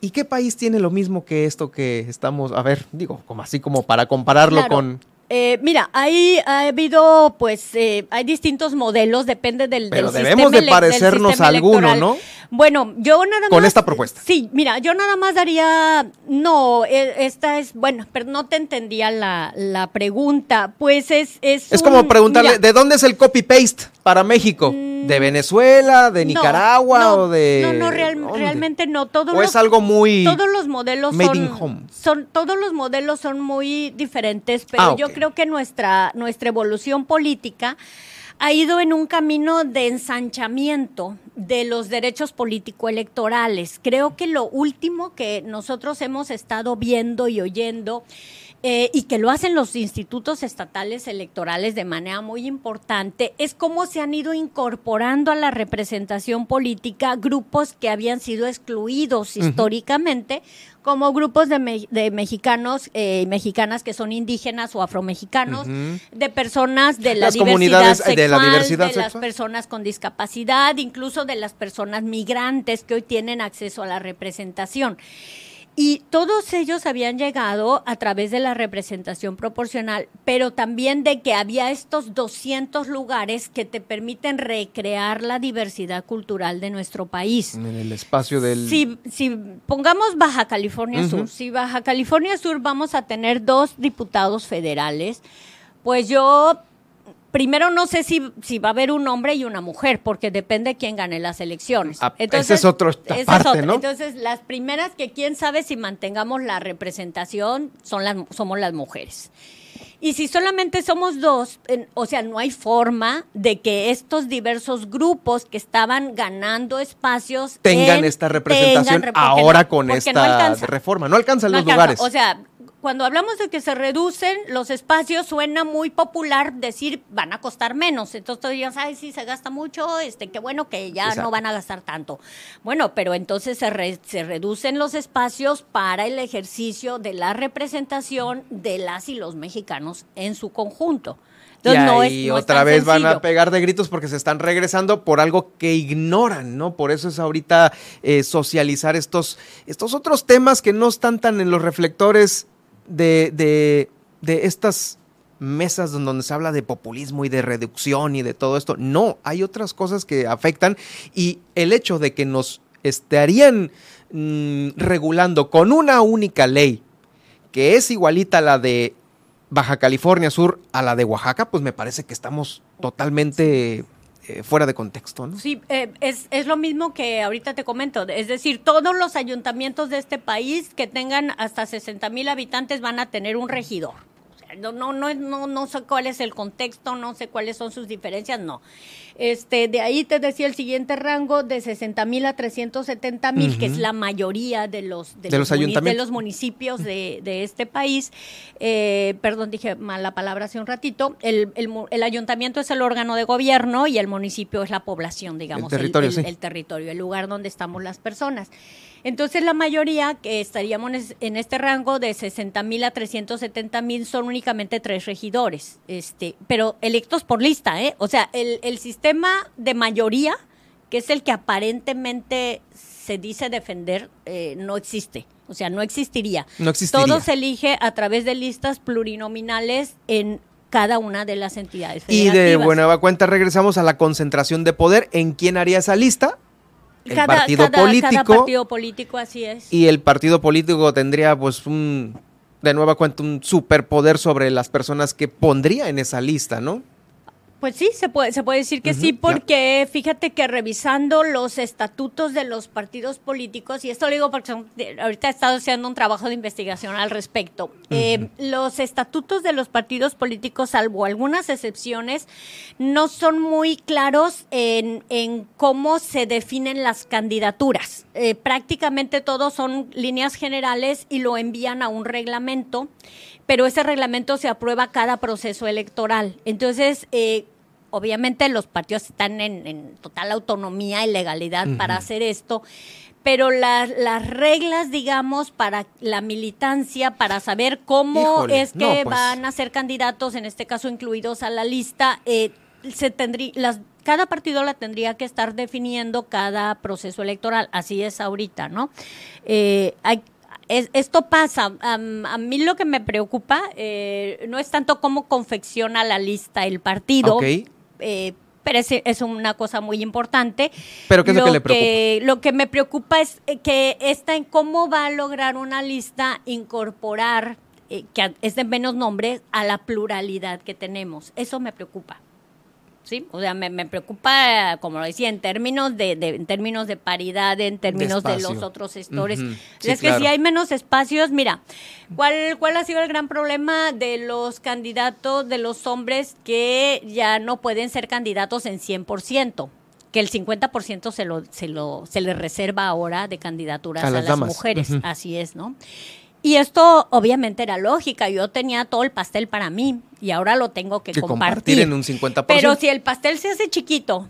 ¿y qué país tiene lo mismo que esto que estamos, a ver, digo, como así como para compararlo Claro. con... Eh, mira, hay, ha habido, pues, eh, hay distintos modelos, depende del, Pero del debemos sistema de parecernos a alguno. ¿no? Bueno, yo nada más. Con esta propuesta. Sí, mira, yo nada más daría. No, eh, esta es. Bueno, pero no te entendía la, la pregunta. Pues es. Es, Es un- como preguntarle, mira, Mm. ¿de dónde es el copy-paste para México? ¿De Venezuela, de Nicaragua no, o de...? No, no, real- realmente no. Todos ¿O los, es algo muy Todos los modelos made son, in home? son. Todos los modelos son muy diferentes, pero Ah, yo creo que nuestra, nuestra evolución política ha ido en un camino de ensanchamiento de los derechos político-electorales. Creo que lo último que nosotros hemos estado viendo y oyendo eh, y que lo hacen los institutos estatales electorales de manera muy importante, es cómo se han ido incorporando a la representación política grupos que habían sido excluidos históricamente, como grupos de, me- de mexicanos eh, y mexicanas que son indígenas o afromexicanos, Ujú. de personas de la Las diversidad sexual, eh, de la diversidad de las personas con discapacidad, incluso de las personas migrantes que hoy tienen acceso a la representación. Y todos ellos habían llegado a través de la representación proporcional, pero también de que había estos 200 lugares que te permiten recrear la diversidad cultural de nuestro país. En el espacio del... Si, si pongamos Baja California. Sur, si Baja California Sur vamos a tener dos diputados federales, pues yo primero no sé si, si va a haber un hombre y una mujer, porque depende quién gane las elecciones. Ah, ese es otro esta esa es parte. ¿no? Entonces, las primeras que quién sabe si mantengamos la representación son las, somos las mujeres. Y si solamente somos dos, en- o sea, no hay forma de que estos diversos grupos que estaban ganando espacios tengan en- esta representación tengan ahora no- con esta no reforma. No alcanzan No los alcanza. lugares. O sea, cuando hablamos de que se reducen los espacios, suena muy popular decir van a costar menos. Entonces dirías, ay, sí, se gasta mucho, este, qué bueno que ya Exacto. no van a gastar tanto. Bueno, pero entonces se, re- se reducen los espacios para el ejercicio de la representación de las y los mexicanos en su conjunto. y Entonces, no es- no otra vez van a pegar de gritos porque se están regresando por algo que ignoran, ¿no? Por eso es ahorita eh, socializar estos, estos otros temas que no están tan en los reflectores de, de, de estas mesas donde se habla de populismo y de reducción y de todo esto. No, hay otras cosas que afectan y el hecho de que nos estarían mm, regulando con una única ley que es igualita a la de Baja California Sur a la de Oaxaca, pues me parece que estamos totalmente eh, fuera de contexto, ¿no? Sí, eh, es, es lo mismo que ahorita te comento. Es decir, todos los ayuntamientos de este país que tengan hasta 60 mil habitantes van a tener un regidor. No, no, no, no, no sé cuál es el contexto, no sé cuáles son sus diferencias, no. Este, de ahí te decía el siguiente rango de 60 mil a 370 mil, que es la mayoría de los, De los ayuntamientos. de los municipios de, de este país. Eh, perdón, dije mal la palabra hace un ratito. El, el el ayuntamiento es el órgano de gobierno y el municipio es la población, digamos, territorio, el, sí. el territorio, el lugar donde estamos las personas. Entonces la mayoría que estaríamos en- este rango de 60 mil a 370 mil son únicamente tres regidores, este, pero electos por lista, ¿eh? O sea, el, el sistema de mayoría, que es el que aparentemente se dice defender, eh, no existe. O sea, no existiría. No existiría. Todo se elige a través de listas plurinominales en cada una de las entidades Y de buena cuenta regresamos a la concentración de poder. ¿En quién haría esa lista? El cada, partido cada- político. cada partido político, así es. Y el partido político tendría, pues, un, de nueva cuenta, un superpoder sobre las personas que pondría en esa lista, ¿no? Pues sí, se puede, se puede decir que sí, porque fíjate que revisando los estatutos de los partidos políticos, y esto lo digo porque son- ahorita he estado haciendo un trabajo de investigación al respecto, eh, los estatutos de los partidos políticos, salvo algunas excepciones, no son muy claros en, en cómo se definen las candidaturas. Eh, prácticamente todos son líneas generales y lo envían a un reglamento pero ese reglamento se aprueba cada proceso electoral. Entonces, eh, obviamente los partidos están en, en total autonomía y legalidad para hacer esto, pero la- las reglas, digamos, para la militancia, para saber cómo Híjole, es que no, pues. van a ser candidatos, en este caso incluidos a la lista, eh, se tendría, las, cada partido la tendría que estar definiendo cada proceso electoral. Así es ahorita, ¿no? Eh, hay, es- esto pasa. Am- a mí lo que me preocupa eh, no es tanto cómo confecciona la lista el partido, Ok. Eh, pero es, es una cosa muy importante. ¿Pero qué es lo que le preocupa? lo que me preocupa es eh, que esta en cómo va a lograr una lista incorporar, eh, que es de menos nombres, a la pluralidad que tenemos. Eso me preocupa. ¿Sí? O sea, me, me preocupa, como lo decía, en términos de, de- en términos de paridad, en términos de, los otros sectores. Ujú, sí, es que si hay menos espacios, mira, ¿cuál, ¿cuál ha sido el gran problema de los candidatos, de los hombres que ya no pueden ser candidatos en 100%? Que el 50% se lo, se lo se le reserva ahora de candidaturas A a, las mujeres. Así es, ¿no? Y esto obviamente era lógica. Yo tenía todo el pastel para mí y ahora lo tengo que, Que compartir. compartir en un 50%. Pero si el pastel se hace chiquito,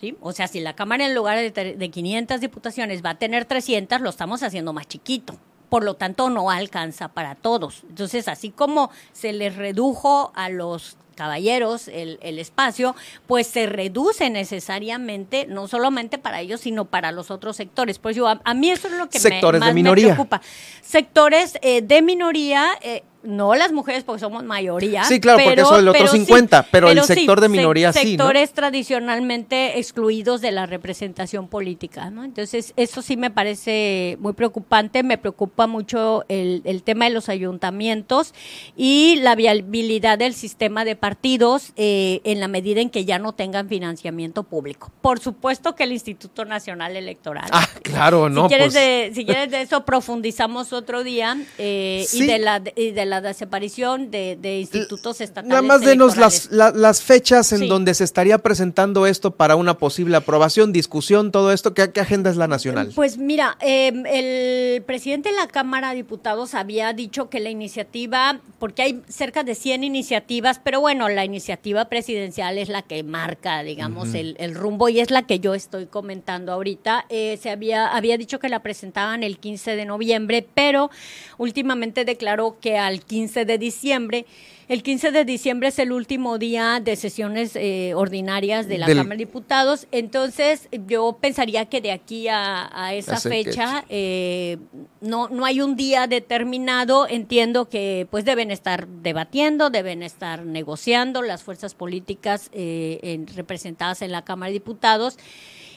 ¿sí? O sea, si la Cámara en lugar de, de 500 diputaciones va a tener 300, lo estamos haciendo más chiquito. Por lo tanto, no alcanza para todos. Entonces, así como se les redujo a los caballeros el, el espacio, pues se reduce necesariamente, no solamente para ellos, sino para los otros sectores. Pues yo, a, a mí eso es lo que me- Sectores de más me minoría. preocupa. Sectores eh, de minoría, eh, no las mujeres porque somos mayoría. Sí, claro, porque eso del otro pero 50, pero el sí, sector de minoría sí, ¿no? Sectores tradicionalmente excluidos de la representación política, ¿no? Entonces, eso sí me parece muy preocupante, me preocupa mucho el, el tema de los ayuntamientos y la viabilidad del sistema de partidos eh, en la medida en que ya no tengan financiamiento público. Por supuesto que el Instituto Nacional Electoral. Ah, claro, ¿no? Si quieres, Pues- de, si quieres de eso, profundizamos otro día eh, Sí. y, de la, y de la desaparición de, de institutos estatales. Nada más denos las, la- las fechas en Sí. donde se estaría presentando esto para una posible aprobación, discusión, todo esto. ¿Qué, qué agenda es la nacional? Pues mira, eh, el presidente de la Cámara de Diputados había dicho que la iniciativa, porque hay cerca de 100 iniciativas, pero bueno, la iniciativa presidencial es la que marca, digamos, Ujú. el, el rumbo y es la que yo estoy comentando ahorita. Eh, se había, había dicho que la presentaban el 15 de noviembre, pero últimamente declaró que al al 15 de diciembre. El 15 de diciembre es el último día de sesiones eh, ordinarias de la Del- Cámara de Diputados, entonces yo pensaría que de aquí a, a esa fecha eh, no, no hay un día determinado, entiendo que pues deben estar debatiendo, deben estar negociando las fuerzas políticas eh, en- representadas en la Cámara de Diputados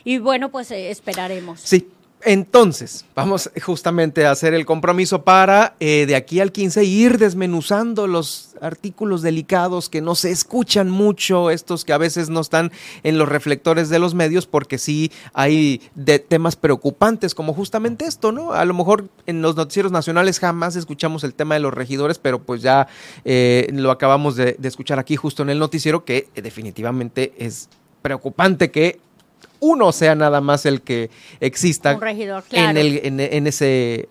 y bueno, pues eh, esperaremos. Sí. Entonces, vamos justamente a hacer el compromiso para eh, de aquí al 15 ir desmenuzando los artículos delicados que no se escuchan mucho, estos que a veces no están en los reflectores de los medios, porque sí hay de temas preocupantes como justamente esto, ¿no? A lo mejor en los noticieros nacionales jamás escuchamos el tema de los regidores, pero pues ya eh, lo acabamos de, escuchar aquí justo en el noticiero, que definitivamente es preocupante que uno sea nada más el que exista en, el, en, en ese,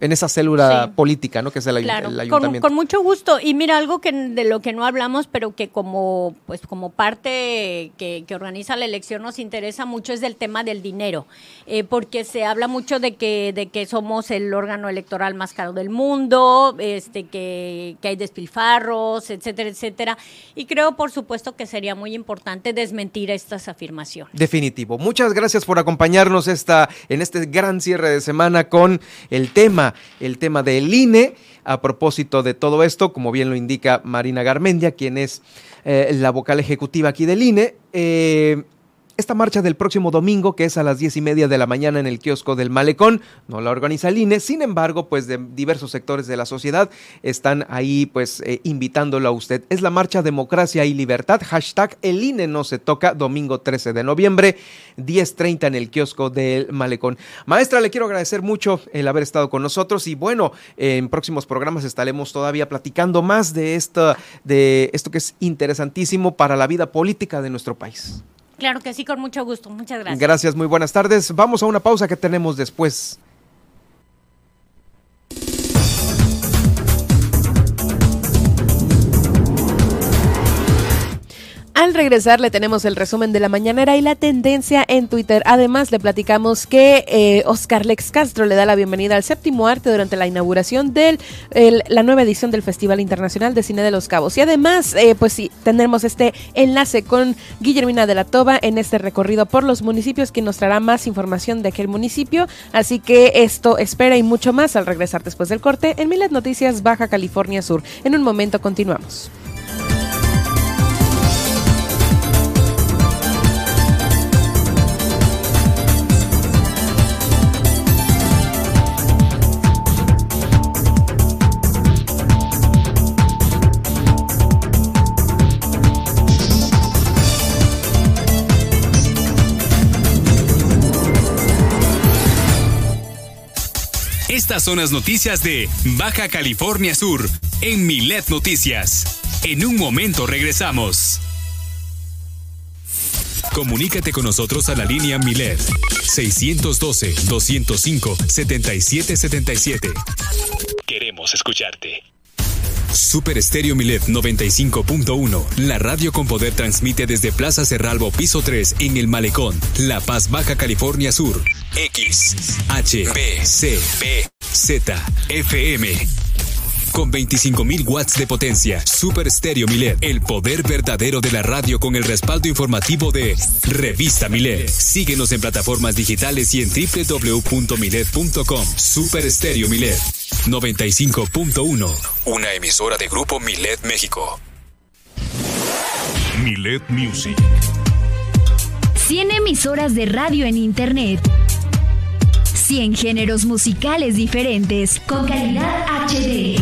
en esa célula Sí. política, ¿no? Que es el, Claro, el con, ayuntamiento. con mucho gusto. Y mira, algo que de lo que no hablamos, pero que como pues como parte que, que organiza la elección nos interesa mucho es del tema del dinero, Eh, porque se habla mucho de que de que somos el órgano electoral más caro del mundo, este que, que hay despilfarros, etcétera, etcétera. Y creo, por supuesto, que sería muy importante desmentir estas afirmaciones. Muchas gracias por acompañarnos esta, en este gran cierre de semana con el tema, el tema del INE. A propósito de todo esto, como bien lo indica Marina Garmendia, quien es eh, la vocal ejecutiva aquí del INE, eh, esta marcha del próximo domingo, que es a las diez y media de la mañana en el kiosco del Malecón, no la organiza el INE, sin embargo, pues de diversos sectores de la sociedad están ahí pues eh, invitándolo a usted. Es la marcha Democracia y Libertad, hashtag el INE no se toca, domingo 13 de noviembre, 10.30 en el kiosco del Malecón. Maestra, le quiero agradecer mucho el haber estado con nosotros y bueno, en próximos programas estaremos todavía platicando más de, esta, de esto que es interesantísimo para la vida política de nuestro país. Claro que sí, con mucho gusto. Muchas gracias. Gracias, muy buenas tardes. Vamos a una pausa que tenemos después. Al regresar le tenemos el resumen de la mañanera y la tendencia en Twitter. Además le platicamos que eh, Oscar Lex Castro le da la bienvenida al séptimo arte durante la inauguración de la nueva edición del Festival Internacional de Cine de los Cabos. Y además, eh, pues sí, tendremos este enlace con Guillermina de la Toba en este recorrido por los municipios que nos traerá más información de aquel municipio. Así que esto espera y mucho más al regresar después del corte en Milet Noticias Baja California Sur. En un momento continuamos. Estas son noticias de Baja California Sur en Milet Noticias. En un momento regresamos. Comunícate con nosotros a la línea Milet 612-205-7777. Queremos escucharte. Super Estéreo Milet 95.1. La radio con poder transmite desde Plaza Cerralbo, piso 3, en El Malecón, La Paz, Baja California Sur. X, H, B, C, B, Z, FM. Con 25.000 watts de potencia, Super Stereo Milet, el poder verdadero de la radio con el respaldo informativo de Revista Milet. Síguenos en plataformas digitales y en www.milet.com. Super Stereo Milet 95.1. Una emisora de Grupo Milet México. Milet Music. 100 emisoras de radio en Internet. 100 géneros musicales diferentes con calidad HD.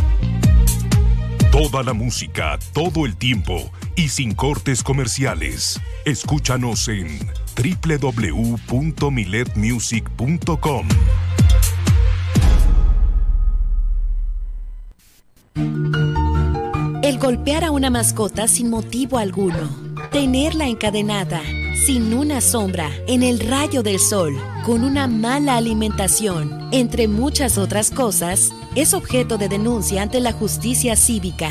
Toda la música, todo el tiempo y sin cortes comerciales. Escúchanos en www.miletmusic.com. El golpear a una mascota sin motivo alguno. Tenerla encadenada, sin una sombra, en el rayo del sol, con una mala alimentación, entre muchas otras cosas, es objeto de denuncia ante la justicia cívica.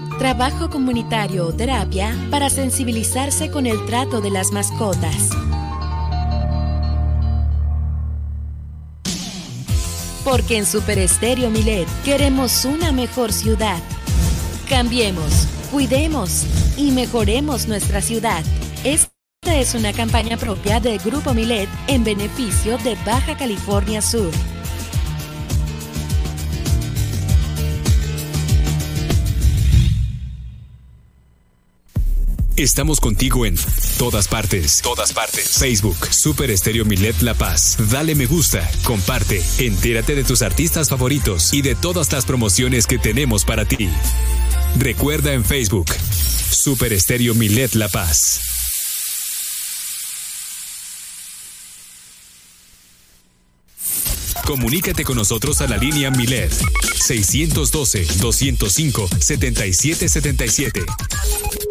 trabajo comunitario o terapia para sensibilizarse con el trato de las mascotas. Porque en Super Estéreo Milet queremos una mejor ciudad. Cambiemos, cuidemos y mejoremos nuestra ciudad. Esta es una campaña propia del Grupo Milet en beneficio de Baja California Sur. Estamos contigo en todas partes. Todas partes. Facebook, Super Estéreo Milet La Paz. Dale me gusta, comparte, entérate de tus artistas favoritos y de todas las promociones que tenemos para ti. Recuerda en Facebook, Super Estéreo Milet La Paz. Comunícate con nosotros a la línea Milet 612-205-7777.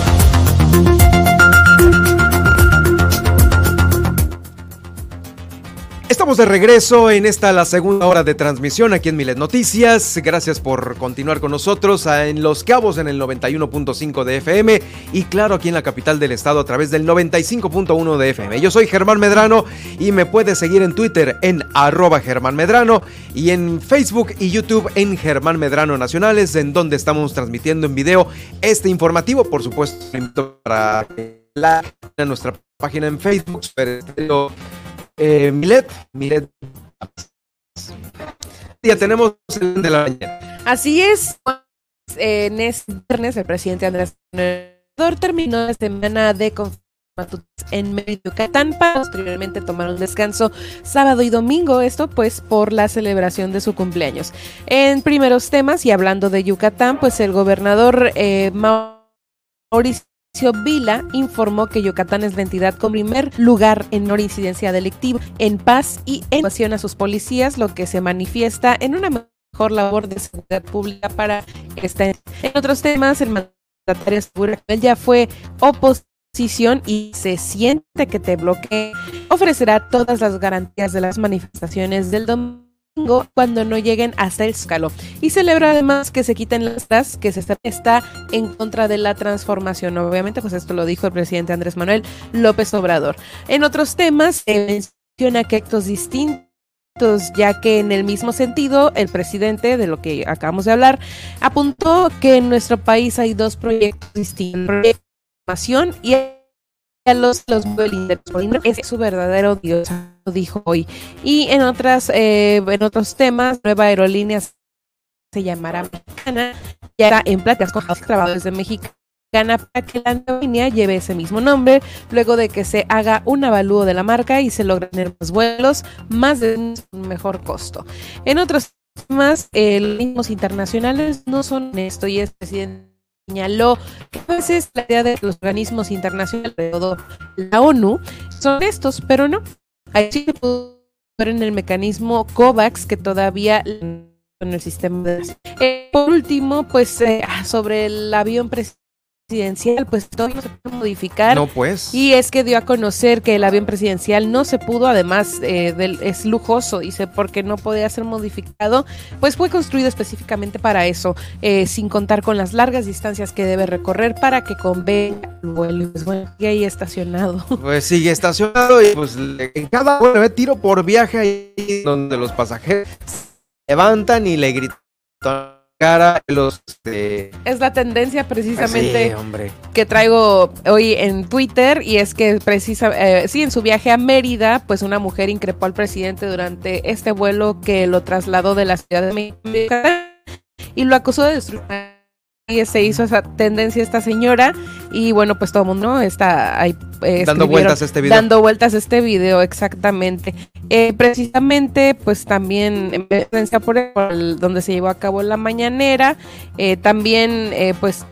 Estamos de regreso en esta la segunda hora de transmisión aquí en Milet Noticias. Gracias por continuar con nosotros en Los Cabos en el 91.5 de FM y claro aquí en la capital del estado a través del 95.1 de FM. Yo soy Germán Medrano y me puedes seguir en Twitter en arroba Germán Medrano y en Facebook y YouTube en Germán Medrano Nacionales en donde estamos transmitiendo en video este informativo. Por supuesto, para la, nuestra página en Facebook, eh, Milet, Milet. Ya tenemos el de la mañana. Así es. En este viernes, el presidente Andrés terminó la semana de en Mérida, Yucatán, para posteriormente tomar un descanso sábado y domingo, esto pues por la celebración de su cumpleaños. En primeros temas y hablando de Yucatán, pues el gobernador eh, Mauricio Vila informó que Yucatán es la entidad con primer lugar en incidencia delictiva, en paz y en educación a sus policías, lo que se manifiesta en una mejor labor de seguridad pública para esta. En otros temas, el mandatario asegura que él ya fue oposición y se siente que te bloquea. Ofrecerá todas las garantías de las manifestaciones del domingo cuando no lleguen hasta el escalo y celebra además que se quiten las que se está en contra de la transformación. Obviamente, pues esto lo dijo el presidente Andrés Manuel López Obrador. En otros temas, menciona que actos distintos ya que en el mismo sentido el presidente, de lo que acabamos de hablar, apuntó que en nuestro país hay dos proyectos distintos, y los, los es su verdadero Dios, lo dijo hoy. Y en otras, eh, en otros temas, nueva aerolínea se llamará Mexicana, ya está en pláticas con los trabajadores de Mexicana para que la aerolínea lleve ese mismo nombre, luego de que se haga un avalúo de la marca y se logren más vuelos, más de un mejor costo. En otros temas, eh, los mismos internacionales no son esto y es presidente señaló que a veces la idea de los organismos internacionales, todo la ONU, son estos, pero no. Ahí sí se pudo ver en el mecanismo COVAX que todavía en el sistema de... Eh, por último, pues eh, ah, sobre el avión presidencial presidencial, pues todo no se puede modificar. No, pues. Y es que dio a conocer que el avión presidencial no se pudo, además eh, del, es lujoso, dice, porque no podía ser modificado, pues fue construido específicamente para eso, eh, sin contar con las largas distancias que debe recorrer para que convenga el vuelo. Pues bueno, sigue ahí estacionado. Pues sigue estacionado y pues en cada bueno, tiro por viaje ahí donde los pasajeros levantan y le gritan cara los este, es la tendencia precisamente que traigo hoy en Twitter y es que precisa eh, sí en su viaje a Mérida pues una mujer increpó al presidente durante este vuelo que lo trasladó de la ciudad de México y lo acusó de destruir se hizo esa tendencia esta señora y bueno, pues todo el mundo está ahí eh, dando vueltas a este video. Dando vueltas a este video, exactamente. Eh, precisamente, pues también en por el, donde se llevó a cabo la mañanera, eh, también, pues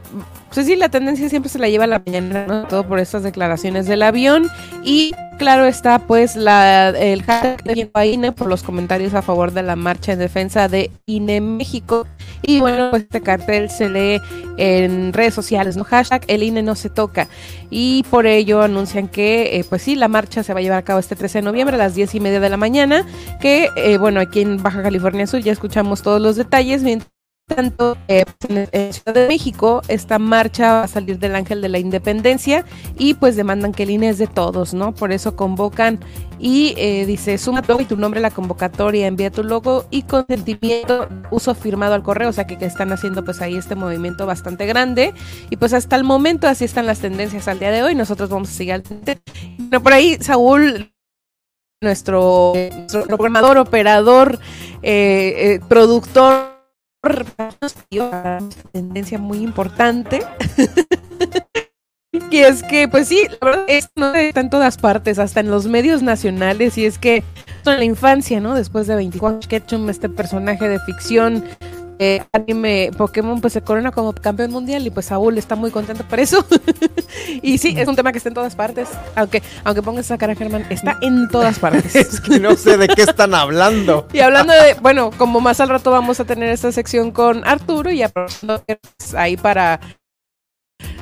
pues sí, la tendencia siempre se la lleva a la mañana, ¿no? Todo por estas declaraciones del avión. Y claro está, pues, la, el hashtag de INE por los comentarios a favor de la marcha en defensa de INE México. Y bueno, pues este cartel se lee en redes sociales, ¿no? Hashtag el INE no se toca. Y por ello anuncian que, eh, pues sí, la marcha se va a llevar a cabo este 13 de noviembre a las 10 y media de la mañana. Que, eh, bueno, aquí en Baja California Sur ya escuchamos todos los detalles tanto eh, en Ciudad de México esta marcha va a salir del Ángel de la Independencia y pues demandan que el INE es de todos, ¿no? Por eso convocan y eh, dice suma tu y tu nombre a la convocatoria, envía tu logo y consentimiento, uso firmado al correo, o sea que, que están haciendo pues ahí este movimiento bastante grande y pues hasta el momento así están las tendencias al día de hoy, nosotros vamos a seguir al Bueno, por ahí Saúl nuestro, nuestro programador, operador, eh, productor una tendencia muy importante. y es que, pues sí, la verdad, esto está en todas partes, hasta en los medios nacionales, y es que en la infancia, ¿no? Después de 24 Ketchum, este personaje de ficción eh, anime Pokémon pues se corona como campeón mundial y pues Saúl está muy contento por eso. y sí, es un tema que está en todas partes. Aunque, aunque pongas esa cara, Germán, está en todas partes. es que no sé de qué están hablando. y hablando de, bueno, como más al rato vamos a tener esta sección con Arturo y ahí para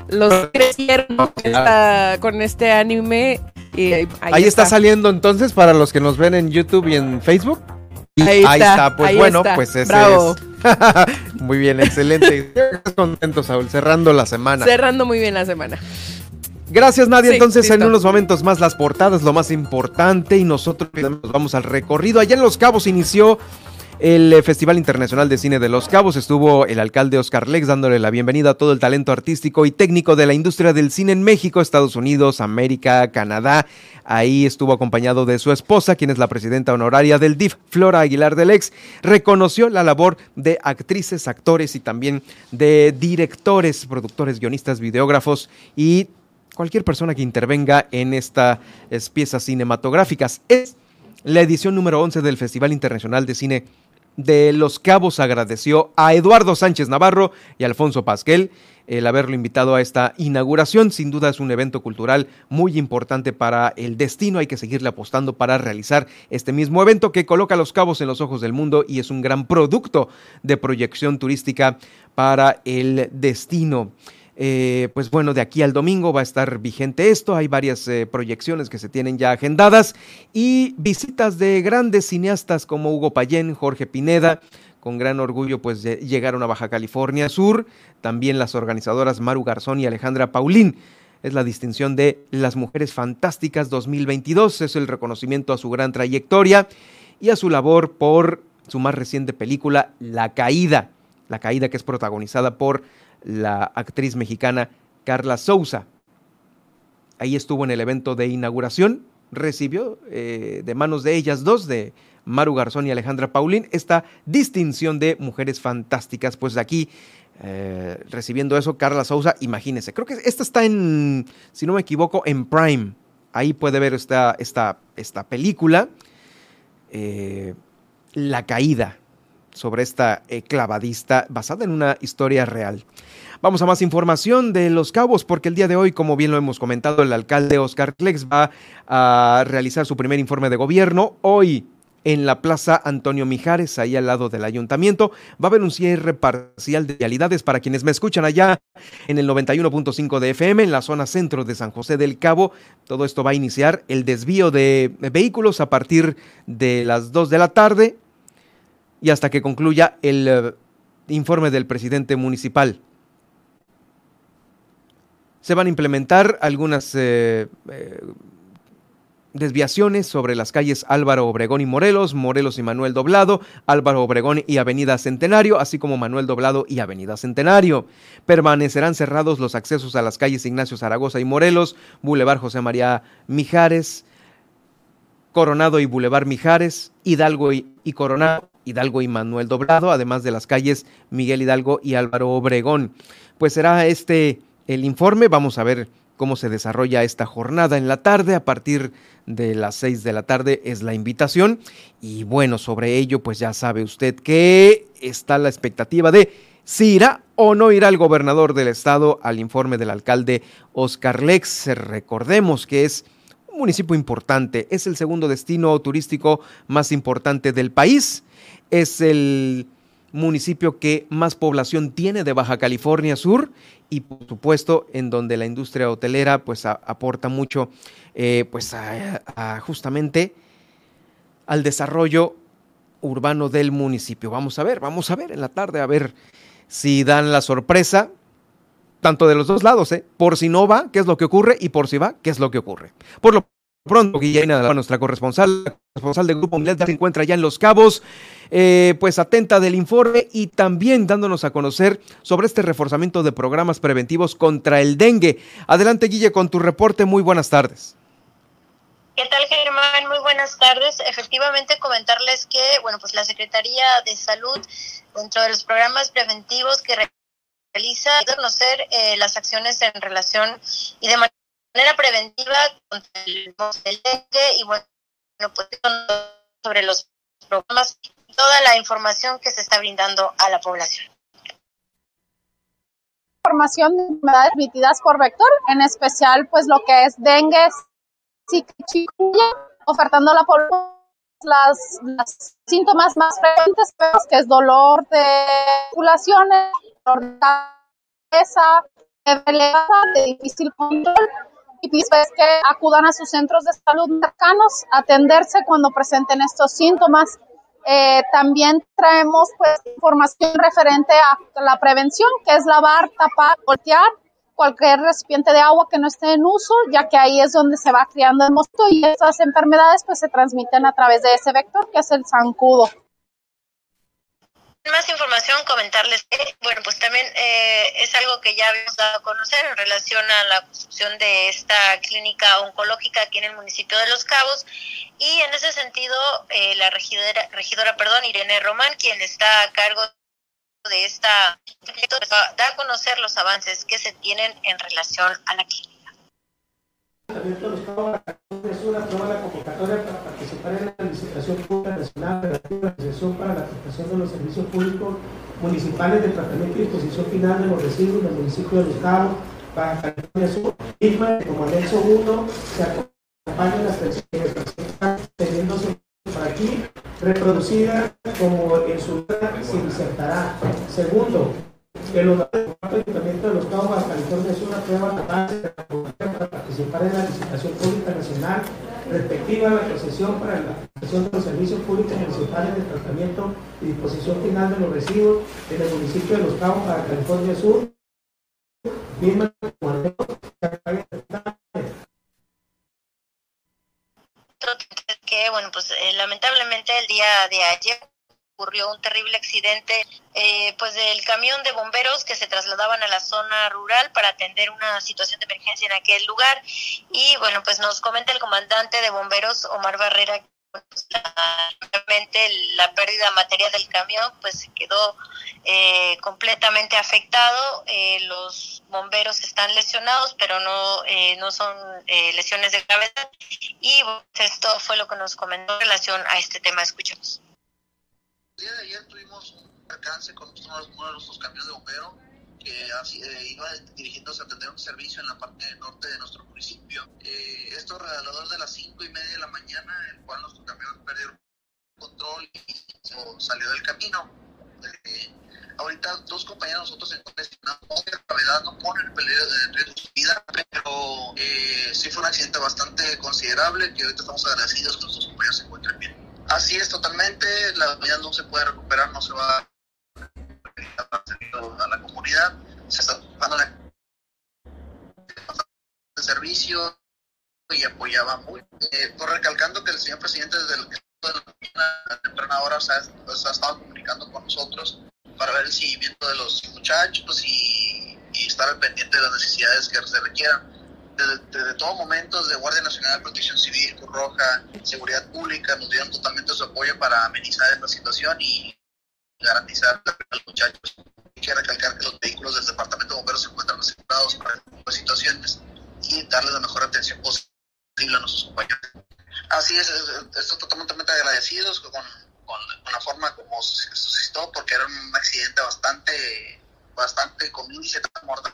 los que crecieron con este anime. Y ahí, está saliendo entonces para los que nos ven en YouTube y en Facebook. Ahí, está, pues bueno, pues ese es. muy bien, excelente. Contento, Saúl, cerrando la semana. Cerrando muy bien la semana. Gracias, Nadia. Entonces, en unos momentos más, las portadas, lo más importante, y nosotros nos vamos al recorrido. Allá en Los Cabos inició el eh, Festival Internacional de Cine de Los Cabos estuvo el alcalde Oscar Lex dándole la bienvenida a todo el talento artístico y técnico de la industria del cine en México, Estados Unidos, América, Canadá. Ahí estuvo acompañado de su esposa, quien es la presidenta honoraria del DIF, Flora Aguilar del Ex. Reconoció la labor de actrices, actores y también de directores, productores, guionistas, videógrafos y cualquier persona que intervenga en estas piezas cinematográficas. Es la edición número 11 del Festival Internacional de Cine de Los Cabos agradeció a Eduardo Sánchez Navarro y Alfonso Pasquel el haberlo invitado a esta inauguración. Sin duda es un evento cultural muy importante para el destino. Hay que seguirle apostando para realizar este mismo evento que coloca Los Cabos en los ojos del mundo y es un gran producto de proyección turística para el destino. Eh, pues bueno, de aquí al domingo va a estar vigente esto. Hay varias eh, proyecciones que se tienen ya agendadas y visitas de grandes cineastas como Hugo Payén, Jorge Pineda. Con gran orgullo, pues llegaron a Baja California Sur. También las organizadoras Maru Garzón y Alejandra Paulín. Es la distinción de las Mujeres Fantásticas 2022. Es el reconocimiento a su gran trayectoria y a su labor por su más reciente película, La Caída. La Caída, que es protagonizada por la actriz mexicana Carla Souza. Ahí estuvo en el evento de inauguración, recibió eh, de manos de ellas dos, de Maru Garzón y Alejandra Paulín, esta distinción de mujeres fantásticas. Pues de aquí, eh, recibiendo eso, Carla Souza, imagínese, creo que esta está en, si no me equivoco, en Prime. Ahí puede ver esta, esta, esta película, eh, La Caída, sobre esta clavadista basada en una historia real. Vamos a más información de Los Cabos, porque el día de hoy, como bien lo hemos comentado, el alcalde Oscar Clex va a realizar su primer informe de gobierno. Hoy, en la Plaza Antonio Mijares, ahí al lado del ayuntamiento. Va a haber un cierre parcial de realidades para quienes me escuchan allá en el 91.5 de FM, en la zona centro de San José del Cabo. Todo esto va a iniciar el desvío de vehículos a partir de las 2 de la tarde y hasta que concluya el eh, informe del presidente municipal se van a implementar algunas eh, eh, desviaciones sobre las calles Álvaro Obregón y Morelos, Morelos y Manuel Doblado, Álvaro Obregón y Avenida Centenario, así como Manuel Doblado y Avenida Centenario. Permanecerán cerrados los accesos a las calles Ignacio Zaragoza y Morelos, Boulevard José María Mijares, Coronado y Boulevard Mijares, Hidalgo y, Coronado Hidalgo y Manuel Doblado, además de las calles Miguel Hidalgo y Álvaro Obregón. Pues será este el informe, vamos a ver cómo se desarrolla esta jornada en la tarde. A partir de las seis de la tarde es la invitación. Y bueno, sobre ello, pues ya sabe usted que está la expectativa de si irá o no irá el gobernador del estado al informe del alcalde Oscar Lex. Recordemos que es un municipio importante, es el segundo destino turístico más importante del país, es el municipio que más población tiene de Baja California Sur y por supuesto en donde la industria hotelera pues aporta mucho eh, pues justamente al desarrollo urbano del municipio. Vamos a ver, vamos a ver en la tarde a ver si dan la sorpresa tanto de los dos lados, ¿eh? por si no va, qué es lo que ocurre y por si va, qué es lo que ocurre. Por lo pronto, Guillermo, nuestra corresponsal, responsable del Grupo Milet, se encuentra ya en Los Cabos, eh, pues atenta del informe y también dándonos a conocer sobre este reforzamiento de programas preventivos contra el dengue. Adelante, Guille, con tu reporte. Muy buenas tardes. ¿Qué tal, Germán? Muy buenas tardes. Efectivamente, comentarles que, bueno, pues la Secretaría de Salud, dentro de los programas preventivos que realiza, conocer eh, las acciones en relación y de manera manera preventiva contra el, dengue y bueno, pues sobre los programas y toda la información que se está brindando a la población. Información de enfermedades transmitidas por vector, en especial pues lo que es dengue, chikungunya, ofertando a la población las, las, síntomas más frecuentes, que es dolor de articulaciones, dolor de cabeza, de difícil control, es que acudan a sus centros de salud cercanos a atenderse cuando presenten estos síntomas. Eh, también traemos pues información referente a la prevención, que es lavar, tapar, voltear cualquier recipiente de agua que no esté en uso, ya que ahí es donde se va criando el mosquito y estas enfermedades pues se transmiten a través de ese vector que es el zancudo más información, comentarles que, bueno, pues también eh, es algo que ya habíamos dado a conocer en relación a la construcción de esta clínica oncológica aquí en el municipio de Los Cabos. Y en ese sentido, eh, la regidora, regidora, perdón, Irene Román, quien está a cargo de esta proyecto, da a conocer los avances que se tienen en relación a la clínica en la licitación pública nacional para la prestación de los servicios públicos municipales de tratamiento y disposición final de los residuos del municipio de Los Cabos, Baja California Sur, IGMA, como anexo 1, se acompañan las personas teniéndose por aquí, reproducida como en su se insertará. Segundo, que los Ayuntamiento de Los Cabos, Baja California Sur, aprueba la base para participar en la licitación pública nacional respectiva a la concesión para la prestación de los servicios públicos municipales de tratamiento y disposición final de los residuos en el municipio de Los Cabos para California Sur, misma que bueno pues eh, lamentablemente el día de ayer ocurrió un terrible accidente eh, pues del camión de bomberos que se trasladaban a la zona rural para atender una situación de emergencia en aquel lugar. Y bueno pues nos comenta el comandante de bomberos Omar Barrera pues, la, pérdida material del camión pues quedó eh, completamente afectado. Eh, los bomberos están lesionados pero no no son lesiones de gravedad. Y esto fue lo que nos comentó en relación a este tema. Escuchamos el día de ayer tuvimos un alcance con uno de nuestros camiones de bombero que eh, iba dirigiéndose a atender un servicio en la parte norte de nuestro municipio. Eh, esto alrededor de las cinco y media de la mañana, el cual nuestro camión perdió control y salió del camino. Eh, ahorita dos compañeros nosotros en de gravedad no ponen en peligro de su vida, pero eh, sí fue un accidente bastante considerable que ahorita estamos agradecidos que nuestros compañeros se encuentren bien. Así es totalmente, la unidad no se puede recuperar, no se va a la comunidad, se está dando el servicio y apoyaba muy. Eh, por recalcando que el señor presidente desde el de la se ha, estado comunicando con nosotros para ver el seguimiento de los muchachos y, y estar al pendiente de las necesidades que se requieran desde, todo momento, de Guardia Nacional, Protección Civil, Cruz Roja, Seguridad Pública, nos dieron totalmente su apoyo para amenizar esta situación y garantizar a los muchachos. Hay que recalcar que los vehículos del Departamento de Bomberos se encuentran asegurados para este situaciones y darles la mejor atención posible a nuestros compañeros. Así es, estoy totalmente agradecidos con, con, la forma como se suscitó, porque era un accidente bastante, bastante con índice de muerte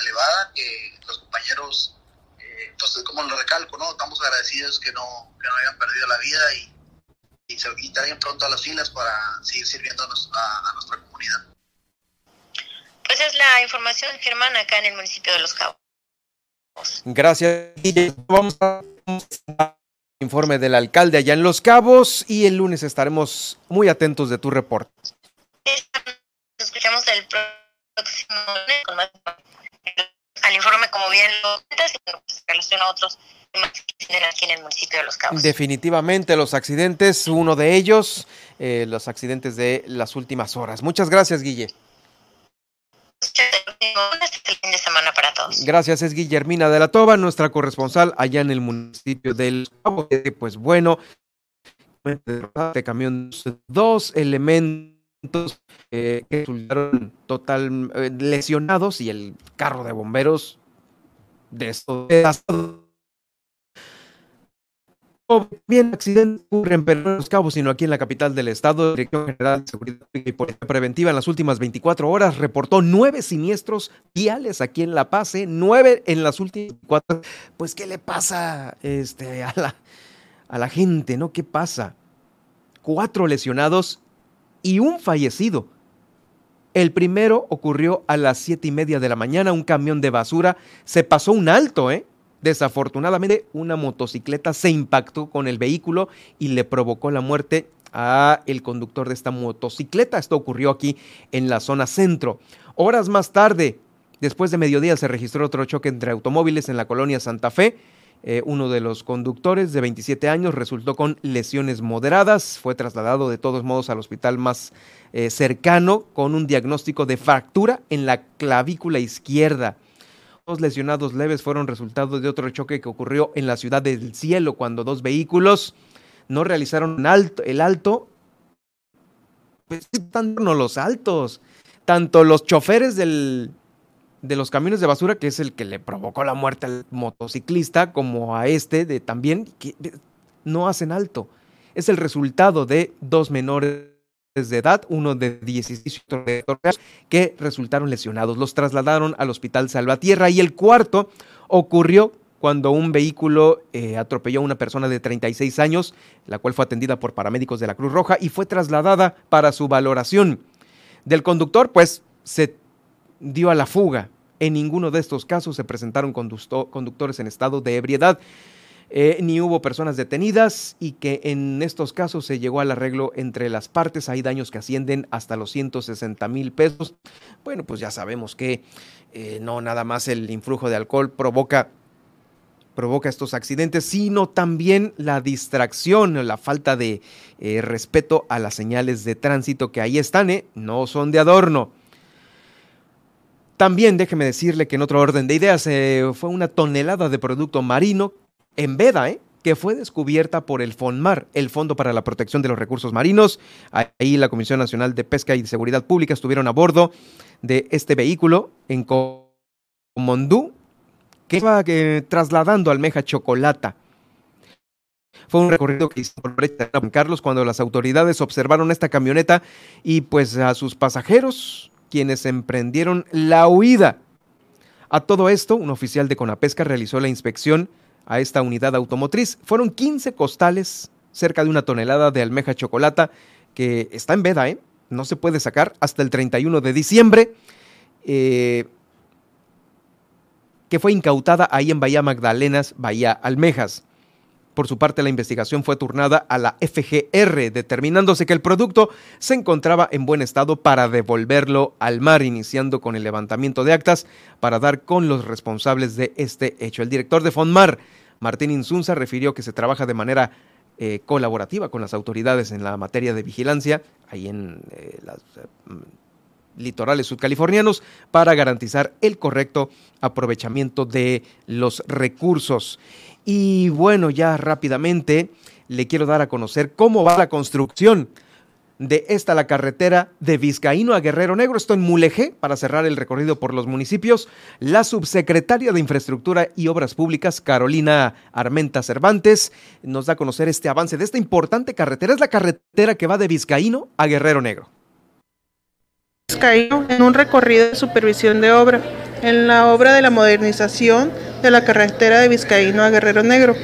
elevada, que los compañeros, entonces, como lo recalco, ¿no? estamos agradecidos que no, que no hayan perdido la vida y, y se quitarían pronto a las filas para seguir sirviendo a, a nuestra comunidad. Pues es la información, Germán, acá en el municipio de Los Cabos. Gracias, Vamos a informe del alcalde allá en Los Cabos y el lunes estaremos muy atentos de tu reporte. Escuchamos el próximo lunes con más al informe como bien lo comentas y pues, relación a otros temas que tienen aquí en el municipio de Los Cabos. Definitivamente los accidentes, uno de ellos, eh, los accidentes de las últimas horas. Muchas gracias, Guille. Fin de semana para todos. Gracias, es Guillermina de la Toba, nuestra corresponsal allá en el municipio del Cabo. Pues bueno, de camión dos elementos eh, que resultaron total eh, lesionados y el carro de bomberos de estos bien accidente ocurre en Los Cabos, sino aquí en la capital del estado. Dirección General de Seguridad y Policía Preventiva en las últimas 24 horas reportó nueve siniestros viales aquí en La Paz, ¿eh? nueve en las últimas cuatro. Pues, ¿qué le pasa este, a, la, a la gente, no? ¿Qué pasa? Cuatro lesionados y un fallecido. El primero ocurrió a las siete y media de la mañana. Un camión de basura se pasó un alto, ¿eh? Desafortunadamente, una motocicleta se impactó con el vehículo y le provocó la muerte a el conductor de esta motocicleta. Esto ocurrió aquí en la zona centro. Horas más tarde, después de mediodía, se registró otro choque entre automóviles en la colonia Santa Fe. Eh, uno de los conductores de 27 años resultó con lesiones moderadas. Fue trasladado de todos modos al hospital más eh, cercano con un diagnóstico de fractura en la clavícula izquierda. Dos lesionados leves fueron resultado de otro choque que ocurrió en la ciudad del cielo cuando dos vehículos no realizaron el alto. Pues tanto los altos. Tanto los choferes del, de los camiones de basura, que es el que le provocó la muerte al motociclista, como a este de también, que no hacen alto. Es el resultado de dos menores de edad, uno de 16 y de 14 que resultaron lesionados. Los trasladaron al Hospital Salvatierra y el cuarto ocurrió cuando un vehículo eh, atropelló a una persona de 36 años, la cual fue atendida por paramédicos de la Cruz Roja y fue trasladada para su valoración. Del conductor, pues, se dio a la fuga. En ninguno de estos casos se presentaron conductores en estado de ebriedad. Eh, ni hubo personas detenidas y que en estos casos se llegó al arreglo entre las partes. Hay daños que ascienden hasta los 160 mil pesos. Bueno, pues ya sabemos que eh, no nada más el influjo de alcohol provoca provoca estos accidentes, sino también la distracción, la falta de eh, respeto a las señales de tránsito que ahí están, no son de adorno. También déjeme decirle que en otro orden de ideas fue una tonelada de producto marino en Veda, ¿eh? que fue descubierta por el FONMAR, el Fondo para la Protección de los Recursos Marinos. Ahí la Comisión Nacional de Pesca y Seguridad Pública estuvieron a bordo de este vehículo en Comondú, que iba eh, trasladando almeja chocolata. Fue un recorrido que hizo por brecha Carlos cuando las autoridades observaron esta camioneta y pues a sus pasajeros, quienes emprendieron la huida. A todo esto, un oficial de Conapesca realizó la inspección a esta unidad automotriz. Fueron 15 costales, cerca de una tonelada de almeja chocolata, que está en veda, ¿eh? no se puede sacar hasta el 31 de diciembre, eh, que fue incautada ahí en Bahía Magdalenas, Bahía Almejas. Por su parte, la investigación fue turnada a la FGR, determinándose que el producto se encontraba en buen estado para devolverlo al mar, iniciando con el levantamiento de actas para dar con los responsables de este hecho. El director de Fonmar, Martín Insunza, refirió que se trabaja de manera eh, colaborativa con las autoridades en la materia de vigilancia, ahí en eh, las litorales sudcalifornianos para garantizar el correcto aprovechamiento de los recursos. Y bueno, ya rápidamente le quiero dar a conocer cómo va la construcción de esta la carretera de Vizcaíno a Guerrero Negro. Esto en Mulegé, para cerrar el recorrido por los municipios. La subsecretaria de Infraestructura y Obras Públicas, Carolina Armenta Cervantes, nos da a conocer este avance de esta importante carretera. Es la carretera que va de Vizcaíno a Guerrero Negro. Vizcaíno en un recorrido de supervisión de obra, en la obra de la modernización de la carretera de Vizcaíno a Guerrero Negro.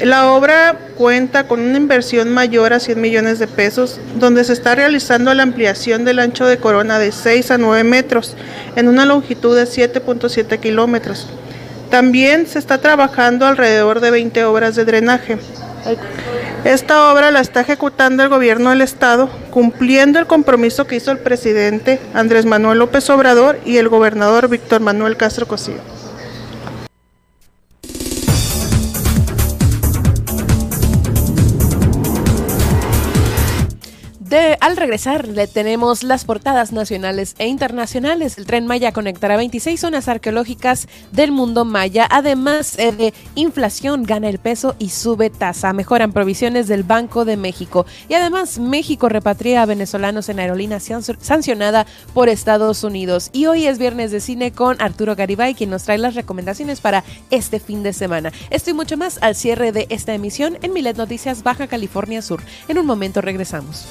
La obra cuenta con una inversión mayor a 100 millones de pesos, donde se está realizando la ampliación del ancho de corona de 6 a 9 metros, en una longitud de 7.7 kilómetros. También se está trabajando alrededor de 20 obras de drenaje. Esta obra la está ejecutando el gobierno del estado, cumpliendo el compromiso que hizo el presidente Andrés Manuel López Obrador y el gobernador Víctor Manuel Castro Cosío. De, al regresar le tenemos las portadas nacionales e internacionales. El tren Maya conectará 26 zonas arqueológicas del mundo maya. Además eh, de inflación, gana el peso y sube tasa. Mejoran provisiones del Banco de México. Y además México repatria a venezolanos en aerolínea sancionada por Estados Unidos. Y hoy es viernes de cine con Arturo Garibay, quien nos trae las recomendaciones para este fin de semana. Esto y mucho más al cierre de esta emisión en Milet Noticias Baja California Sur. En un momento regresamos.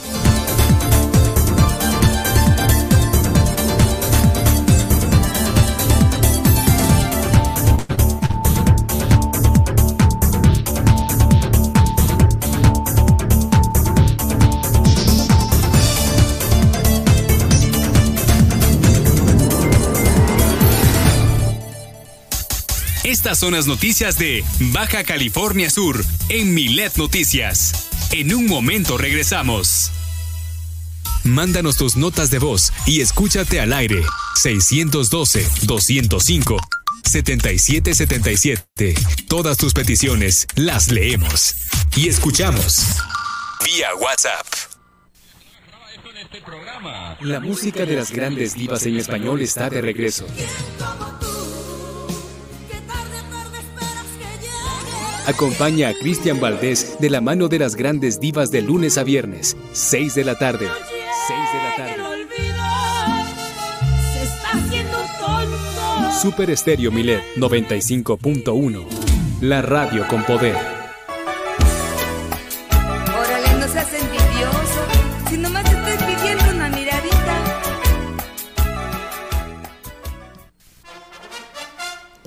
Estas son las noticias de Baja California Sur en Milet Noticias. En un momento regresamos. Mándanos tus notas de voz y escúchate al aire. 612-205-7777. Todas tus peticiones las leemos y escuchamos. Vía WhatsApp. La música de las grandes divas en español está de regreso. Acompaña a Cristian Valdés de la mano de las grandes divas de lunes a viernes, 6 de la tarde. 6 de la tarde. Super Estéreo Milet 95.1. La radio con poder.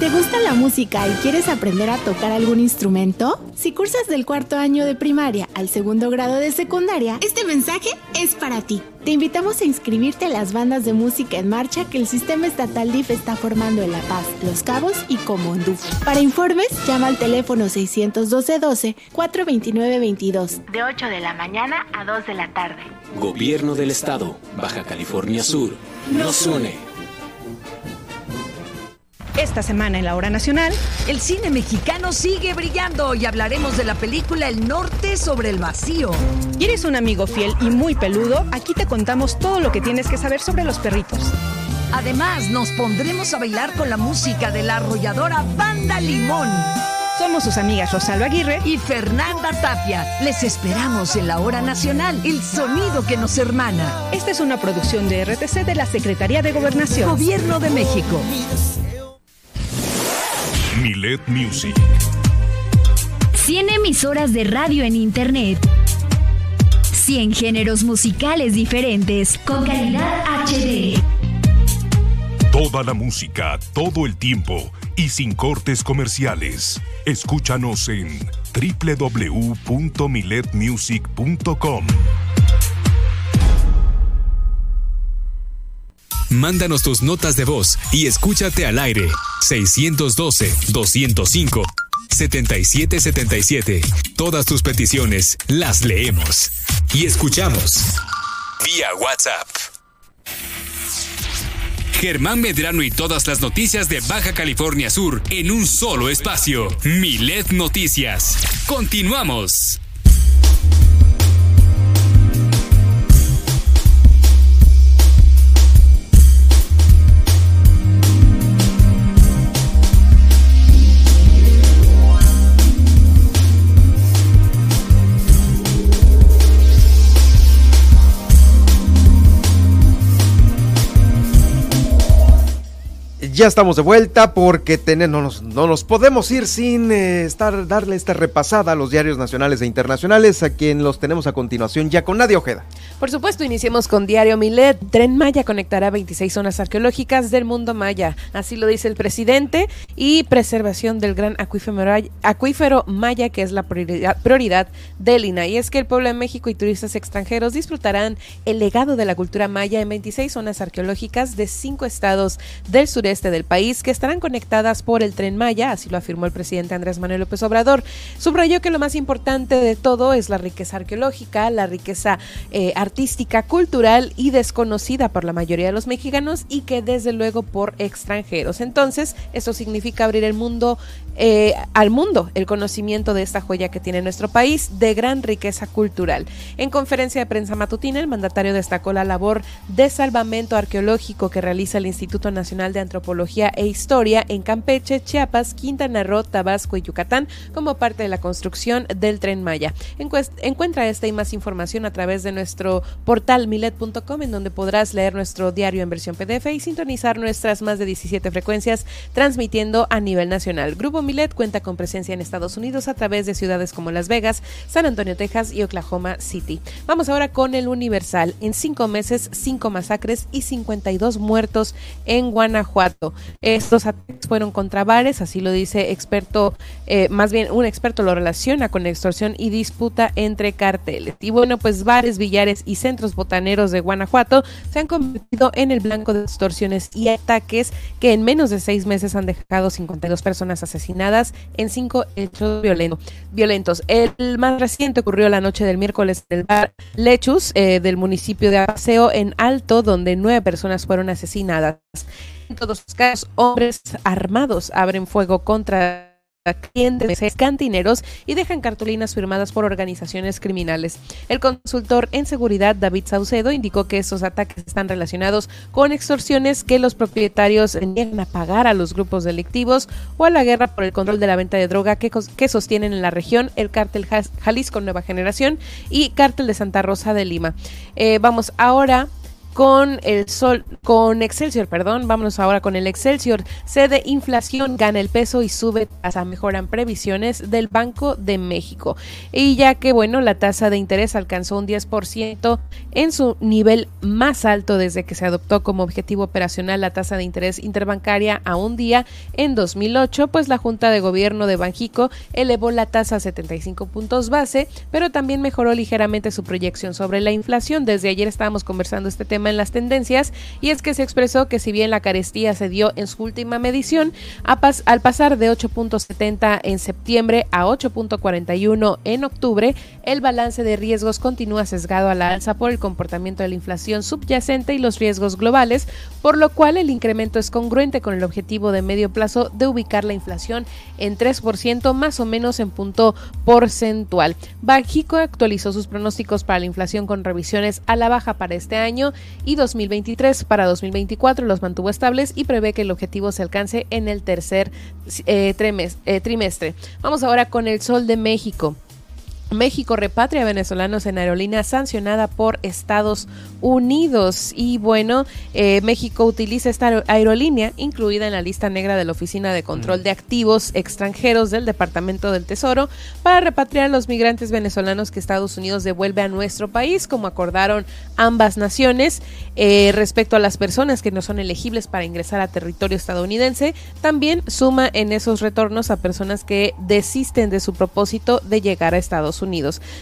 ¿Te gusta la música y quieres aprender a tocar algún instrumento? Si cursas del cuarto año de primaria al segundo grado de secundaria, este mensaje es para ti. Te invitamos a inscribirte a las bandas de música en marcha que el sistema estatal DIF está formando en La Paz, Los Cabos y Comondú. Para informes, llama al teléfono 612-12-429-22, de 8 de la mañana a 2 de la tarde. Gobierno del Estado, Baja California Sur, nos une. Esta semana en la hora nacional, el cine mexicano sigue brillando y hablaremos de la película El Norte sobre el vacío. ¿Quieres un amigo fiel y muy peludo? Aquí te contamos todo lo que tienes que saber sobre los perritos. Además, nos pondremos a bailar con la música de la arrolladora Banda Limón. Somos sus amigas Rosalba Aguirre y Fernanda Tapia. Les esperamos en la hora nacional, el sonido que nos hermana. Esta es una producción de RTC de la Secretaría de Gobernación. Gobierno de México. Milet Music. 100 emisoras de radio en Internet. 100 géneros musicales diferentes con calidad HD. Toda la música, todo el tiempo y sin cortes comerciales. Escúchanos en www.miletmusic.com. Mándanos tus notas de voz y escúchate al aire. 612-205-7777. Todas tus peticiones las leemos y escuchamos. Vía WhatsApp. Germán Medrano y todas las noticias de Baja California Sur en un solo espacio. Milet Noticias. Continuamos. Ya estamos de vuelta porque ten- no, nos, no nos podemos ir sin eh, estar darle esta repasada a los diarios nacionales e internacionales, a quien los tenemos a continuación ya con Nadia Ojeda. Por supuesto, iniciemos con Diario Milet. Tren Maya conectará 26 zonas arqueológicas del mundo maya. Así lo dice el presidente. Y preservación del gran acuífero, acuífero maya, que es la prioridad, prioridad del INA. Y es que el pueblo de México y turistas extranjeros disfrutarán el legado de la cultura maya en 26 zonas arqueológicas de cinco estados del sureste del país que estarán conectadas por el tren Maya, así lo afirmó el presidente Andrés Manuel López Obrador. Subrayó que lo más importante de todo es la riqueza arqueológica, la riqueza eh, artística, cultural y desconocida por la mayoría de los mexicanos y que desde luego por extranjeros. Entonces, eso significa abrir el mundo eh, al mundo el conocimiento de esta joya que tiene nuestro país de gran riqueza cultural. En conferencia de prensa matutina, el mandatario destacó la labor de salvamento arqueológico que realiza el Instituto Nacional de Antropología e Historia en Campeche, Chiapas, Quintana Roo, Tabasco y Yucatán como parte de la construcción del Tren Maya. Encuentra esta y más información a través de nuestro portal milet.com en donde podrás leer nuestro diario en versión PDF y sintonizar nuestras más de 17 frecuencias transmitiendo a nivel nacional. Grupo Cuenta con presencia en Estados Unidos a través de ciudades como Las Vegas, San Antonio, Texas y Oklahoma City. Vamos ahora con el Universal. En cinco meses, cinco masacres y 52 muertos en Guanajuato. Estos ataques fueron contra bares, así lo dice experto, eh, más bien un experto lo relaciona con extorsión y disputa entre carteles. Y bueno, pues bares, billares y centros botaneros de Guanajuato se han convertido en el blanco de extorsiones y ataques que en menos de seis meses han dejado 52 personas asesinadas en cinco hechos violento- violentos. El más reciente ocurrió la noche del miércoles del bar Lechus eh, del municipio de Apaseo en Alto, donde nueve personas fueron asesinadas. En todos los casos, hombres armados abren fuego contra clientes cantineros y dejan cartulinas firmadas por organizaciones criminales. El consultor en seguridad David Saucedo indicó que estos ataques están relacionados con extorsiones que los propietarios niegan a pagar a los grupos delictivos o a la guerra por el control de la venta de droga que, que sostienen en la región el cártel Jalisco Nueva Generación y cártel de Santa Rosa de Lima. Eh, vamos ahora con el sol, con Excelsior, perdón, vámonos ahora con el Excelsior. Cede inflación, gana el peso y sube tasa, mejoran previsiones del Banco de México. Y ya que, bueno, la tasa de interés alcanzó un 10% en su nivel más alto desde que se adoptó como objetivo operacional la tasa de interés interbancaria a un día en 2008, pues la Junta de Gobierno de Banjico elevó la tasa a 75 puntos base, pero también mejoró ligeramente su proyección sobre la inflación. Desde ayer estábamos conversando este tema en las tendencias y es que se expresó que si bien la carestía se dio en su última medición, pas- al pasar de 8.70 en septiembre a 8.41 en octubre, el balance de riesgos continúa sesgado a la alza por el comportamiento de la inflación subyacente y los riesgos globales, por lo cual el incremento es congruente con el objetivo de medio plazo de ubicar la inflación en 3% más o menos en punto porcentual. Banjico actualizó sus pronósticos para la inflación con revisiones a la baja para este año y 2023 para 2024 los mantuvo estables y prevé que el objetivo se alcance en el tercer eh, eh, trimestre. Vamos ahora con el Sol de México. México repatria a venezolanos en aerolínea sancionada por Estados Unidos. Y bueno, eh, México utiliza esta aer- aerolínea incluida en la lista negra de la Oficina de Control de Activos Extranjeros del Departamento del Tesoro para repatriar a los migrantes venezolanos que Estados Unidos devuelve a nuestro país, como acordaron ambas naciones. Eh, respecto a las personas que no son elegibles para ingresar a territorio estadounidense, también suma en esos retornos a personas que desisten de su propósito de llegar a Estados Unidos.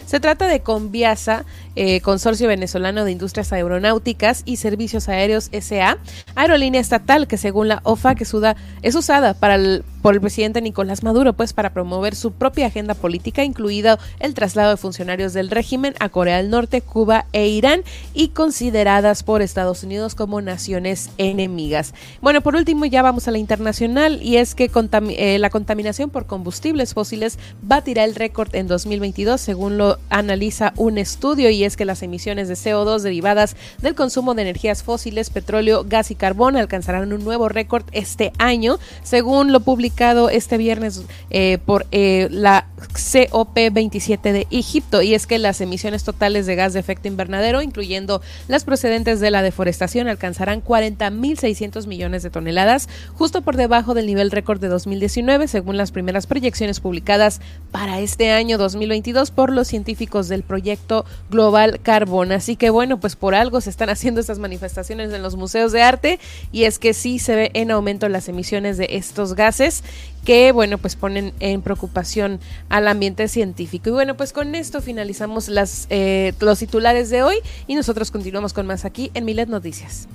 Se trata de Conviasa, eh, Consorcio Venezolano de Industrias Aeronáuticas y Servicios Aéreos SA, aerolínea estatal que según la OFAC es, uda- es usada para el- por el presidente Nicolás Maduro, pues para promover su propia agenda política, incluido el traslado de funcionarios del régimen a Corea del Norte, Cuba e Irán, y consideradas por Estados Unidos como naciones enemigas. Bueno, por último ya vamos a la internacional y es que eh, la contaminación por combustibles fósiles batirá el récord en 2022 2022, según lo analiza un estudio, y es que las emisiones de CO2 derivadas del consumo de energías fósiles, petróleo, gas y carbón alcanzarán un nuevo récord este año, según lo publicado este viernes eh, por eh, la COP27 de Egipto. Y es que las emisiones totales de gas de efecto invernadero, incluyendo las procedentes de la deforestación, alcanzarán 40.600 millones de toneladas, justo por debajo del nivel récord de 2019, según las primeras proyecciones publicadas para este año 2022 por los científicos del proyecto Global Carbon. Así que bueno, pues por algo se están haciendo estas manifestaciones en los museos de arte y es que sí se ve en aumento las emisiones de estos gases que bueno pues ponen en preocupación al ambiente científico y bueno pues con esto finalizamos las eh, los titulares de hoy y nosotros continuamos con más aquí en Milet Noticias.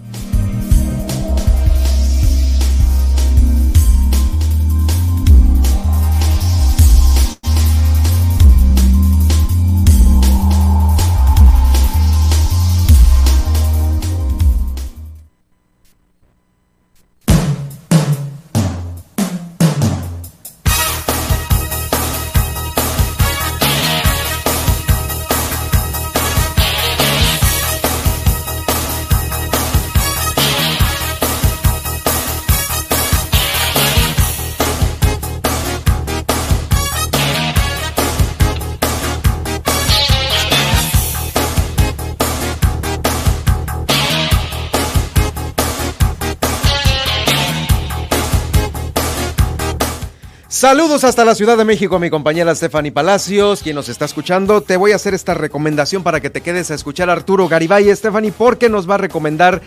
Saludos hasta la Ciudad de México, mi compañera Stephanie Palacios, quien nos está escuchando. Te voy a hacer esta recomendación para que te quedes a escuchar a Arturo Garibay, Stephanie, porque nos va a recomendar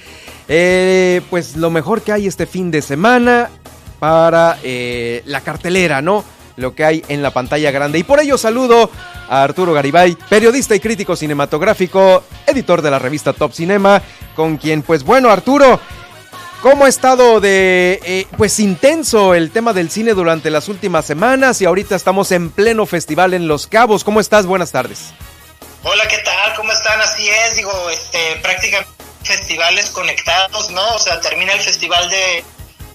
eh, pues lo mejor que hay este fin de semana para eh, la cartelera, ¿no? Lo que hay en la pantalla grande. Y por ello saludo a Arturo Garibay, periodista y crítico cinematográfico, editor de la revista Top Cinema, con quien, pues bueno, Arturo, ¿Cómo ha estado de eh, pues intenso el tema del cine durante las últimas semanas y ahorita estamos en pleno festival en Los Cabos? ¿Cómo estás? Buenas tardes. Hola, ¿qué tal? ¿Cómo están? Así es, digo, este, prácticamente festivales conectados, ¿no? O sea, termina el festival de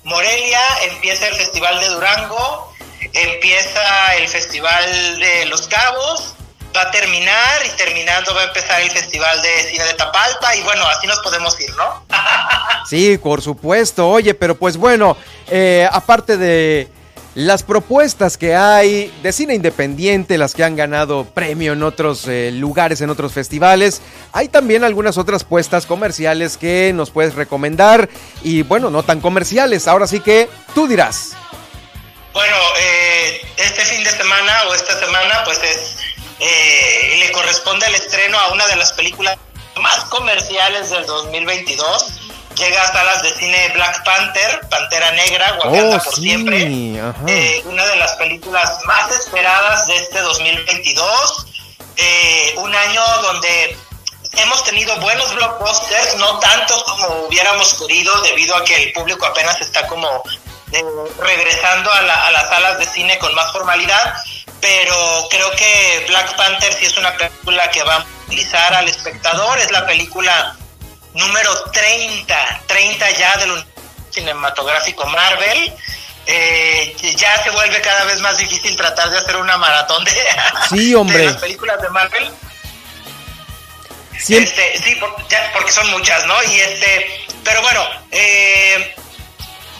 Morelia, empieza el festival de Durango, empieza el festival de Los Cabos, va a terminar y terminando va a empezar el Festival de Cine de Tapalpa y bueno, así nos podemos ir, ¿no? sí, por supuesto. Oye, pero pues bueno, eh, aparte de las propuestas que hay de cine independiente, las que han ganado premio en otros eh, lugares, en otros festivales, hay también algunas otras puestas comerciales que nos puedes recomendar y bueno, no tan comerciales. Ahora sí que tú dirás. Bueno, eh, este fin de semana o esta semana pues es eh, le corresponde el estreno a una de las películas más comerciales del 2022. Llega a salas de cine Black Panther, Pantera Negra, Wakanda oh, por siempre. Eh, una de las películas más esperadas de este 2022. Eh, un año donde hemos tenido buenos blockbusters, no tantos como hubiéramos querido, debido a que el público apenas está como regresando a las salas de cine con más formalidad pero creo que Black Panther sí es una película que va a movilizar al espectador, es la película número 30, 30 ya del cinematográfico Marvel. Eh, ya se vuelve cada vez más difícil tratar de hacer una maratón de, sí, hombre. las películas de Marvel. Sí, este, sí porque son muchas, ¿no? Y este, pero bueno, eh,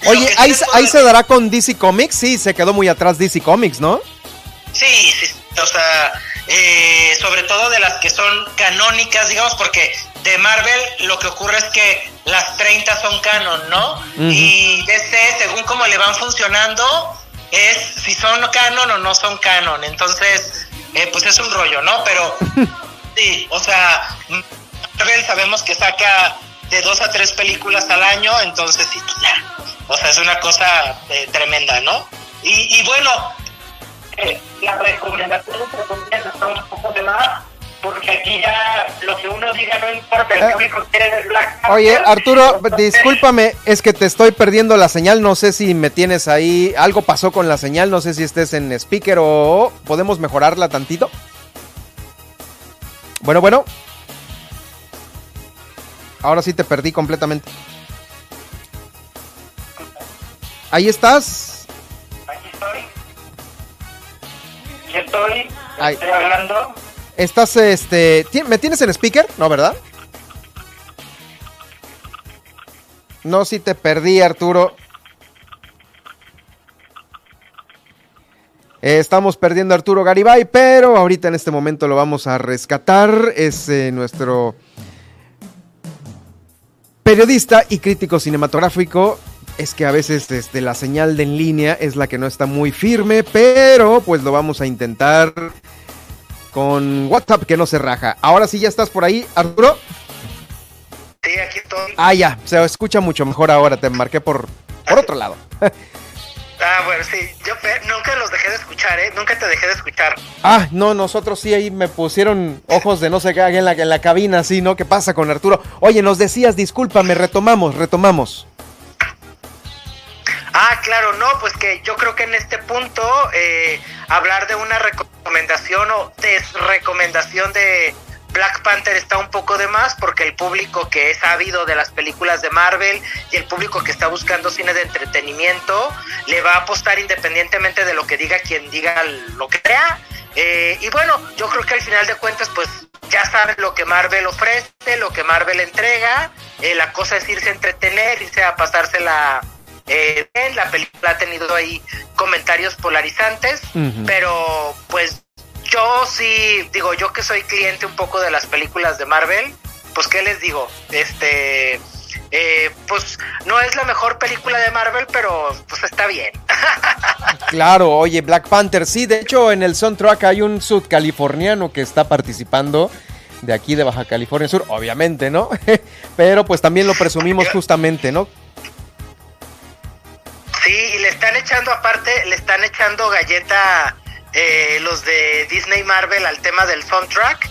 Oye, ahí, ahí se dará con DC Comics, sí, se quedó muy atrás DC Comics, ¿no? Sí, sí, o sea, eh, sobre todo de las que son canónicas, digamos, porque de Marvel lo que ocurre es que las 30 son canon, ¿no? Y DC, según cómo le van funcionando, es si son canon o no son canon. Entonces, eh, pues es un rollo, ¿no? Pero sí, o sea, Marvel sabemos que saca de dos a tres películas al año, entonces sí, pues ya. O sea, es una cosa eh, tremenda, ¿no? Y, y bueno, la recomendación está un poco de más porque aquí ya lo que uno diga no importa, el público eh, quiere es Black Oye, Arturo, discúlpame, es que te estoy perdiendo la señal, no sé si me tienes ahí, algo pasó con la señal, no sé si estés en speaker o podemos mejorarla tantito. Bueno, bueno. Ahora sí te perdí completamente. Ahí estás estoy. Ay. Estoy hablando. ¿Estás, este, me tienes en speaker? No, ¿verdad? No, si te perdí, Arturo. Eh, Estamos perdiendo a Arturo Garibay, pero ahorita en este momento lo vamos a rescatar. Es eh, nuestro periodista y crítico cinematográfico. Es que a veces este, la señal de en línea es la que no está muy firme, pero pues lo vamos a intentar con WhatsApp que no se raja. Ahora sí ya estás por ahí, Arturo. Sí, aquí estoy. Ah, ya, se escucha mucho mejor ahora. Te marqué por, por otro lado. Ah, bueno, sí. Yo nunca los dejé de escuchar, ¿eh? Nunca te dejé de escuchar. Ah, no, nosotros sí ahí me pusieron ojos de no sé qué en la, en la cabina, sí, ¿no? ¿Qué pasa con Arturo? Oye, nos decías, discúlpame, retomamos, retomamos. Ah, claro, no, pues que yo creo que en este punto eh, hablar de una recomendación o desrecomendación de Black Panther está un poco de más porque el público que es ávido de las películas de Marvel y el público que está buscando cine de entretenimiento le va a apostar independientemente de lo que diga quien diga lo que crea. Eh, y bueno, yo creo que al final de cuentas, pues ya saben lo que Marvel ofrece, lo que Marvel entrega. Eh, la cosa es irse a entretener, irse a pasársela eh, bien. La película ha tenido ahí comentarios polarizantes, pero pues yo sí, digo, yo que soy cliente un poco de las películas de Marvel, pues qué les digo, este, eh, pues no es la mejor película de Marvel, pero pues está bien. Claro, oye, Black Panther, sí, de hecho en el soundtrack hay un sudcaliforniano que está participando de aquí de Baja California Sur, obviamente, ¿no? Pero pues también lo presumimos justamente, ¿no? Sí, y le están echando aparte, le están echando galleta eh, los de Disney Marvel al tema del soundtrack.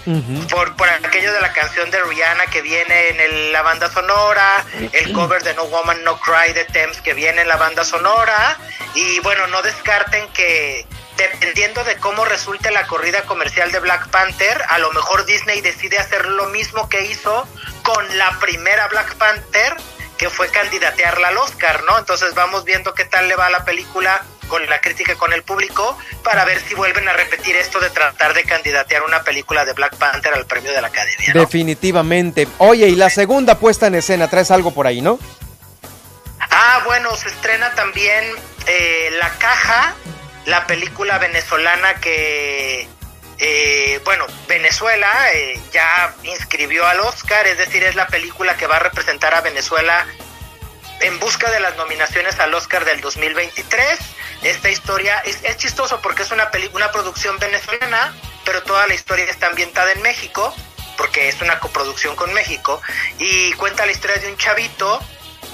Por, por aquello de la canción de Rihanna que viene en el- la banda sonora, el cover de No Woman No Cry de Thames que viene en la banda sonora. Y bueno, no descarten que dependiendo de cómo resulte la corrida comercial de Black Panther, a lo mejor Disney decide hacer lo mismo que hizo con la primera Black Panther, que fue candidatearla al Oscar, ¿no? Entonces vamos viendo qué tal le va a la película con la crítica y con el público para ver si vuelven a repetir esto de tratar de candidatear una película de Black Panther al premio de la Academia. ¿no? Definitivamente. Oye, y la segunda puesta en escena, traes algo por ahí, ¿no? Ah, bueno, se estrena también eh, La Caja, la película venezolana que, eh, bueno, Venezuela eh, ya inscribió al Oscar, es decir, es la película que va a representar a Venezuela en busca de las nominaciones al Oscar del 2023. Esta historia es, es chistoso porque es una, peli- una producción venezolana, pero toda la historia está ambientada en México, porque es una coproducción con México, y cuenta la historia de un chavito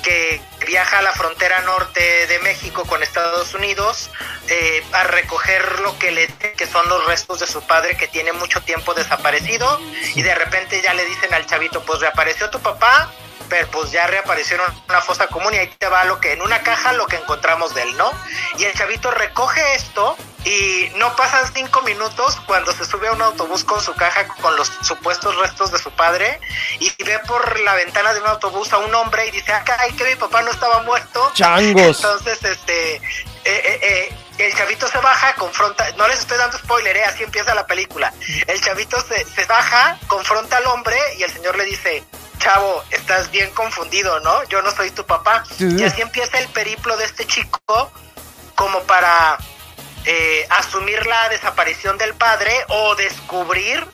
que viaja a la frontera norte de México con Estados Unidos eh, a recoger lo que le que son los restos de su padre que tiene mucho tiempo desaparecido y de repente ya le dicen al chavito pues reapareció tu papá pero pues ya reaparecieron en una fosa común y ahí te va lo que en una caja lo que encontramos de él, ¿no? Y el chavito recoge esto y no pasan cinco minutos cuando se sube a un autobús con su caja con los supuestos restos de su padre y ve por la ventana de un autobús a un hombre y dice, ah, caray, que mi papá no estaba muerto. Changos. Entonces, este, eh, eh, eh, el chavito se baja, confronta, no les estoy dando spoiler, eh, así empieza la película. El chavito se, se baja, confronta al hombre y el señor le dice, chavo, estás bien confundido, ¿no? Yo no soy tu papá. Y así empieza el periplo de este chico como para eh, asumir la desaparición del padre o descubrir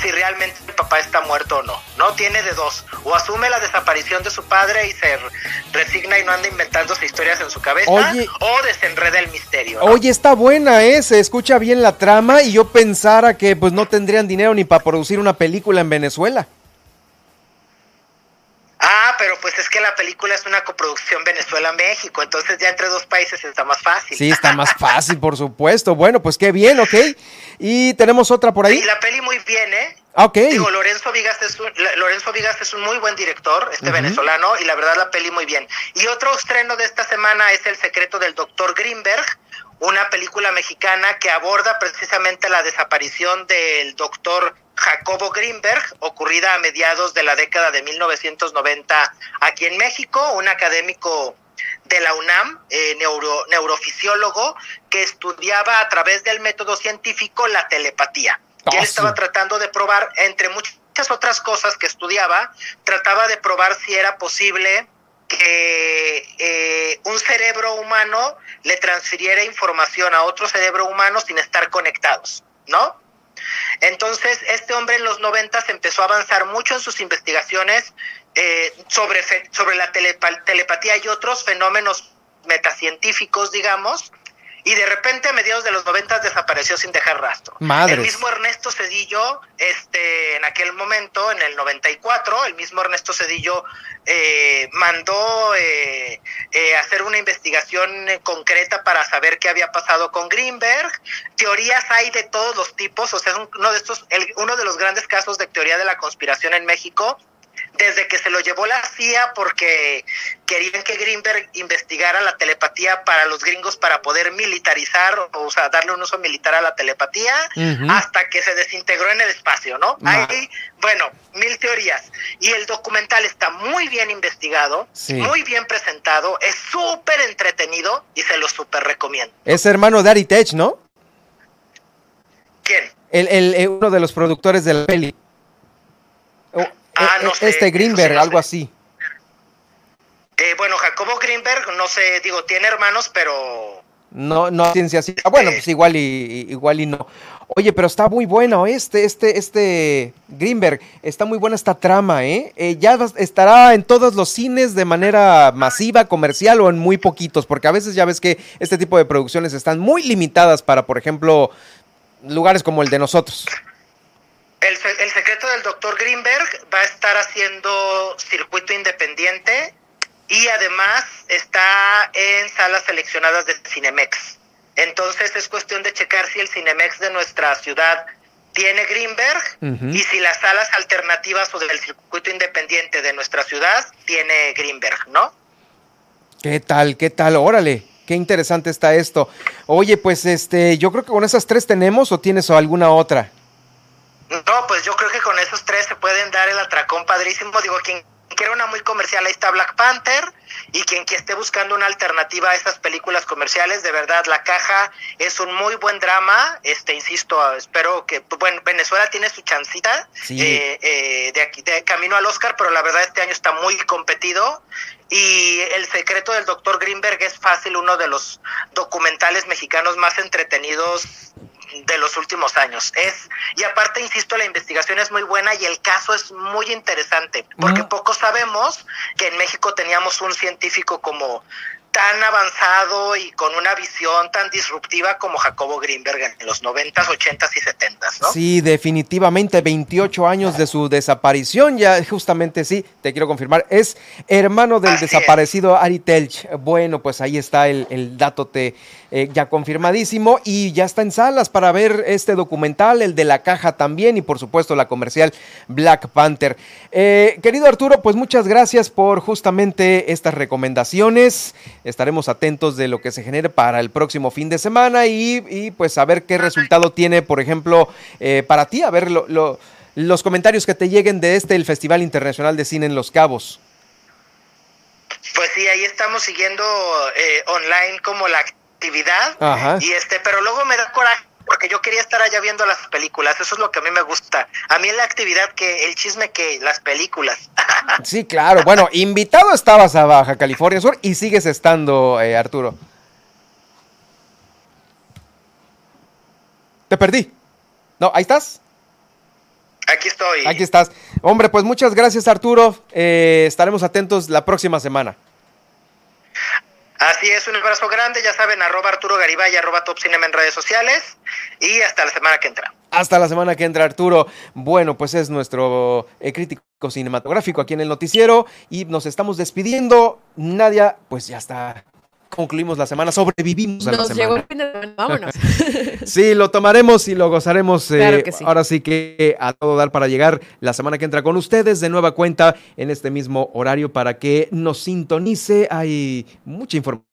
si realmente el papá está muerto o no. No tiene de dos. O asume la desaparición de su padre y se resigna y no anda inventándose historias en su cabeza. Oye. O desenreda el misterio. ¿no? Oye, está buena, ¿eh? Se escucha bien la trama y yo pensara que pues no tendrían dinero ni para producir una película en Venezuela. Ah, pero pues es que la película es una coproducción Venezuela-México, entonces ya entre dos países está más fácil. Sí, está más fácil, por supuesto. Bueno, pues qué bien, ¿ok? Y tenemos otra por ahí. Sí, la peli muy bien, ¿eh? Ah, ok. Digo, Lorenzo Vigas es un, Lorenzo Vigas es un muy buen director, este venezolano, y la verdad la peli muy bien. Y otro estreno de esta semana es El secreto del doctor Greenberg, una película mexicana que aborda precisamente la desaparición del doctor Jacobo Greenberg, ocurrida a mediados de la década de 1990 aquí en México, un académico de la UNAM, eh, neuro, neurofisiólogo, que estudiaba a través del método científico la telepatía. Y él estaba tratando de probar, entre muchas otras cosas que estudiaba, trataba de probar si era posible que eh, un cerebro humano le transfiriera información a otro cerebro humano sin estar conectados, ¿no? Entonces, este hombre en los noventas empezó a avanzar mucho en sus investigaciones eh, sobre, sobre la telepatía y otros fenómenos metacientíficos, digamos, y de repente a mediados de los noventas desapareció sin dejar rastro. El mismo Ernesto Cedillo, este, en aquel momento, en el 94, el mismo Ernesto Cedillo eh, mandó eh, eh, hacer una investigación concreta para saber qué había pasado con Greenberg. Teorías hay de todos los tipos, o sea, es uno de estos, el, uno de los grandes casos de teoría de la conspiración en México desde que se lo llevó la CIA porque querían que Greenberg investigara la telepatía para los gringos para poder militarizar, o sea, darle un uso militar a la telepatía, hasta que se desintegró en el espacio, ¿no? Hay, bueno, mil teorías. Y el documental está muy bien investigado, muy bien presentado, es súper entretenido y se lo súper recomiendo. Es hermano de Ari Tech, ¿no? ¿Quién? El, el, uno de los productores de la peli. Ah, no sé, este Greenberg, algo así. Eh, bueno, Jacobo Greenberg, no sé, digo, tiene hermanos, pero... No, no ciencia así. Ah, bueno, pues igual y, igual y no. Oye, pero está muy bueno este, este, este Greenberg. Está muy buena esta trama, ¿eh? ¿eh? Ya estará en todos los cines de manera masiva, comercial o en muy poquitos, porque a veces ya ves que este tipo de producciones están muy limitadas para, por ejemplo, lugares como el de nosotros. El, secreto del doctor Greenberg va a estar haciendo circuito independiente y además está en salas seleccionadas de Cinemex. Entonces es cuestión de checar si el Cinemex de nuestra ciudad tiene Greenberg y si las salas alternativas o del circuito independiente de nuestra ciudad tiene Greenberg, ¿no? ¿Qué tal? ¿Qué tal? Órale. Qué interesante está esto. Oye, pues este, yo creo que con esas tres tenemos o tienes alguna otra. No, pues yo creo que con esos tres se pueden dar el atracón padrísimo. Digo, quien quiera una muy comercial, ahí está Black Panther. Y quien que esté buscando una alternativa a esas películas comerciales, de verdad, La Caja es un muy buen drama. Este, insisto, espero que, bueno, Venezuela tiene su chancita eh, eh, de, aquí, de camino al Oscar, pero la verdad este año está muy competido. Y El secreto del doctor Greenberg es fácil, uno de los documentales mexicanos más entretenidos de los últimos años. Es, y aparte, insisto, la investigación es muy buena y el caso es muy interesante, porque poco sabemos que en México teníamos un científico como tan avanzado y con una visión tan disruptiva como Jacobo Greenberg en los 90s, 80s y 70s, ¿no? Sí, definitivamente 28 años de su desaparición, ya justamente sí, te quiero confirmar, es hermano del desaparecido Ari Telch. Bueno, pues ahí está el, el dato te, eh, ya confirmadísimo y ya está en salas para ver este documental, el de la caja también y por supuesto la comercial Black Panther. Eh, querido Arturo, pues muchas gracias por justamente estas recomendaciones estaremos atentos de lo que se genere para el próximo fin de semana y, pues a ver qué resultado tiene, por ejemplo, eh, para ti, a ver los comentarios que te lleguen de este, el Festival Internacional de Cine en Los Cabos. Pues sí, ahí estamos siguiendo eh, online como la actividad y este, pero luego me da coraje porque yo quería estar allá viendo las películas, eso es lo que a mí me gusta. A mí la actividad que, el chisme que las películas. Sí, claro, bueno, invitado estabas a Baja California Sur y sigues estando, eh, Arturo. Te perdí. No, ahí estás. Aquí estoy. Aquí estás. Hombre, pues muchas gracias, Arturo. Eh, estaremos atentos la próxima semana. Así es, un abrazo grande, ya saben, arroba Arturo Garibay, arroba Top Cinema en redes sociales y hasta la semana que entra. Hasta la semana que entra, Arturo. Bueno, pues es nuestro eh, crítico cinematográfico aquí en el noticiero y nos estamos despidiendo. Nadia, pues ya está concluimos la semana, sobrevivimos a la semana. llegó el fin de semana, vámonos. sí, lo tomaremos y lo gozaremos. Eh, ahora sí que a todo dar para llegar la semana que entra con ustedes de nueva cuenta en este mismo horario para que nos sintonice. Hay mucha información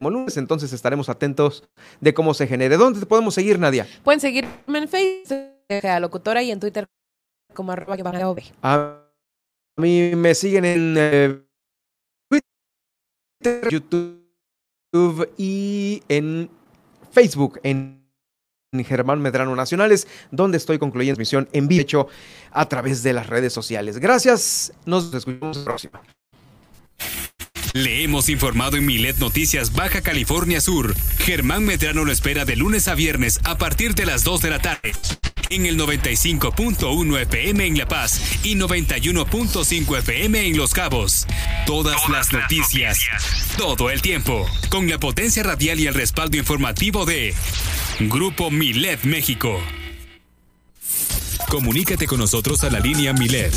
lunes, entonces estaremos atentos de cómo se genere. ¿Dónde te podemos seguir, Nadia? Pueden seguirme en Facebook, a locutora y en Twitter como arroba A mí me siguen en eh, YouTube y en Facebook, en Germán Medrano Nacionales, donde estoy concluyendo misión en vivo a través de las redes sociales. Gracias, nos escuchamos la próxima. Le hemos informado en Milet Noticias Baja California Sur. Germán Medrano lo espera de lunes a viernes a partir de las 2 de la tarde. En el 95.1 FM en La Paz y 91.5 FM en Los Cabos. Todas, las noticias, todo el tiempo, con la potencia radial y el respaldo informativo de Grupo Milet México. Comunícate con nosotros a la línea Milet